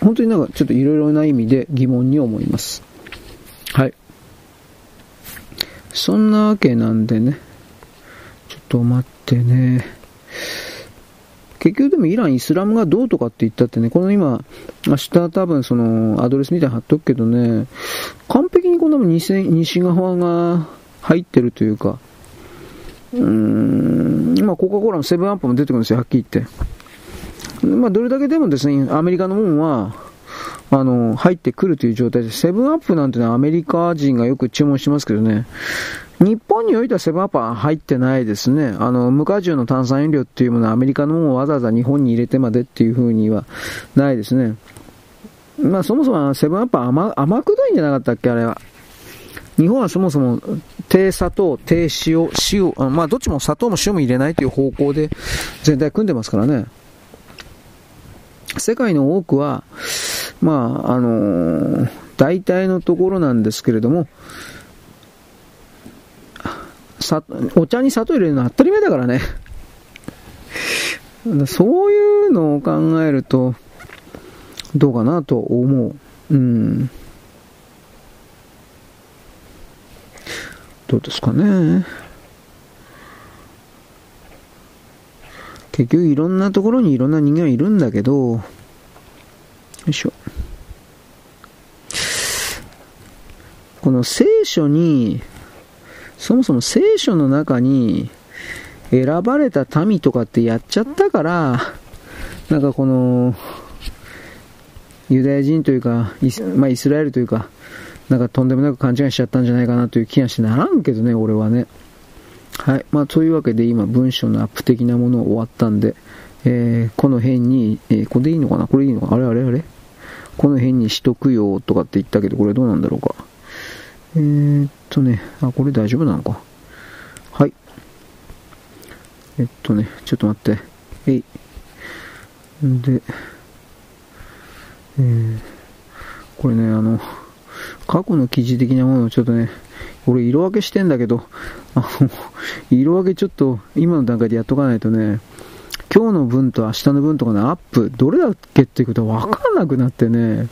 本当になんかちょっといろいろな意味で疑問に思います。はい。そんなわけなんでね、ちょっと待ってね。結局でもイラン、イスラムがどうとかって言ったってね、この今、明日多分そのアドレスみたいに貼っとくけどね、完璧にこの西西側が入ってるというか、うーん、まあコカ・コーラのセブンアップも出てくるんですよ、はっきり言って。まあどれだけでもですね、アメリカのもんは、あの、入ってくるという状態で、セブンアップなんてのはアメリカ人がよく注文しますけどね、日本においてはセブンアップは入ってないですね。あの、無果汁の炭酸飲料っていうものはアメリカのものをわざわざ日本に入れてまでっていう風にはないですね。まあそもそもセブンアップは甘甘くどいんじゃなかったっけあれは。日本はそもそも低砂糖、低塩、塩、まあどっちも砂糖も塩も入れないという方向で全体組んでますからね。世界の多くは、まあ、あのー、大体のところなんですけれども、お茶に砂糖入れるのは当たり前だからね。そういうのを考えると、どうかなと思う。うん。どうですかね。結局いろんなところにいろんな人間いるんだけど、よいしょ。この聖書にそもそも聖書の中に選ばれた民とかってやっちゃったから、なんかこの、ユダヤ人というか、イス,、まあ、イスラエルというか、なんかとんでもなく勘違いしちゃったんじゃないかなという気がしてならんけどね、俺はね。はい。まあ、というわけで今文章のアップ的なもの終わったんで、えー、この辺に、えー、これでいいのかな？これいいのか？あれあれあれ？この辺にしとくよとかって言ったけど、これどうなんだろうか？えー、っとね、あ、これ大丈夫なのか。はい。えっとね、ちょっと待って。えい。で、えー、これね、あの、過去の記事的なものをちょっとね、俺色分けしてんだけど、あの、色分けちょっと今の段階でやっとかないとね、今日の分と明日の分とかのアップ、どれだっけっていうことは分かんなくなってね、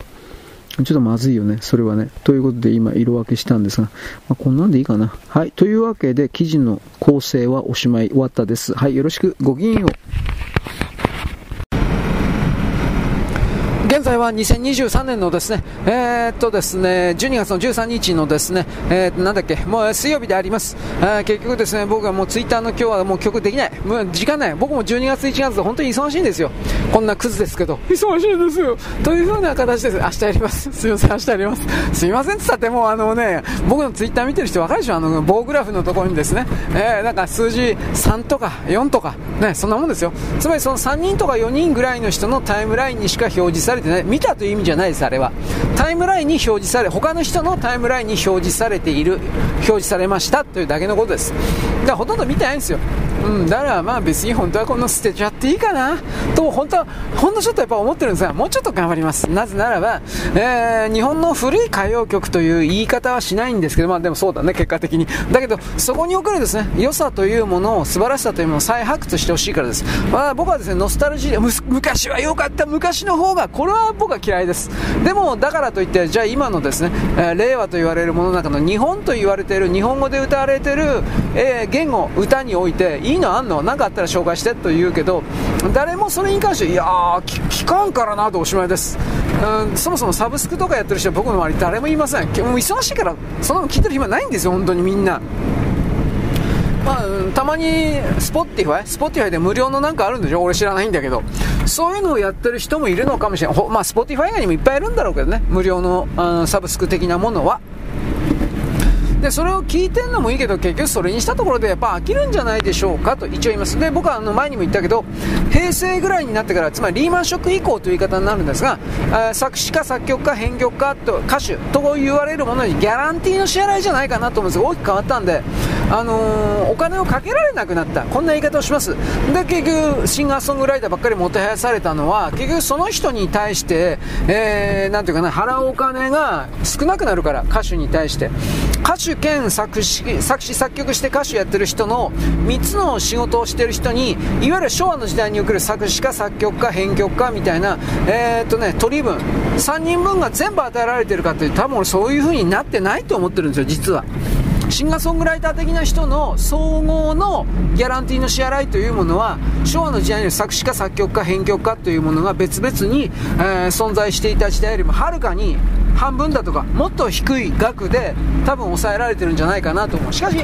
ちょっとまずいよね、それはね。ということで今色分けしたんですが、まあ、こんなんでいいかな。はい。というわけで記事の構成はおしまい終わったです。はい。よろしく。ごきげんよう。現在は2023年のですね、えー、っとですね、12月の13日のですね、えー、なんだっけ、もう水曜日であります。えー、結局ですね、僕はもうツイッターの今日はもう曲できない。もう時間ない。僕も12月1月で本当に忙しいんですよ。こんなクズですけど、忙しいですよ。というふうな形です。明日やります。すいません、明日やります。すいませんって言ったってもうあのね、僕のツイッター見てる人わかるでしょ？あの、棒グラフのところにですね、えー、なんか数字3とか4とか、ね、そんなもんですよ。つまりその3人とか4人ぐらいの人のタイムラインにしか表示されてない。見たという意味じゃないです、あれは。タイムラインに表示され、他の人のタイムラインに表示されている、表示されましたというだけのことです。だからほとんど見てないんですよ。うん、だからまあ別に本当はこの捨てちゃっていいかなと本当は、ほんのちょっとやっぱ思ってるんですが、もうちょっと頑張ります。なぜならば、えー、日本の古い歌謡曲という言い方はしないんですけど、まあでもそうだね、結果的に。だけど、そこにおけるですね、良さというものを、素晴らしさというものを再発掘してほしいからです。まあ僕はですね、ノスタルジー、昔は良かった、昔の方が、これは僕は嫌いです。でも、だからといって、じゃあ今のですね、えー、令和と言われるものの中の日本と言われている、日本語で歌われている、えー、言語、歌において、いいのあんの何かあったら紹介してと言うけど、誰もそれに関して、いやー、聞かんからなとおしまいです。うん、そもそもサブスクとかやってる人は僕の周り誰もいません。もう忙しいから、そんなの聞いてる暇ないんですよ、本当にみんな。まあ、たまに、スポッティファイスポティファイで無料のなんかあるんでしょ？俺知らないんだけど。そういうのをやってる人もいるのかもしれない。まあ、スポティファイ以外にもいっぱいいるんだろうけどね。無料のあサブスク的なものは。でそれを聞いてんのもいいけど結局それにしたところでやっぱ飽きるんじゃないでしょうかと一応言います。で僕はあの前にも言ったけど平成ぐらいになってからつまりリーマンショック以降という言い方になるんですが作詞家作曲家編曲家と歌手と言われるものにギャランティーの支払いじゃないかなと思うんですが大きく変わったんであのー、お金をかけられなくなった。こんな言い方をします。で結局シンガーソングライターばっかりもてはやされたのは結局その人に対して、えー、ていうかな払うお金が少なくなるから歌手に対して。歌手兼作詞作詞作曲して歌手やってる人の3つの仕事をしてる人にいわゆる昭和の時代における作詞家作曲家編曲家みたいなえー、っとね取り分。3人分が全部与えられてるかって多分俺そういう風になってないと思ってるんですよ実は。シンガーソングライター的な人の総合のギャランティーの支払いというものは昭和の時代に作詞家作曲家編曲家というものが別々に、えー、存在していた時代よりもはるかに半分だとかもっと低い額で多分抑えられてるんじゃないかなと思う。しかし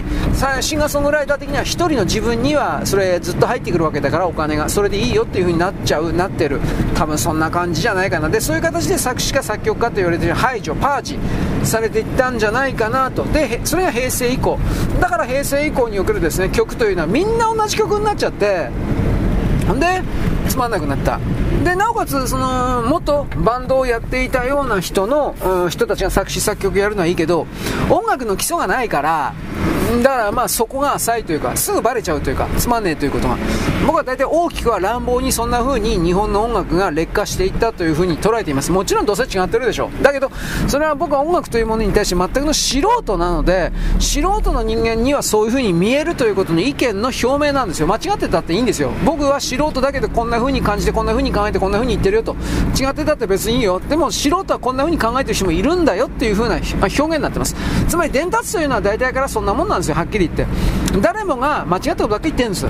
シンガーソングライター的には1人の自分にはそれずっと入ってくるわけだからお金がそれでいいよっていう風になっちゃうなってる多分そんな感じじゃないかなでそういう形で作詞家作曲家と言われてる排除パージされていったんじゃないかなと。でそれが平成以降。だから平成以降におけるですね曲というのはみんな同じ曲になっちゃって。ほんでまんなくなった。でなおかつその元バンドをやっていたような人の、うん、人たちが作詞作曲やるのはいいけど音楽の基礎がないからだからまあそこが浅いというか、すぐバレちゃうというか、つまんねえということが。僕は大体大きくは乱暴にそんな風に日本の音楽が劣化していったという風に捉えています。もちろんどうせ違ってるでしょう。だけど、それは僕は音楽というものに対して全くの素人なので、素人の人間にはそういう風に見えるということの意見の表明なんですよ。間違ってたっていいんですよ。僕は素人だけどこんな風に感じて、こんな風に考えて、こんな風に言ってるよと。違ってたって別にいいよ。でも素人はこんな風に考えてる人もいるんだよっていう風な表現になってます。つまり伝達というのは大体からそんなもんなんですよ。はっきり言って。誰もが間違ったことばっか言ってるんです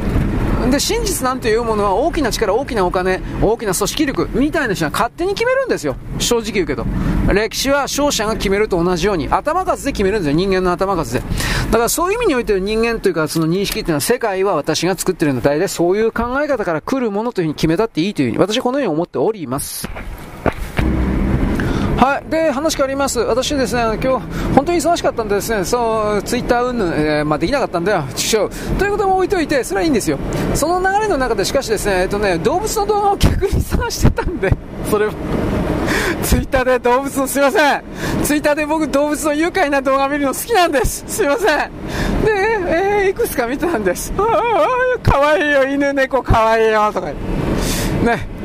で真実なんていうものは大きな力、大きなお金、大きな組織力みたいな人は勝手に決めるんですよ、正直言うけど、歴史は勝者が決めると同じように、頭数で決めるんですよ、人間の頭数で。だからそういう意味において人間というか、その認識っていうのは、世界は私が作ってるんだ、大体そういう考え方から来るものというふうに決めたっていいというふうに、私はこのように思っております。はい。で、話変わります。私ですね、今日、本当に忙しかったんでですね、そう、ツイッターうんぬん、え、ま、できなかったんだよ、畜生。ということも置いといて、それはいいんですよ。その流れの中で、しかしですね、えっとね、動物の動画を逆に探してたんで、それは。ツイッターで動物の、すいません。ツイッターで僕動物の愉快な動画見るの好きなんです。すいません。で、えー、いくつか見てたんです。ああ、かわいいよ、犬猫かわいいよ、とか。ね。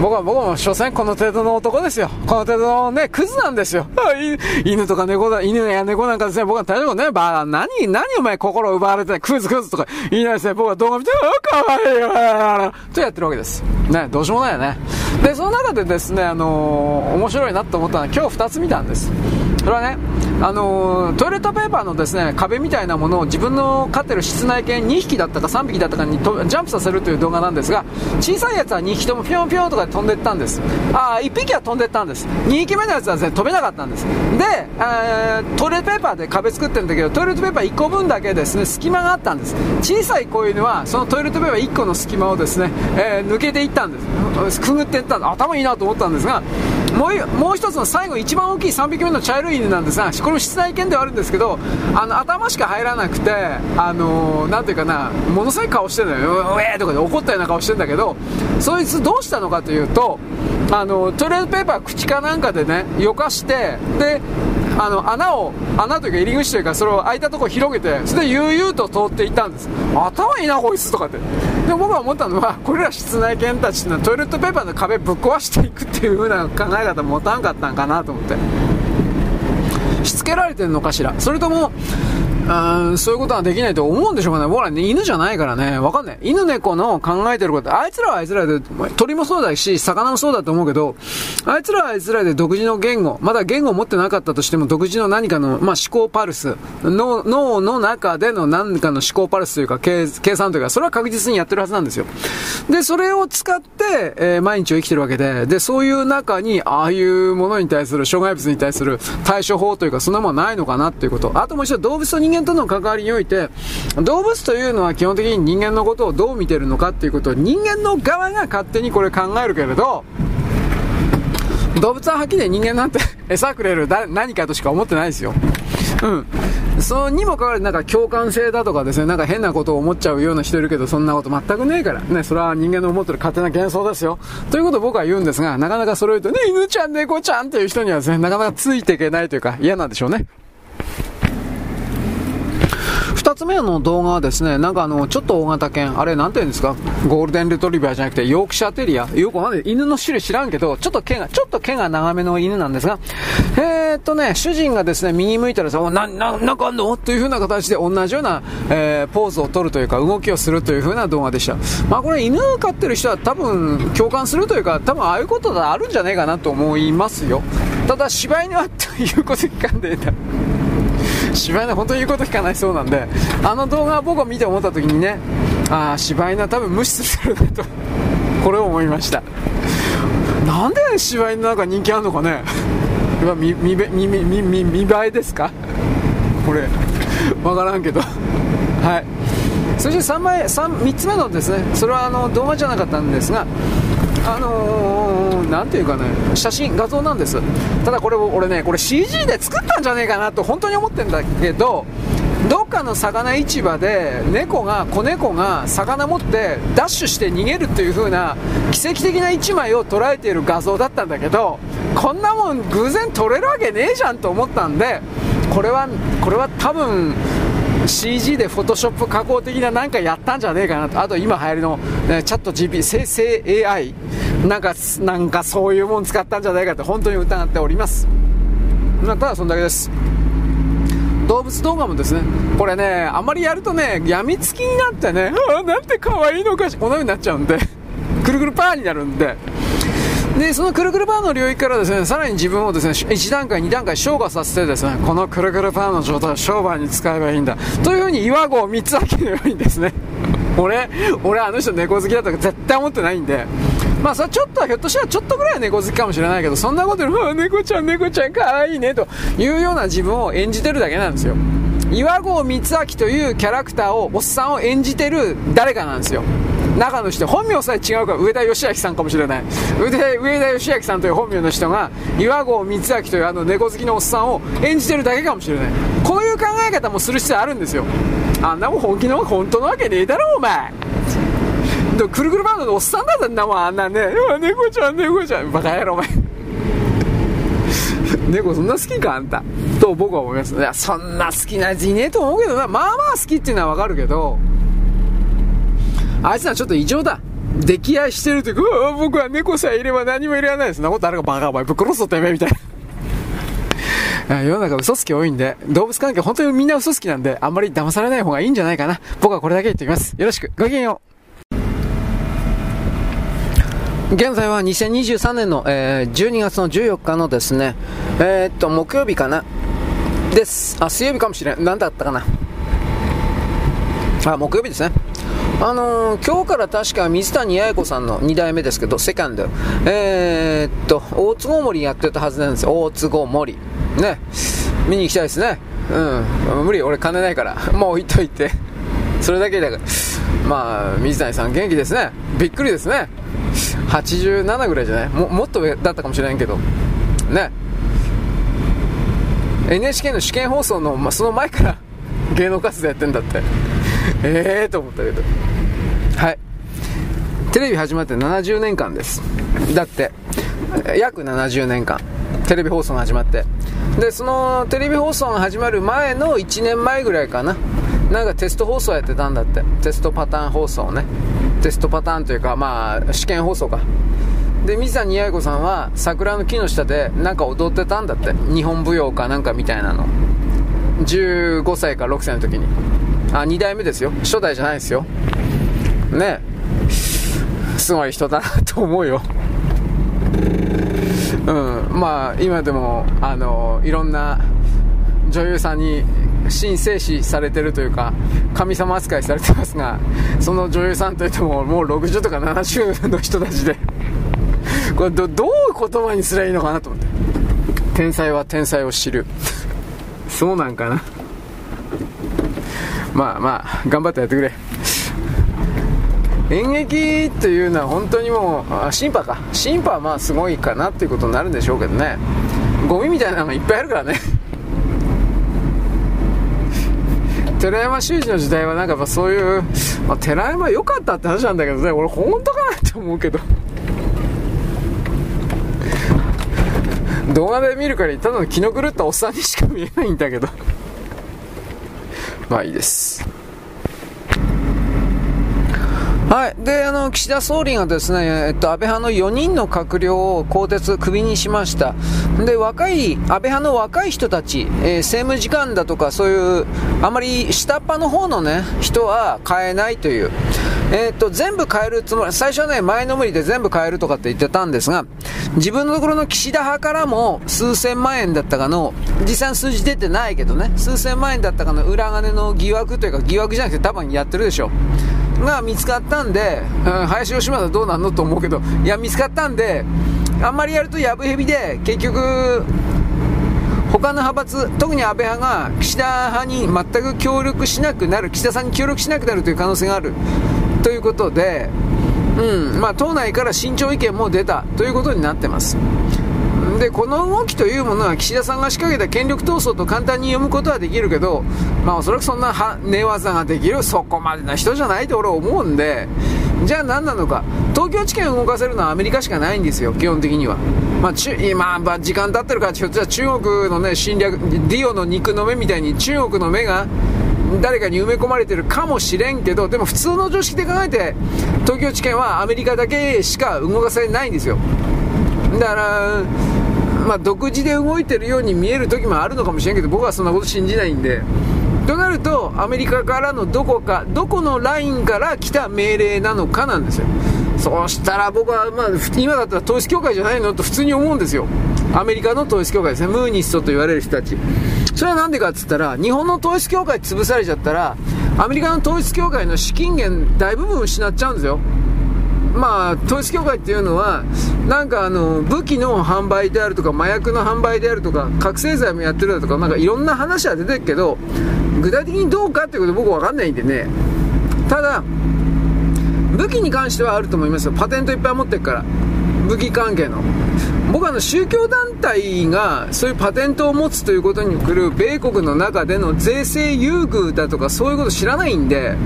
僕は僕も所詮この程度の男ですよ。この程度のね、クズなんですよ。犬とか猫だ、犬や猫なんかですね、僕は大丈夫ね、ば、何、何お前心奪われてクズクズとか言いないですね、僕は動画見て、あ、かわいいよ、とやってるわけです。ね、どうしようもないよね。で、その中でですね、あのー、面白いなと思ったのは今日2つ見たんです。それはね、あの、トイレットペーパーのですね壁みたいなものを自分の飼ってる室内犬2匹だったか3匹だったかにジャンプさせるという動画なんですが小さいやつは2匹ともピョンピョンとかで飛んでったんです。あ1匹は飛んでったんです。2匹目のやつは、ね、飛べなかったんです。で、え、トイレットペーパーで壁作ってるんだけどトイレットペーパー1個分だけですね隙間があったんです。小さい子犬はそのトイレットペーパー1個の隙間をですね、えー、抜けていったんです。くぐっていった。んで頭いいなと思ったんですがもうもう一つの最後一番大きい3匹目の茶色い犬なんですがこれも室内犬ではあるんですけどあの頭しか入らなくてあのー、ていうかなものすごい顔してるのよ。うえーとかで怒ったような顔してるんだけどそいつどうしたのかというとあのトイレットペーパー口かなんかでねよかしてであの穴を穴というか入り口というかそれを開いたところ広げてそれで悠々と通っていったんです。頭いいなこいつとかって。で僕は思ったのは これら室内犬たちってのはトイレットペーパーの壁ぶっ壊していくっていう風な考え方持たんかったんかなと思って。しつけられてるのかしらそれともうん、そういうことはできないと思うんでしょうかね。僕らね、犬じゃないからね、わかんない。犬猫の考えてること、あいつらはあいつらで、鳥もそうだし、魚もそうだと思うけど、あいつらはあいつらで独自の言語、まだ言語を持ってなかったとしても、独自の何かの、まあ、思考パルス、脳の中での何かの思考パルスというか、計算というか、それは確実にやってるはずなんですよ。で、それを使って、えー、毎日を生きてるわけで、で、そういう中に、ああいうものに対する、障害物に対する対処法というか、か、そんなもんないのかなっていうこと。あともう一度、動物と人間との関わりにおいて、動物というのは基本的に人間のことをどう見てるのかっていうことを人間の側が勝手にこれ考えるけれど、動物ははっきり人間なんて餌くれる何かとしか思ってないですよ。うん。そうにもかかわらず、なんか共感性だとかですね、なんか変なことを思っちゃうような人いるけど、そんなこと全くねえから。ね、それは人間の思ってる勝手な幻想ですよ。ということを僕は言うんですが、なかなかそれを言うと、ね、犬ちゃん、猫ちゃんっていう人にはですね、なかなかついていけないというか、嫌なんでしょうね。2つ目の動画はですね、なんかあの、ちょっと大型犬、あれなんて言うんですか、ゴールデンレトリバーじゃなくて、ヨークシャーテリア、よくわかんない、犬の種類知らんけど、ちょっと毛が、ちょっと毛が長めの犬なんですが、えー、っとね、主人がですね、右向いたらさ、おな、な、なんかあんの？という風な形で同じような、えー、ポーズを取るというか、動きをするという風な動画でした。まあこれ犬飼ってる人は多分共感するというか、多分ああいうことがあるんじゃねえかなと思いますよ。ただ、柴犬はということ聞かんでえだ。柴犬本当に言うこと聞かないそうなんであの動画は僕を見て思った時にねああ柴犬は多分無視するなと これを思いました。なんで柴犬なんか人気あるのかね。見見見見見見栄えですか？これ分からんけど。はい。そして3枚 3, 3つ目のですねそれはあの動画じゃなかったんですがあのー、なんていうかね、写真、画像なんです。ただこれ、俺ね、これ CG で作ったんじゃねえかなと本当に思ってんだけど、どっかの魚市場で猫が子猫が魚持ってダッシュして逃げるっていう風な奇跡的な1枚を捉えている画像だったんだけどこんなもん偶然撮れるわけねえじゃんと思ったんでこれはこれは多分 CG でフォトショップ加工的ななんかやったんじゃねえかなと。あと今流行りの、ね、チャット GP 生成 AI なんかなんかそういうもん使ったんじゃないかって本当に疑っております。まただそんだけです。動物動画もですね。これねあまりやるとねやみつきになってねああなんて可愛いのかしこのようになっちゃうんでくるくるパーになるんででそのくるくるパーの領域からですねさらに自分をですね1段階2段階昇華させてですねこのくるくるパーの状態を商売に使えばいいんだ。というふうに岩合三つ明のようにですね。俺俺あの人猫好きだとか絶対思ってないんで。まあそれちょっとひょっとしたらちょっとぐらいは猫好きかもしれないけどそんなことより、猫ちゃん猫ちゃんかわいいねというような自分を演じてるだけなんですよ。岩合光明というキャラクターをおっさんを演じてる誰かなんですよ。中の人本名さえ違うから上田義明さんかもしれない。上田上田義明さんという本名の人が岩合光明というあの猫好きのおっさんを演じてるだけかもしれない。こういう考え方もする必要あるんですよ。あんなもん本気の本当のわけねえだろお前。くるくるバンドのおっさんだぜんなもん。あんなね。猫ちゃん猫ちゃん。バカ野郎お前。猫そんな好きかあんた。と僕は思います。いやそんな好きなやついねえと思うけどな。まあまあ好きっていうのはわかるけど。あいつはちょっと異常だ。溺愛してるというか、僕は猫さえいれば何もいらないそんなことあるかバカお前ぶっ殺すぞてめえみたいな。世の中嘘つき多いんで、動物関係本当にみんな嘘つきなんで、あんまり騙されない方がいいんじゃないかな。僕はこれだけ言っておきます。よろしく。ごきげんよう。現在は2023年の、えー、12月の14日のですね、えー、っと、木曜日かな。です。あ、水曜日かもしれん。何だったかな。あ、木曜日ですね。あのー、今日から確か水谷八重子さんの2代目ですけど、セカンド。えー、っと、大津ご森やってたはずなんですよ。大津ご森。ね。見に行きたいですね。うん。無理、俺金ないから。もう置いといて。それだけだから。まあ、水谷さん元気ですね。びっくりですね。87ぐらいじゃない？ももっと上だったかもしれないけど。ね。NHK の試験放送の、まあ、その前から 芸能活動やってんだって。ええと思ったけど。はい。テレビ始まって70年間です。だって、約70年間。テレビ放送が始まって。で、そのテレビ放送が始まる前の1年前ぐらいかな。なんかテスト放送やってたんだって。テストパターン放送ね。テストパターンというか、まあ、試験放送か。で、水谷八重子さんは桜の木の下でなんか踊ってたんだって。日本舞踊かなんかみたいなの。15歳か6歳の時に。あ、2代目ですよ。初代じゃないですよ。ねすごい人だなと思うよ。うん、まあ、今でも、あの、いろんな女優さんに神聖視されてるというか、神様扱いされてますが、その女優さんといっても、もう60とか70の人たちでこれど、どう言葉にすればいいのかなと思って。天才は天才を知る。そうなんかな。まあまあ、頑張ってやってくれ。演劇というのは本当にもう、あ審判か。審判はまあすごいかなっていうことになるんでしょうけどね。ゴミみたいなのがいっぱいあるからね。寺山修司の時代はなんかそういう、まあ、寺山良かったって話なんだけどね、俺本当かなって思うけど。動画で見るからただの気の狂ったおっさんにしか見えないんだけどまあいいですはい。で、あの、岸田総理がですね、えっと、安倍派の4人の閣僚を更迭、クビにしました。で、若い、安倍派の若い人たち、えー、政務次官だとか、そういう、あまり下っ端の方のね、人は変えないという。えー、っと、全部変えるつもり、最初はね、前の無理で全部変えるとかって言ってたんですが、自分のところの岸田派からも数千万円だったかの、実際数字出てないけどね、数千万円だったかの裏金の疑惑というか疑惑じゃなくて多分やってるでしょ。が見つかったんで、うん、林吉正どうなんのと思うけど、いや、見つかったんで、あんまりやるとやぶへびで、結局、他の派閥、特に安倍派が岸田派に全く協力しなくなる、岸田さんに協力しなくなるという可能性があるということで、うんまあ、党内から慎重意見も出たということになってます。でこの動きというものは岸田さんが仕掛けた権力闘争と簡単に読むことはできるけど、まあ、おそらくそんな寝技ができるそこまでな人じゃないと俺は思うんでじゃあ何なのか東京地検を動かせるのはアメリカしかないんですよ基本的には、まあ、今、ま、時間経ってるからひょっとしたら中国の、ね、侵略ディオの肉の目みたいに中国の目が誰かに埋め込まれてるかもしれんけどでも普通の常識で考えて東京地検はアメリカだけしか動かされないんですよ。だからまあ、独自で動いてるように見える時もあるのかもしれんけど僕はそんなこと信じないんで。となるとアメリカからのどこかどこのラインから来た命令なのかなんですよ。そうしたら僕は、まあ、今だったら統一教会じゃないのと普通に思うんですよ。アメリカの統一教会ですね。ムーニストと言われる人たち。それは何でかっつったら日本の統一教会潰されちゃったらアメリカの統一教会の資金源大部分失っちゃうんですよまあ、統一教会っていうのは、なんかあの、武器の販売であるとか、麻薬の販売であるとか、覚醒剤もやってるだとか、なんかいろんな話は出てるけど、具体的にどうかっていうこと僕わかんないんでね。ただ、武器に関してはあると思いますよ。パテントいっぱい持ってるから。武器関係の。僕はあの宗教団体がそういうパテントを持つということに来る米国の中での税制優遇だとかそういうこと知らないんで、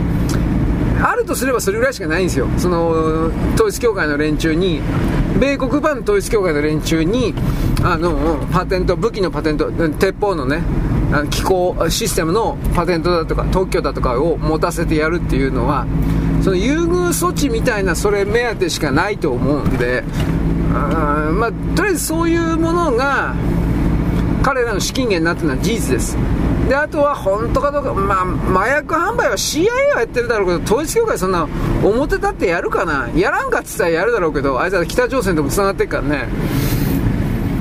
あるとすればそれぐらいしかないんですよ、その統一教会の連中に、米国版統一教会の連中に、あのパテント、武器のパテント、鉄砲のね、機構、システムのパテントだとか特許だとかを持たせてやるっていうのは、その優遇措置みたいな、それ目当てしかないと思うんで、あまあ、とりあえずそういうものが、彼らの資金源になっているのは事実です。であとは本当かどうか、まあ、麻薬販売は CIA はやってるだろうけど、統一教会そんな表立ってやるかな、やらんかって言ったらやるだろうけど、あいつは北朝鮮ともつながってるからね。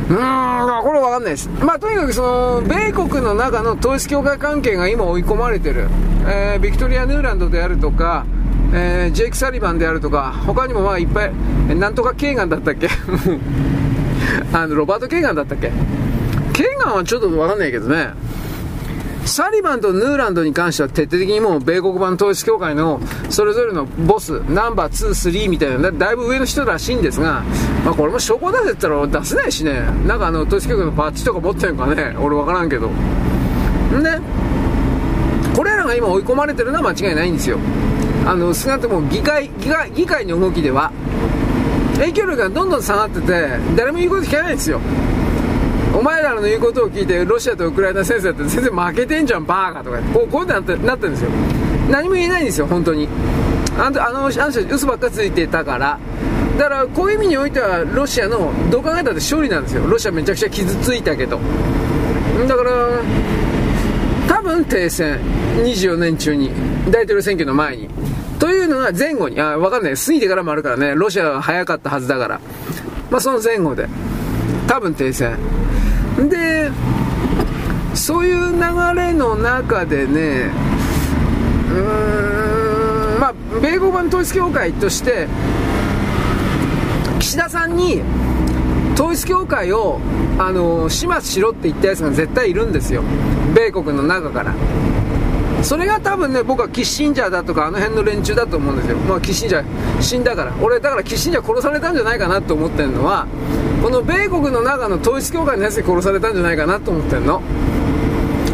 うーん、これわかんないです。まあ、とにかくその、米国の中の統一教会関係が今追い込まれてる。えー、ビクトリア・ヌーランドであるとか、えー、ジェイク・サリバンであるとか、他にもまあいっぱい、なんとかケーガンだったっけ？あの、ロバート・ケーガンだったっけ？ケーガンはちょっとわかんないけどね。サリバンとヌーランドに関しては徹底的にもう米国版統一教会のそれぞれのボス、ナンバー2、3みたいな、だいぶ上の人らしいんですが、まあ、これも証拠出せって言ったら出せないしね、なんかあの統一教会のパッチとか持ってるのかね、俺分からんけど。んで、これらが今追い込まれてるのは間違いないんですよ。あの少なくとも議会議会議会の動きでは影響力がどんどん下がってて誰も言うこと聞かないんですよ。お前らの言うことを聞いてロシアとウクライナ戦争って全然負けてんじゃんバーカとかこうこうなってなってるんですよ。何も言えないんですよ本当に。あのあのあの人嘘ばっかついてたから。だからこういう意味においてはロシアのどう考えたって勝利なんですよ。ロシアめちゃくちゃ傷ついたけど。だから多分停戦24年中に大統領選挙の前に。というのが前後にあ分かんない。過ぎてからもあるからね。ロシアは早かったはずだから。まあその前後で。多分停戦。でそういう流れの中でねうーんまあ米国版統一教会として岸田さんに統一教会を、あの始末しろって言ったやつが絶対いるんですよ。米国の中から。それが多分ね僕はキッシンジャーだとかあの辺の連中だと思うんですよ。まあキッシンジャー死んだから。俺だからキッシンジャー殺されたんじゃないかなと思ってるのはこの米国の中の統一教会のやつに殺されたんじゃないかなと思ってるの。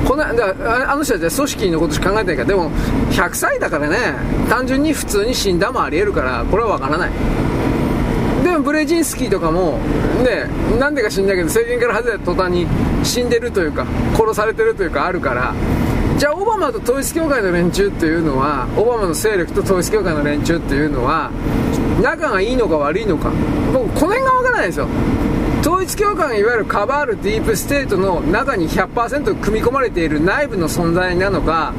このだあの人たちは組織のことしか考えてないから。でも100歳だからね。単純に普通に死んだもありえるからこれはわからない。でもブレジンスキーとかもねなんでか死んだけど政権から外れた途端に死んでるというか殺されてるというかあるから。じゃあオバマと統一教会の連中っていうのはオバマの勢力と統一教会の連中っていうのは仲がいいのか悪いのか。僕この辺がわからないですよ。統一教会がいわゆるカバールディープステートの中に100%組み込まれている内部の存在なのか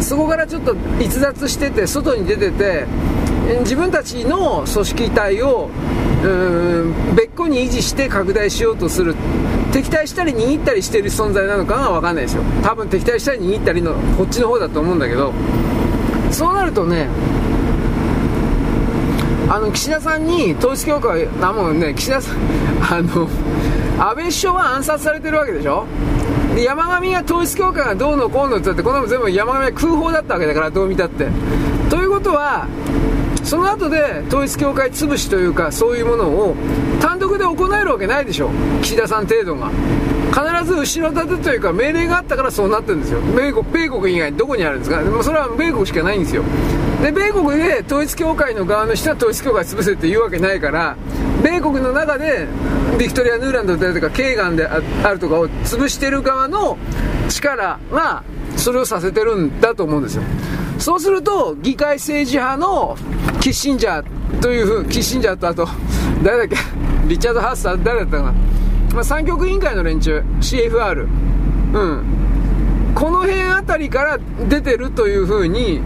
そこからちょっと逸脱してて外に出てて自分たちの組織体を別個に維持して拡大しようとする。敵対したり握ったりしている存在なのかが分かんないですよ。多分敵対したり握ったりのこっちの方だと思うんだけど。そうなるとねあの岸田さんに統一教会あもうね岸田さん あの安倍首相は暗殺されてるわけでしょ？で山上が統一教会がどうのこうのって言ってこの全部山上は空砲だったわけだからどう見たって。ということはその後で統一教会潰しというかそういうものを単独で行えるわけないでしょ。岸田さん程度が。必ず後ろ盾というか命令があったからそうなってるんですよ。米国米国以外どこにあるんですか。でもそれは米国しかないんですよ。で米国で統一教会の側の人は統一教会潰せって言うわけないから米国の中でビクトリア・ヌーランドであるとかケーガンであるとかを潰してる側の力がそれをさせてるんだと思うんですよ。そうすると議会政治派のキッシンジャーというふうキッシンジャーとあと 誰だっけ？リチャード・ハッサー誰だったかな、まあ、三極委員会の連中 CFR うん。この辺あたりから出てるというふうに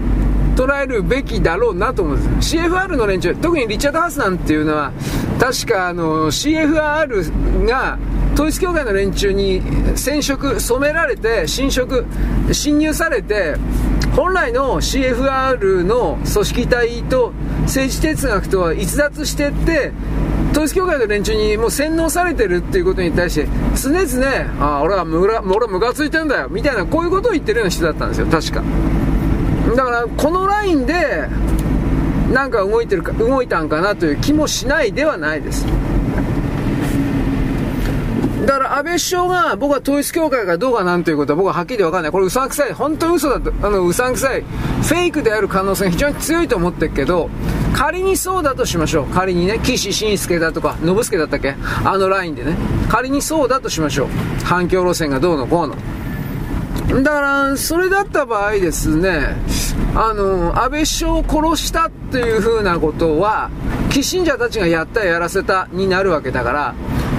捉えるべきだろうなと思うんです。CFR の連中特にリチャード・ハスなんていうのは確かあの CFR が統一教会の連中に染色染められて侵食侵入されて本来の CFR の組織体と政治哲学とは逸脱してって統一教会の連中にもう洗脳されてるっていうことに対して常々ああ俺はムラ俺はムカついてんだよみたいなこういうことを言ってるような人だったんですよ確か。だからこのラインでなんか動いてるか動いたんかなという気もしないではないです。だから安倍首相が僕は統一教会がどうかなんということは僕ははっきり分かんない。これうさんくさい。本当に嘘だと、あの、うさんくさい。フェイクである可能性が非常に強いと思ってるけど、仮にそうだとしましょう。仮にね、岸信介だとか、信介だったっけ？あのラインでね。仮にそうだとしましょう。反共路線がどうのこうの。だから、それだった場合ですね、あの、安倍首相を殺したっていう風なことは、キッシンジャーたちがやったやらせたになるわけだから、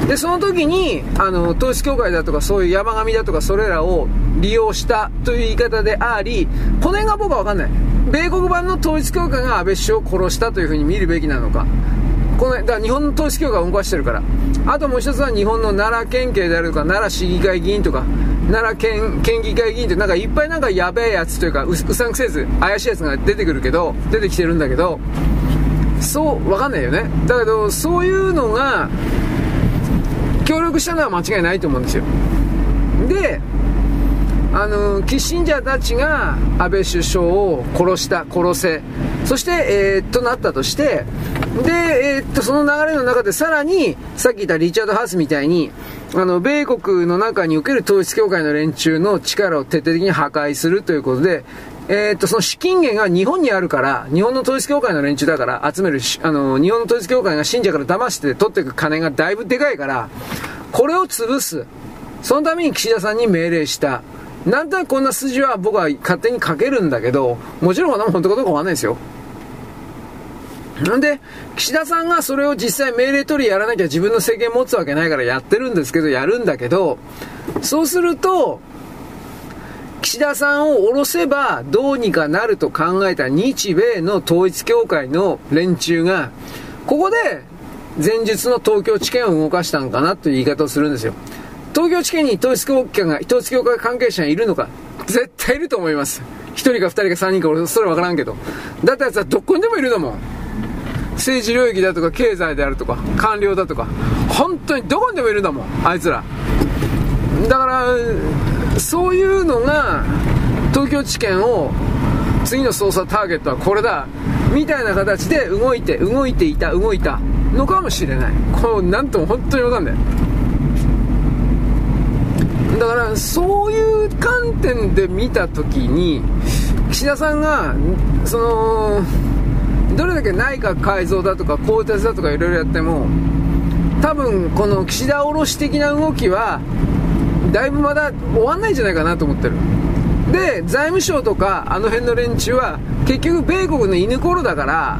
で、その時に、あの、統一教会だとか、そういう山上だとか、それらを利用したという言い方であり、この辺が僕はわかんない。米国版の統一教会が安倍首相を殺したというふうに見るべきなのか。この、だから日本の統一教会を動かしてるから。あともう一つは日本の奈良県警であるとか、奈良市議会議員とか、奈良県県議会議員ってなんかいっぱいなんかやべえやつというかううさんくせえやつ怪しいやつが出てくるけど出てきてるんだけどそうわかんないよねだけどそういうのが協力したのは間違いないと思うんですよ。であのキッシンジャーたちが安倍首相を殺した殺せ。そして、えー、となったとしてで、えー、っとその流れの中でさらにさっき言ったリチャード・ハースみたいにあの米国の中における統一教会の連中の力を徹底的に破壊するということでえー、っと、その資金源が日本にあるから、日本の統一教会の連中だから集めるあの、日本の統一教会が信者から騙して取っていく金がだいぶでかいから、これを潰す。そのために岸田さんに命令した。なんとなくこんな筋は僕は勝手に書けるんだけど、もちろんこんなもん本当かどうかわかんないですよ。なんで、岸田さんがそれを実際命令取りやらなきゃ自分の政権持つわけないからやってるんですけど、やるんだけど、そうすると、岸田さんを下ろせばどうにかなると考えた日米の統一協会の連中が、ここで前述の東京地検を動かしたんかなという言い方をするんですよ。東京地検に統一教会が、統一教会関係者がいるのか絶対いると思います。1人か2人か3人か俺それ分からんけど。だったやつはどこにでもいるだもん。政治領域だとか経済であるとか官僚だとか本当にどこにでもいるんだもんあいつらだからそういうのが東京地検を次の捜査ターゲットはこれだみたいな形で動いて動いていた動いたのかもしれない。こうなんとも本当に分かんない。だからそういう観点で見た時に岸田さんがそのどれだけ内閣改造だとか更迭だとかいろいろやっても多分この岸田降ろし的な動きはだいぶまだ終わんないんじゃないかなと思ってる。で財務省とかあの辺の連中は結局米国の犬頃だから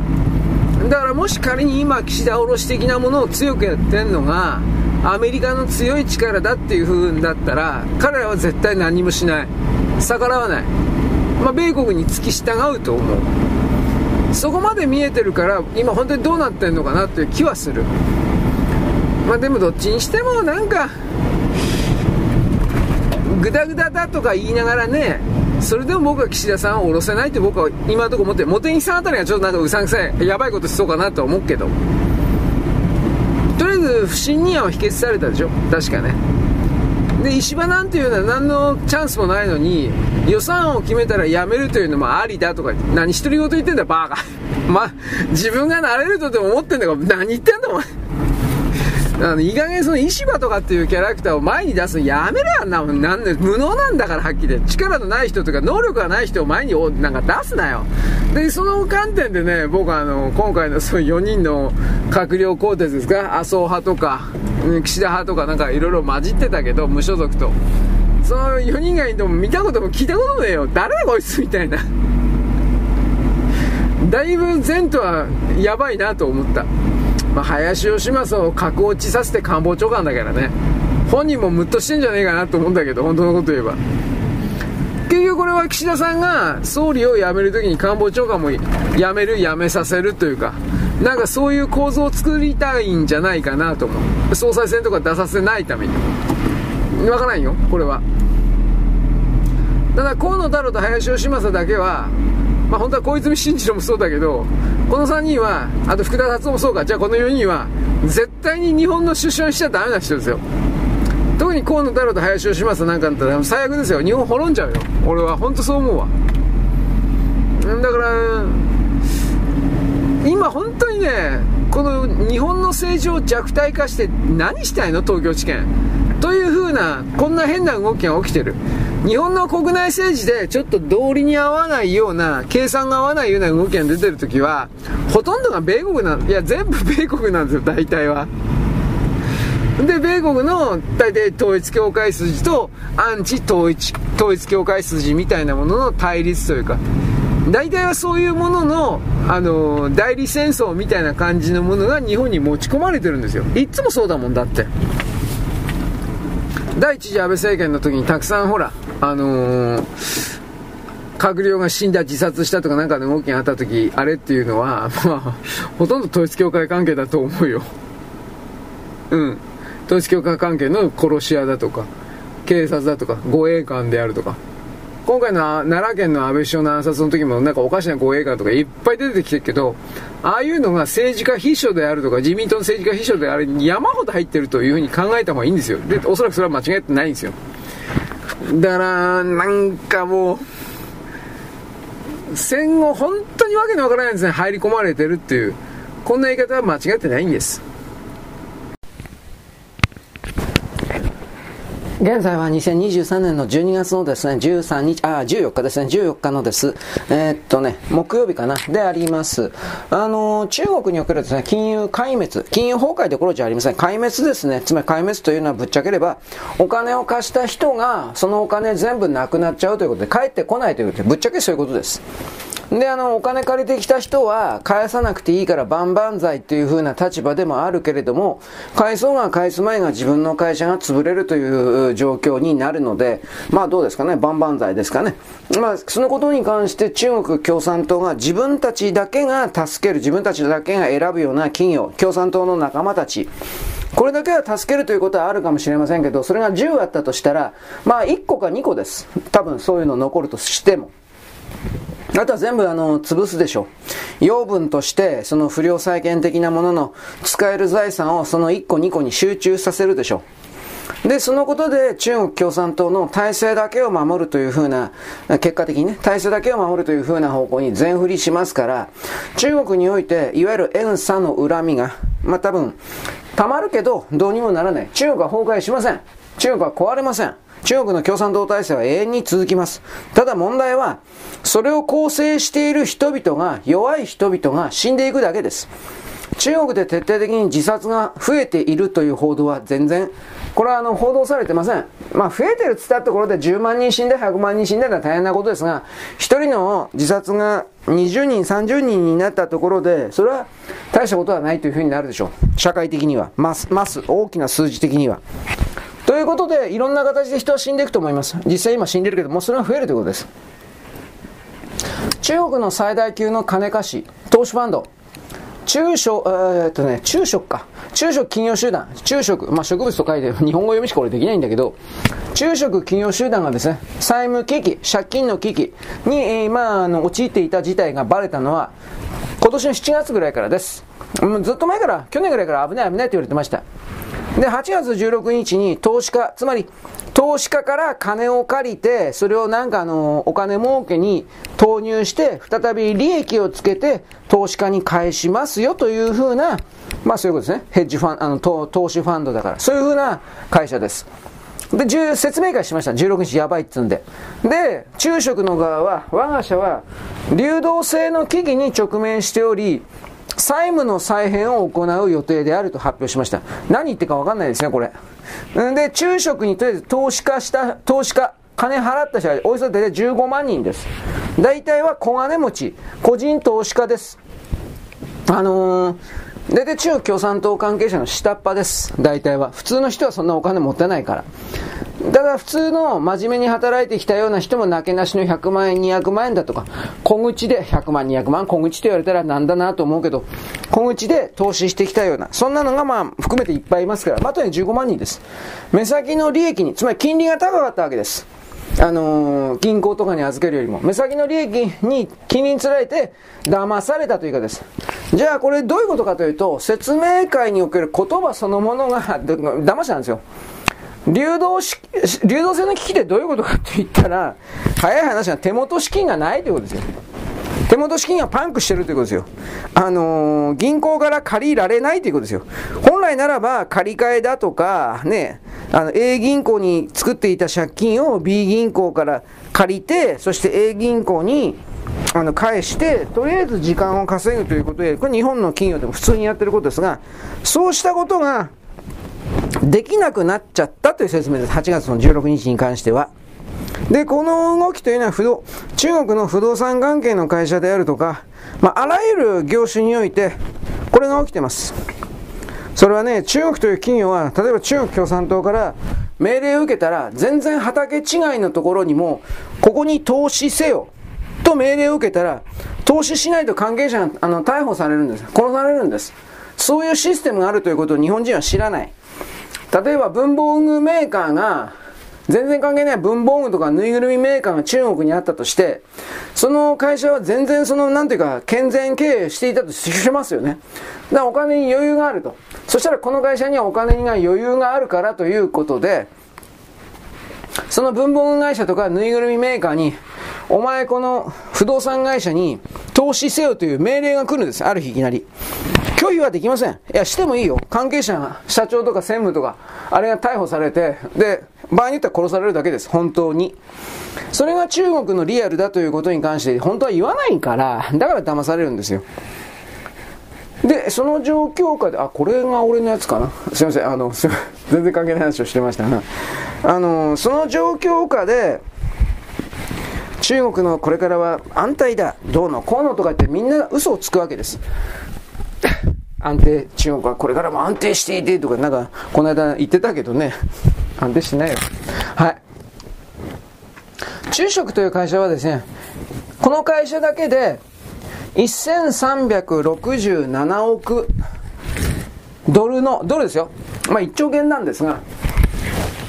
だからもし仮に今岸田降ろし的なものを強くやってるのがアメリカの強い力だっていう風だったら彼らは絶対何もしない。逆らわない、まあ、米国に付き従うと思う。そこまで見えてるから今本当にどうなってんのかなっていう気はする。まあでもどっちにしてもなんかグダグダだとか言いながらねそれでも僕は岸田さんを下ろせないって僕は今のところ思って茂木さんあたりがちょっとなんかうさんくさいやばいことしそうかなと思うけど。とりあえず不信任案は否決されたでしょ。確かね。で石破なんていうのは何のチャンスもないのに予算を決めたらやめるというのもありだとか何独り言言ってんだよバカ。まあ自分がなれるとでも思ってんだから何言ってんだお前。あの、いい加減その石破とかっていうキャラクターを前に出すのやめろやんな、なんで、無能なんだからはっきり言って。力のない人とか能力がない人を前になんか出すなよ。で、その観点でね、僕はあの、今回のその4人の閣僚更迭ですか、麻生派とか、岸田派とかなんかいろいろ混じってたけど、無所属と。その4人がいても見たことも聞いたこともねえよ。誰だこいつみたいな。だいぶ前途はやばいなと思った。まあ、林芳正を格落ちさせて官房長官だからね。本人もムッとしてんじゃねえかなと思うんだけど本当のこと言えば。結局これは岸田さんが総理を辞めるときに官房長官も辞める辞めさせるというか。なんかそういう構造を作りたいんじゃないかなと思う。総裁選とか出させないために。わからんよこれは。ただ河野太郎と林芳正だけはまあ、本当は小泉進次郎もそうだけどこの3人はあと福田達夫もそうかじゃあこの4人は絶対に日本の首相にしちゃダメな人ですよ。特に河野太郎と林芳正なんかだったら最悪ですよ。日本滅んじゃうよ。俺は本当そう思うわ。だから今本当にねこの日本の政治を弱体化して何したいの？東京地検。という風なこんな変な動きが起きてる。日本の国内政治でちょっと道理に合わないような、計算が合わないような動きが出てるときは、ほとんどが米国なん、いや、全部米国なんですよ、大体は。で、米国の大体統一教会筋とアンチ統一、統一教会筋みたいなものの対立というか、大体はそういうものの、あの代理戦争みたいな感じのものが日本に持ち込まれてるんですよ。いつもそうだもんだって。第一次安倍政権の時にたくさんほら、あのー、閣僚が死んだ自殺したとかなんかの動きがあった時あれっていうのは、まあ、ほとんど統一教会関係だと思うよ。うん。統一教会関係の殺し屋だとか、警察だとか、護衛官であるとか。今回の奈良県の安倍首相の暗殺の時もなんかおかしな護衛官とかいっぱい出てきてるけど、ああいうのが政治家秘書であるとか自民党の政治家秘書であるに山ほど入ってるというふうに考えた方がいいんですよ。で、おそらくそれは間違ってないんですよ。だから、なんかもう、戦後本当にわけのわからないですね、入り込まれてるっていう。こんな言い方は間違ってないんです。現在は2023年の12月のですね、13日、あ、14日ですね、14日のです、えー、っとね、木曜日かな、であります。あの、中国におけるですね、金融壊滅、金融崩壊どころじゃありません。壊滅ですね。つまり壊滅というのはぶっちゃければ、お金を貸した人が、そのお金全部なくなっちゃうということで、帰ってこないということで、ぶっちゃけそういうことです。で、あの、お金借りてきた人は返さなくていいから万々歳っていう風な立場でもあるけれども、返そうが返す前が自分の会社が潰れるという状況になるので、まあどうですかね、万々歳ですかね。まあ、そのことに関して中国共産党が自分たちだけが助ける、自分たちだけが選ぶような企業、共産党の仲間たち、これだけは助けるということはあるかもしれませんけど、それが10あったとしたら、まあ1個か2個です。多分そういうの残るとしても。あとは全部あの、潰すでしょう。養分として、その不良債権的なものの使える財産をその1個2個に集中させるでしょう。で、そのことで中国共産党の体制だけを守るというふうな、結果的にね、体制だけを守るというふうな方向に全振りしますから、中国において、いわゆる円差の恨みが、まあ多分、溜まるけど、どうにもならない。中国は崩壊しません。中国は壊れません。中国の共産党体制は永遠に続きます。ただ問題は、それを構成している人々が、弱い人々が死んでいくだけです。中国で徹底的に自殺が増えているという報道は全然、これはあの報道されてません。まあ増えてるって言ったところで10万人死んで100万人死んでのは大変なことですが、1人の自殺が20人、30人になったところで、それは大したことはないというふうになるでしょう。社会的には。ます、ます、大きな数字的には。ということで、いろんな形で人は死んでいくと思います。実際今死んでるけど、もうそれが増えるということです。中国の最大級の金貸し、投資ファンド、中小、えー、っとね、中植か。中植企業集団、中植、まあ、植物と書いて、日本語読みしかこれできないんだけど、中植企業集団がですね、債務危機、借金の危機に、えー、まあ、あの、陥っていた事態がバレたのは、今年の7月ぐらいからです。もうずっと前から、去年ぐらいから危ない危ないって言われてました。で、8月16日に投資家、つまり投資家から金を借りて、それをなんかあの、お金儲けに投入して、再び利益をつけて、投資家に返しますよというふうな、まあそういうことですね。ヘッジファン、あの、投資ファンドだから。そういうふうな会社です。で、説明会しました。16日やばいっつんで。で、中植の側は、我が社は、流動性の危機に直面しており、債務の再編を行う予定であると発表しました。何言ってか分かんないですね、これ。で、中植にとりあえず投資家した、投資家、金払った人はおよそ大体15万人です。大体は小金持ち、個人投資家です。あのー、大体中国共産党関係者の下っ端です。大体は。普通の人はそんなお金持ってないから。だから普通の真面目に働いてきたような人もなけなしの100万円、200万円だとか、小口で100万、200万、小口と言われたらなんだなと思うけど、小口で投資してきたような、そんなのがまあ含めていっぱいいますから、まあ、とに15万人です。目先の利益に、つまり金利が高かったわけです。あのー、銀行とかに預けるよりも、目先の利益に金利につられて騙されたというかです。じゃあこれどういうことかというと、説明会における言葉そのものが騙したんですよ。流動し、流動性の危機ってどういうことかって言ったら、早い話は手元資金がないということですよ。手元資金がパンクしてるということですよ。あのー、銀行から借りられないということですよ。本来ならば借り換えだとか、ね、あの A 銀行に作っていた借金を B 銀行から借りて、そして A 銀行にあの返して、とりあえず時間を稼ぐということで、これ日本の企業でも普通にやってることですが、そうしたことができなくなっちゃったという説明です。8月の16日に関しては。で、この動きというのは不動、中国の不動産関係の会社であるとか、まあ、あらゆる業種において、これが起きてます。それはね、中国という企業は、例えば中国共産党から命令を受けたら、全然畑違いのところにも、ここに投資せよ、と命令を受けたら、投資しないと関係者があの逮捕されるんです。殺されるんです。そういうシステムがあるということを日本人は知らない。例えば文房具メーカーが、全然関係ない文房具とかぬいぐるみメーカーが中国にあったとして、その会社は全然その、なんていうか、健全経営していたとしますよね。だからお金に余裕があると。そしたらこの会社にはお金に余裕があるからということで、その文房具会社とかぬいぐるみメーカーに、お前この不動産会社に投資せよという命令が来るんです。ある日いきなり。拒否はできません。いや、してもいいよ。関係者が、社長とか専務とか、あれが逮捕されて、で、場合によっては殺されるだけです。本当に。それが中国のリアルだということに関して、本当は言わないから、だから騙されるんですよ。で、その状況下で、あ、これが俺のやつかな。すいません、あの、全然関係ない話をしてましたが、あの、その状況下で、中国のこれからは安泰だ、どうの、こうのとか言ってみんな嘘をつくわけです。安定、中国はこれからも安定していてとか、なんか、この間言ってたけどね、安定してないよ。はい。中植という会社はですね、この会社だけで、1367億ドルの、ドルですよ。まあ1兆元なんですが、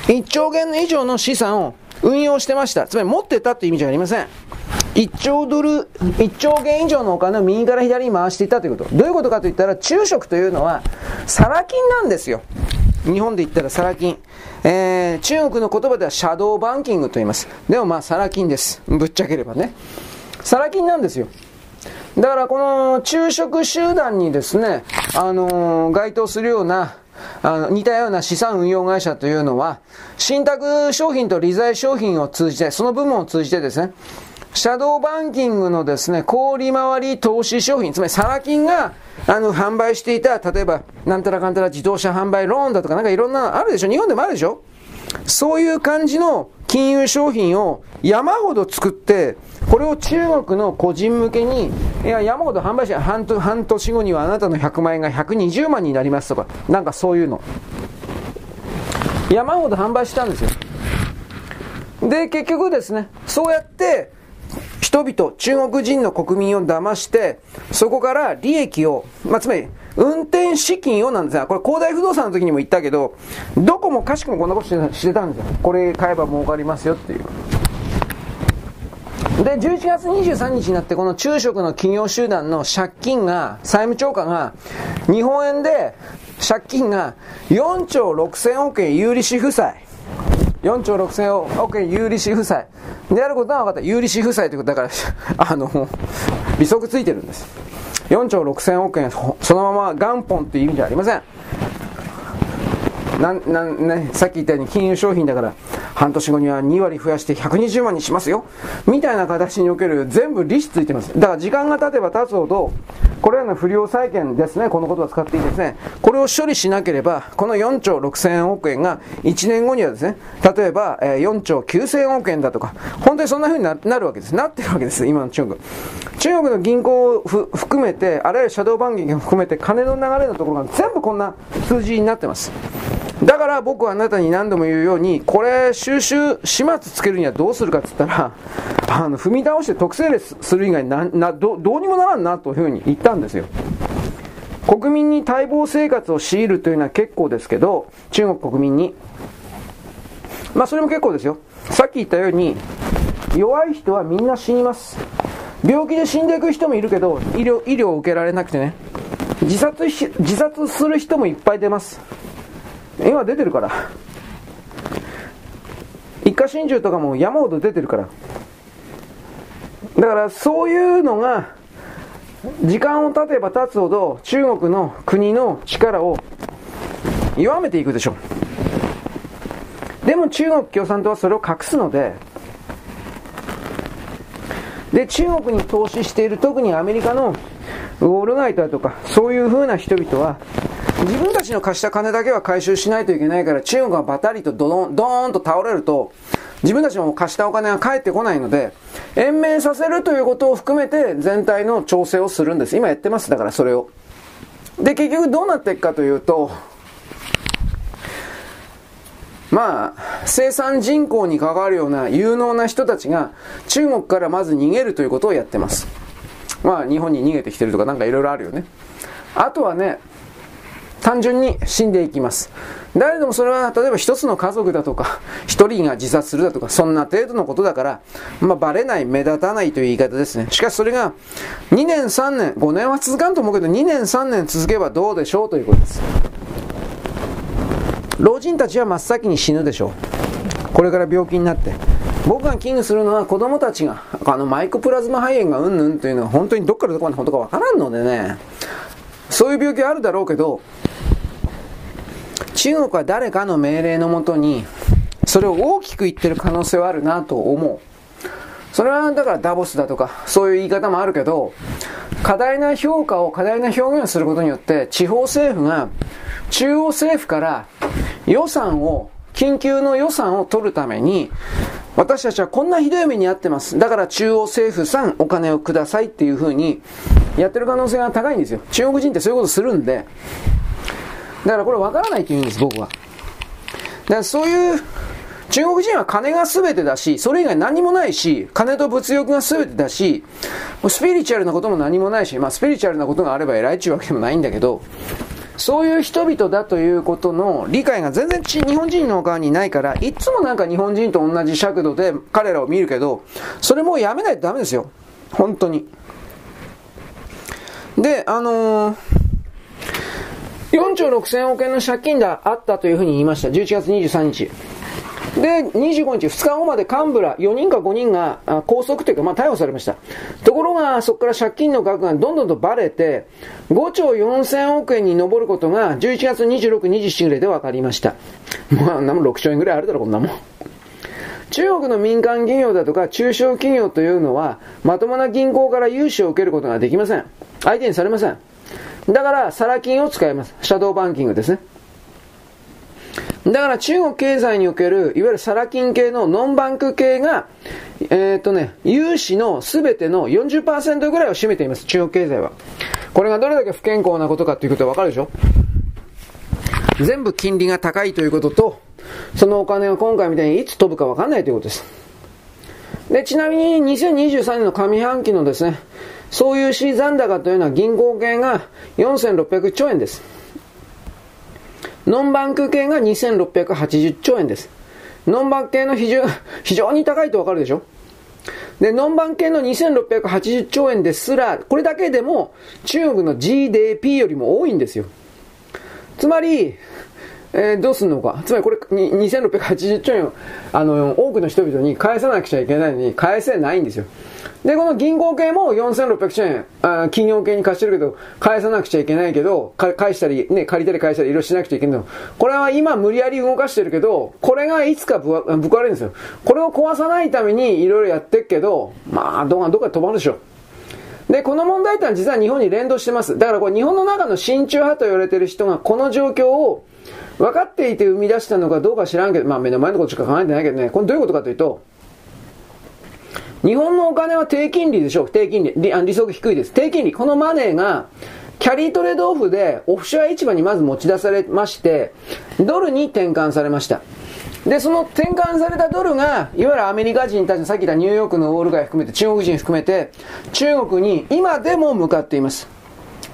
1兆元以上の資産を運用してました。つまり持ってたって意味じゃありません。1兆ドル、1兆元以上のお金を右から左に回していたということ。どういうことかといったら、中食というのは、サラ金なんですよ。日本で言ったらサラ金。えー、中国の言葉ではシャドーバンキングと言います。でもまあ、サラ金です。ぶっちゃければね。サラ金なんですよ。だからこの昼食集団にですね、あのー、該当するような、あの、似たような資産運用会社というのは、信託商品と利財商品を通じて、その部門を通じてですね、シャドーバンキングのですね、小売回り投資商品、つまりサラ金が、あの、販売していた、例えば、なんたらかんたら自動車販売ローンだとか、なんかいろんな、あるでしょ？日本でもあるでしょ？そういう感じの金融商品を山ほど作って、これを中国の個人向けに、いや、山ほど販売して半半年後にはあなたの100万円が120万になりますとか、なんかそういうの。山ほど販売したんですよ。で、結局ですね、そうやって、人々、中国人の国民を騙して、そこから利益を、まあ、つまり、運転資金をなんですが、これ、恒大不動産の時にも言ったけど、どこもかしくもこんなことしてたんですよ。これ買えば儲かりますよっていう。で、11月23日になって、この中食の企業集団の借金が、債務超過が、日本円で借金が4兆6000億円有利子負債。4兆6000億円有利子負債。であることは分かった。有利子負債ということだから、あの、利息ついてるんです。4兆6000億円、そのまま元本という意味じゃありません。なんなんね、さっき言ったように金融商品だから半年後には2割増やして120万にしますよ。みたいな形における全部利子ついてます。だから時間が経てば経つほどこれらの不良債権ですねこの言葉使っていいですね。これを処理しなければこの4兆6000億円が1年後にはですね例えば4兆9000億円だとか本当にそんな風になるわけです。なってるわけです今の中国。中国の銀行を含めてあらゆるシャドーバンキングを含めて金の流れのところが全部こんな数字になってます。だから僕はあなたに何度も言うように、これ収集、始末つけるにはどうするかって言ったら、あの、踏み倒して特性列する以外な、な、ど、どうにもならんなというふうに言ったんですよ。国民に待望生活を強いるというのは結構ですけど、中国国民に。まあそれも結構ですよ。さっき言ったように、弱い人はみんな死にます。病気で死んでいく人もいるけど、医療、医療を受けられなくてね。自殺し、自殺する人もいっぱい出ます。今出てるから。一家心中とかも山ほど出てるから。だからそういうのが、時間を経てば経つほど中国の国の力を弱めていくでしょう。でも中国共産党はそれを隠すので、で、中国に投資している特にアメリカのウォール街だとか、そういう風な人々は、自分たちの貸した金だけは回収しないといけないから、中国がバタリとドドン、ドーンと倒れると、自分たちの貸したお金が返ってこないので、延命させるということを含めて全体の調整をするんです。今やってます。だからそれを。で、結局どうなっていくかというと、まあ、生産人口に関わるような有能な人たちが中国からまず逃げるということをやってます。まあ、日本に逃げてきてるとかなんかいろいろあるよね。あとはね、単純に死んでいきます。誰でもそれは、例えば一つの家族だとか、一人が自殺するだとか、そんな程度のことだから、まあ、バレない、目立たないという言い方ですね。しかしそれが、2年、3年、5年は続かんと思うけど、2年、3年続けばどうでしょうということです。老人たちは真っ先に死ぬでしょう。これから病気になって。僕が危惧するのは子供たちが、あのマイクプラズマ肺炎がうんぬんというのは本当にどっからどこまで本当かわからんのでね、そういう病気あるだろうけど、中国は誰かの命令のもとに、それを大きく言ってる可能性はあるなと思う。それはだからダボスだとか、そういう言い方もあるけど、過大な評価を、過大な表現をすることによって、地方政府が中央政府から予算を、緊急の予算を取るために、私たちはこんなひどい目に遭ってます。だから中央政府さんお金をくださいっていう風にやってる可能性が高いんですよ。中国人ってそういうことするんで、だからこれ分からないって言うんです、僕は。だからそういう、中国人は金が全てだし、それ以外何もないし、金と物欲が全てだし、スピリチュアルなことも何もないし、まあスピリチュアルなことがあれば偉いっていうわけでもないんだけど、そういう人々だということの理解が全然日本人の側にないから、いつもなんか日本人と同じ尺度で彼らを見るけど、それもうやめないとダメですよ。本当に。で、あのー、4兆6000億円の借金があったというふうに言いました。11月23日。で、25日、2日後まで幹部ら4人か5人が拘束というか、まあ逮捕されました。ところが、そこから借金の額がどんどんとバレて、5兆4000億円に上ることが11月26、27ぐらいで分かりました。まあ、なも6兆円ぐらいあるだろ、こんなもん。中国の民間企業だとか中小企業というのは、まともな銀行から融資を受けることができません。相手にされません。だから、サラ金を使います。シャドーバンキングですね。だから中国経済における、いわゆるサラ金系のノンバンク系が、えっ、ー、とね、融資の全ての40%ぐらいを占めています、中国経済は。これがどれだけ不健康なことかということはわかるでしょ？全部金利が高いということと、そのお金が今回みたいにいつ飛ぶかわかんないということです。で、ちなみに2023年の上半期のですね、そういう資残高というのは銀行系が4600兆円です。ノンバンク系が2680兆円です。ノンバンク系の非常 非常に高いとわかるでしょ？で、ノンバンク系の2680兆円ですら、これだけでも中国の GDP よりも多いんですよ。つまり、えー、どうすんのか？つまりこれ、2680兆円を、あの、多くの人々に返さなくちゃいけないのに、返せないんですよ。で、この銀行系も4600円、あ企業系に貸してるけど、返さなくちゃいけないけど、返したり、ね、借りたり返したりいろいろしなくちゃいけないの。これは今無理やり動かしてるけど、これがいつかぶぶかれるんですよ。これを壊さないためにいろいろやってるけど、まあ、どうどっか止まるでしょ。で、この問題ってのは実は日本に連動してます。だからこれ日本の中の親中派と言われてる人がこの状況を分かっていて生み出したのかどうか知らんけど、まあ目の前のことしか考えてないけどね、これどういうことかというと、日本のお金は低金利でしょう低金利。利利息低いです。低金利。このマネーが、キャリートレードオフでオフショア市場にまず持ち出されまして、ドルに転換されました。で、その転換されたドルが、いわゆるアメリカ人たち、さっき言ったニューヨークのウォール街含めて、中国人含めて、中国に今でも向かっています。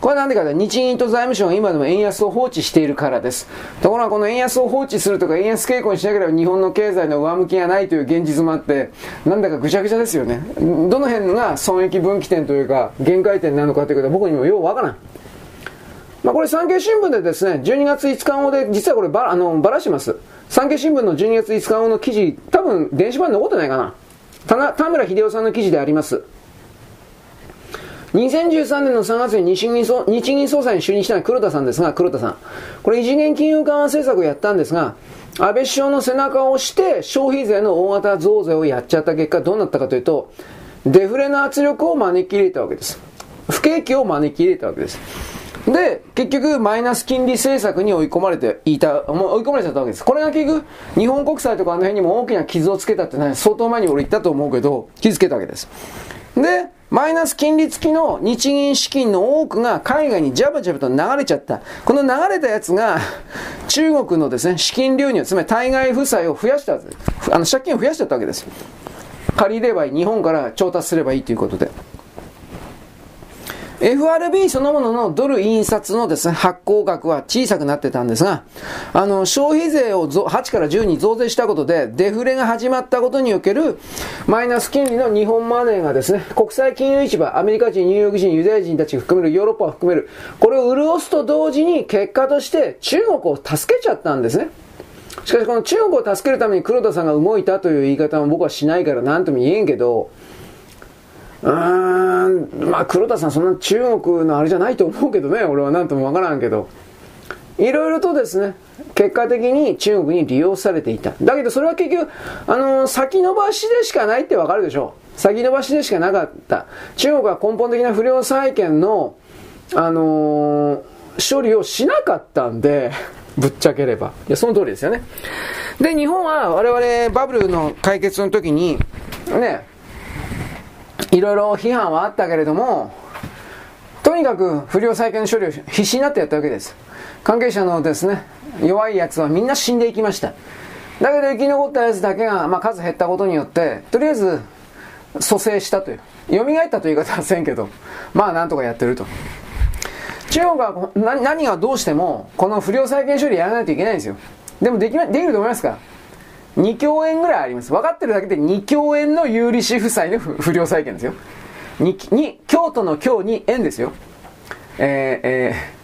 これはなんでかと日銀と財務省が今でも円安を放置しているからです。ところがこの円安を放置するとか円安傾向にしなければ日本の経済の上向きがないという現実もあって、なんだかぐちゃぐちゃですよね。どの辺が損益分岐点というか限界点なのかということは僕にもようわからん。まあ、これ産経新聞でですね、12月5日後で、実はこればあのばらします。産経新聞の12月5日後の記事、多分電子版に残ってないかな。田村秀夫さんの記事であります。2013年の3月に日銀総日銀総裁に就任したのは黒田さんですが、黒田さん。これ異次元金融緩和政策をやったんですが、安倍首相の背中を押して消費税の大型増税をやっちゃった結果どうなったかというと、デフレの圧力を招き入れたわけです。不景気を招き入れたわけです。で、結局、マイナス金利政策に追い込まれていた、もう追い込まれちゃったわけです。これが結局、日本国債とかあの辺にも大きな傷をつけたってね、相当前に俺言ったと思うけど、傷つけたわけです。で、マイナス金利付きの日銀資金の多くが海外にジャブジャブと流れちゃった。この流れたやつが中国のですね、資金流入、つまり対外負債を増やした、あの借金を増やしちゃったわけです。借りればいい、日本から調達すればいいということで。FRB そのもののドル印刷のですね、発行額は小さくなってたんですが、あの、消費税を8から10に増税したことで、デフレが始まったことにおける、マイナス金利の日本マネーがですね、国際金融市場、アメリカ人、ニューヨーク人、ユダヤ人たち含める、ヨーロッパを含める、これを潤すと同時に、結果として中国を助けちゃったんですね。しかしこの中国を助けるために黒田さんが動いたという言い方も僕はしないから何とも言えんけど、うーん、まあ黒田さんそんな中国のあれじゃないと思うけどね、俺は何ともわからんけど。いろいろとですね、結果的に中国に利用されていた。だけどそれは結局、あのー、先延ばしでしかないってわかるでしょう。先延ばしでしかなかった。中国は根本的な不良債権の、あのー、処理をしなかったんで、ぶっちゃければ。いや、その通りですよね。で、日本は我々バブルの解決の時に、ね、いろいろ批判はあったけれども、とにかく不良債権処理を必死になってやったわけです。関係者のですね、弱い奴はみんな死んでいきました。だけど生き残った奴だけが、まあ、数減ったことによって、とりあえず蘇生したという。蘇ったという言い方はせんけど、まあなんとかやってると。中国は何がどうしても、この不良債権処理やらないといけないんですよ。でもできできると思いますか2兆円ぐらいあります。分かってるだけで2兆円の有利子負債の不良債権ですよ。2, 京都の京に円ですよ。えー、えー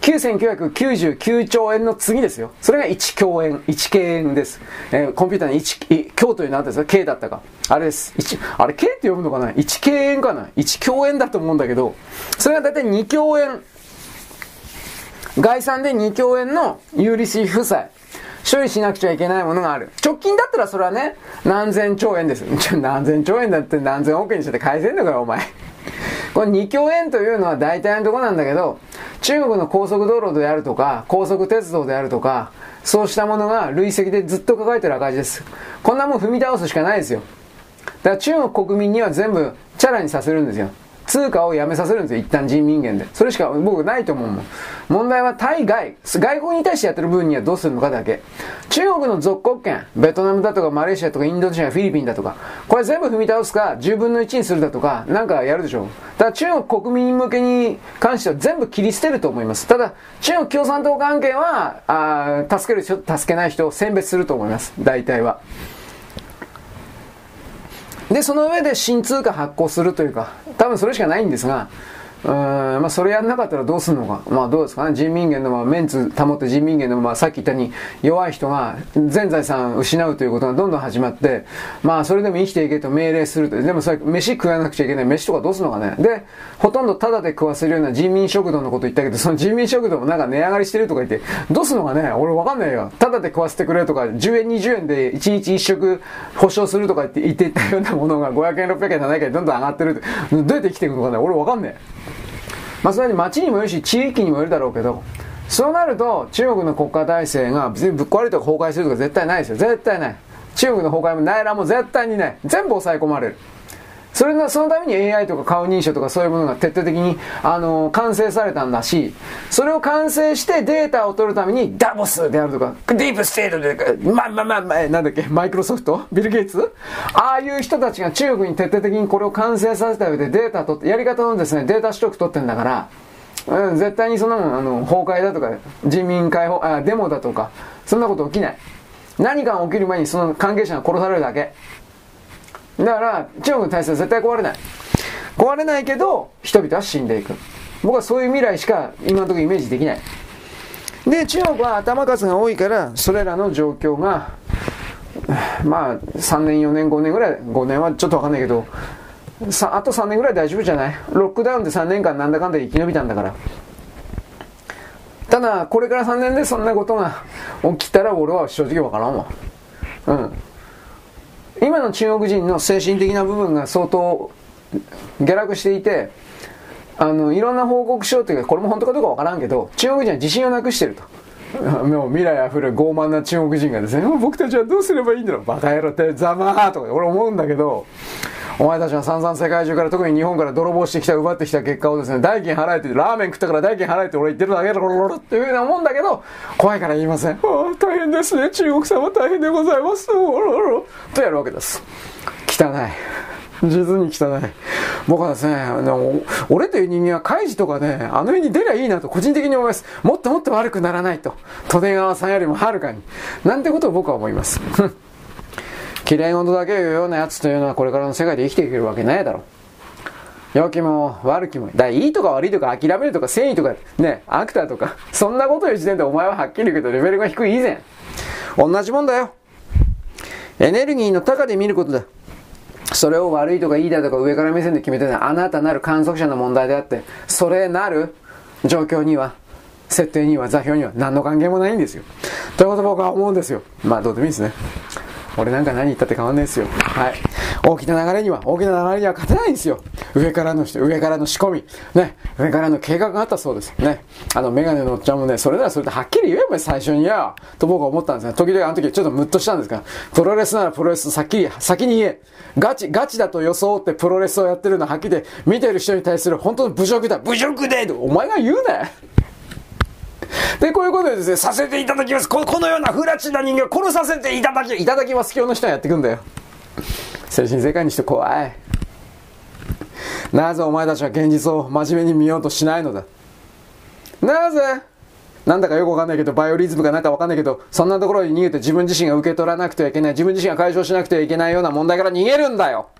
9999兆円の次ですよ。それが1兆円、1京円です。えー、コンピューターに1、京というのあったんですよ。K だったか。あれです。1、あれ K って読むのかな ?1 京円かな ?1 兆円だと思うんだけど、それがだいたい2兆円。概算で2兆円の有利子負債。処理しなくちゃいけないものがある。直近だったらそれはね、何千兆円です。何千兆円だって何千億円にして返せんのかよ、お前。この2兆円というのは大体のとこなんだけど、中国の高速道路であるとか、高速鉄道であるとか、そうしたものが累積でずっと抱えてる赤字です。こんなもん踏み倒すしかないですよ。だから中国国民には全部チャラにさせるんですよ。通貨をやめさせるんですよ、一旦人民元で。それしか僕ないと思うもん。問題は対外、外国に対してやってる分にはどうするのかだけ。中国の属国権、ベトナムだとかマレーシアとかインドネシア、フィリピンだとか、これ全部踏み倒すか、10分の1にするだとか、なんかやるでしょう。だから中国国民向けに関しては全部切り捨てると思います。ただ、中国共産党関係は、あ助ける人、助けない人を選別すると思います。大体は。で、その上で新通貨発行するというか、多分それしかないんですが、まあ、それやんなかったらどうするのか。まあ、どうですかね。人民元のまあメンツ保って人民元のまあさっき言ったように弱い人が全財産失うということがどんどん始まって、まあ、それでも生きていけと命令すると。でもそれ、飯食わなくちゃいけない。飯とかどうするのかね。で、ほとんどタダで食わせるような人民食堂のこと言ったけど、その人民食堂もなんか値上がりしてるとか言って、どうするのかね。俺わかんないよ。タダで食わせてくれとか、10円20円で1日1食保証するとか言って言ってたようなものが500円600円700円どんどん上がってるどうやって生きていくのかね。俺わかんねえ。まあ、それに町にもよるし、地域にもよるだろうけど、そうなると、中国の国家体制が別にぶっ壊れるとか崩壊するとか絶対ないですよ。絶対ない。中国の崩壊も内乱も絶対にない。全部抑え込まれる。それの、そのために AI とか顔認証とかそういうものが徹底的に、あの、完成されたんだし、それを完成してデータを取るために、ダボスであるとか、ディープステートで、まあまあまあ、ま、なんだっけ、マイクロソフトビル・ゲイツ？ああいう人たちが中国に徹底的にこれを完成させた上でデータ取って、やり方のですね、データ取得取ってんだから、うん、絶対にそんなもん、あの、崩壊だとか、人民解放、あ、デモだとか、そんなこと起きない。何かが起きる前にその関係者が殺されるだけ。だから中国の体制は絶対壊れない。壊れないけど人々は死んでいく。僕はそういう未来しか今のところイメージできない。で中国は頭数が多いからそれらの状況がまあ3年4年5年ぐらい5年はちょっと分かんないけどさあと3年ぐらい大丈夫じゃない？ロックダウンで3年間なんだかんだ生き延びたんだから。ただこれから3年でそんなことが起きたら俺は正直分からんわ。うん。今の中国人の精神的な部分が相当下落していて、あの、いろんな報告書というか、これも本当かどうかわからんけど、中国人は自信をなくしてると。もう未来あふれる傲慢な中国人がですね、僕たちはどうすればいいんだろう、バカ野郎ってざまーとか俺思うんだけど、お前たちは散々世界中から特に日本から泥棒してきた奪ってきた結果をですね代金払えてラーメン食ったから代金払えて俺言ってるだけだろっていうふうなもんだけど怖いから言いませんああ大変ですね中国様大変でございますとやるわけです汚い実に汚い。僕はですね、あの、俺という人間は開示とかね、あの辺に出りゃいいなと個人的に思います。もっともっと悪くならないと。利根川さんよりもはるかに。なんてことを僕は思います。綺麗事だけを言うようなやつというのはこれからの世界で生きていけるわけないだろう。良きも悪きも。だいいとか悪いとか諦めるとか誠意とか、ね、アクターとか、そんなこと言う時点でお前ははっきり言うけどレベルが低い以前。同じもんだよ。エネルギーの高で見ることだ。それを悪いとかいいだとか上から目線で決めてないあなたなる観測者の問題であって、それなる状況には、設定には座標には何の関係もないんですよ。ということ僕は思うんですよ。まあどうでもいいですね。俺なんか何言ったって変わんないですよ。はい。大きな流れには、大きな流れには勝てないんですよ。上からの人、上からの仕込み。ね。上からの計画があったそうです。ね。あの、メガネのおっちゃんもね、それならそれではっきり言えば最初にや、と僕は思ったんですね。時々あの時ちょっとムッとしたんですが、プロレスならプロレス先、先に言え。ガチ、ガチだと装ってプロレスをやってるのははっきりで見てる人に対する本当の侮辱だ。侮辱でお前が言うね。で、こういうことでですね、させていただきます。ここのような不らちな人間を殺させていただき、いただきます。今日の人はやってくんだよ。精神世界にして怖い。なぜお前たちは現実を真面目に見ようとしないのだ？なぜ？なんだかよくわかんないけど、バイオリズムがなんかわかんないけど、そんなところに逃げて自分自身が受け取らなくてはいけない、自分自身が解消しなくてはいけないような問題から逃げるんだよ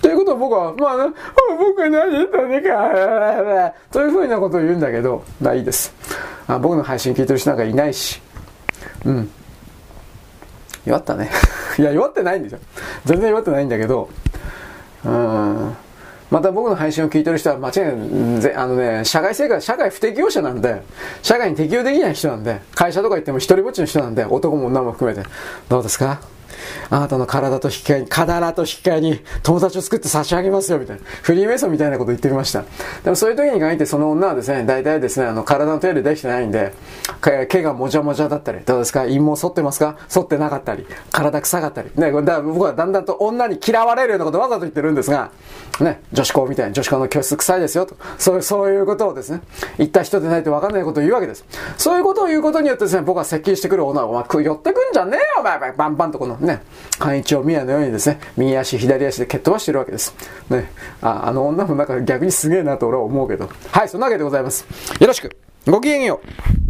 ということを僕は、まあね、僕は何言ったねか、というふうなことを言うんだけど、まあいいです。あ僕の配信聞いてる人なんかいないし、うん。弱ったね。いや、弱ってないんですよ。全然弱ってないんだけど、うん。また僕の配信を聞いてる人は間違いない、あのね、社会生活、社会不適応者なんで、社会に適応できない人なんで、会社とか行っても一人ぼっちの人なんで、男も女も含めて、どうですか？あなたの体と引き換えに、体と引き換えに友達を作って差し上げますよ、みたいな。フリーメイソンみたいなこと言ってみました。でもそういう時に限ってその女はですね、大体ですね、あの、体の手入れできてないんで、毛がもじゃもじゃだったり、どうですか？陰毛剃ってますか？剃ってなかったり、体臭かったり。ね、だから僕はだんだんと女に嫌われるようなことわざと言ってるんですが、ね、女子校みたいに女子校の教室臭いですよと。そういう、そういうことをですね、言った人でないと分かんないことを言うわけです。そういうことを言うことによってですね、僕は接近してくる女は、お前、寄ってくんじゃねえよ、お前、バンバンとこのね、寛一を宮のようにですね、右足、左足で蹴っ飛ばしてるわけです。ね、ああの女もなんか逆にすげえなと俺は思うけど。はい、そんなわけでございます。よろしく。ごきげんよう。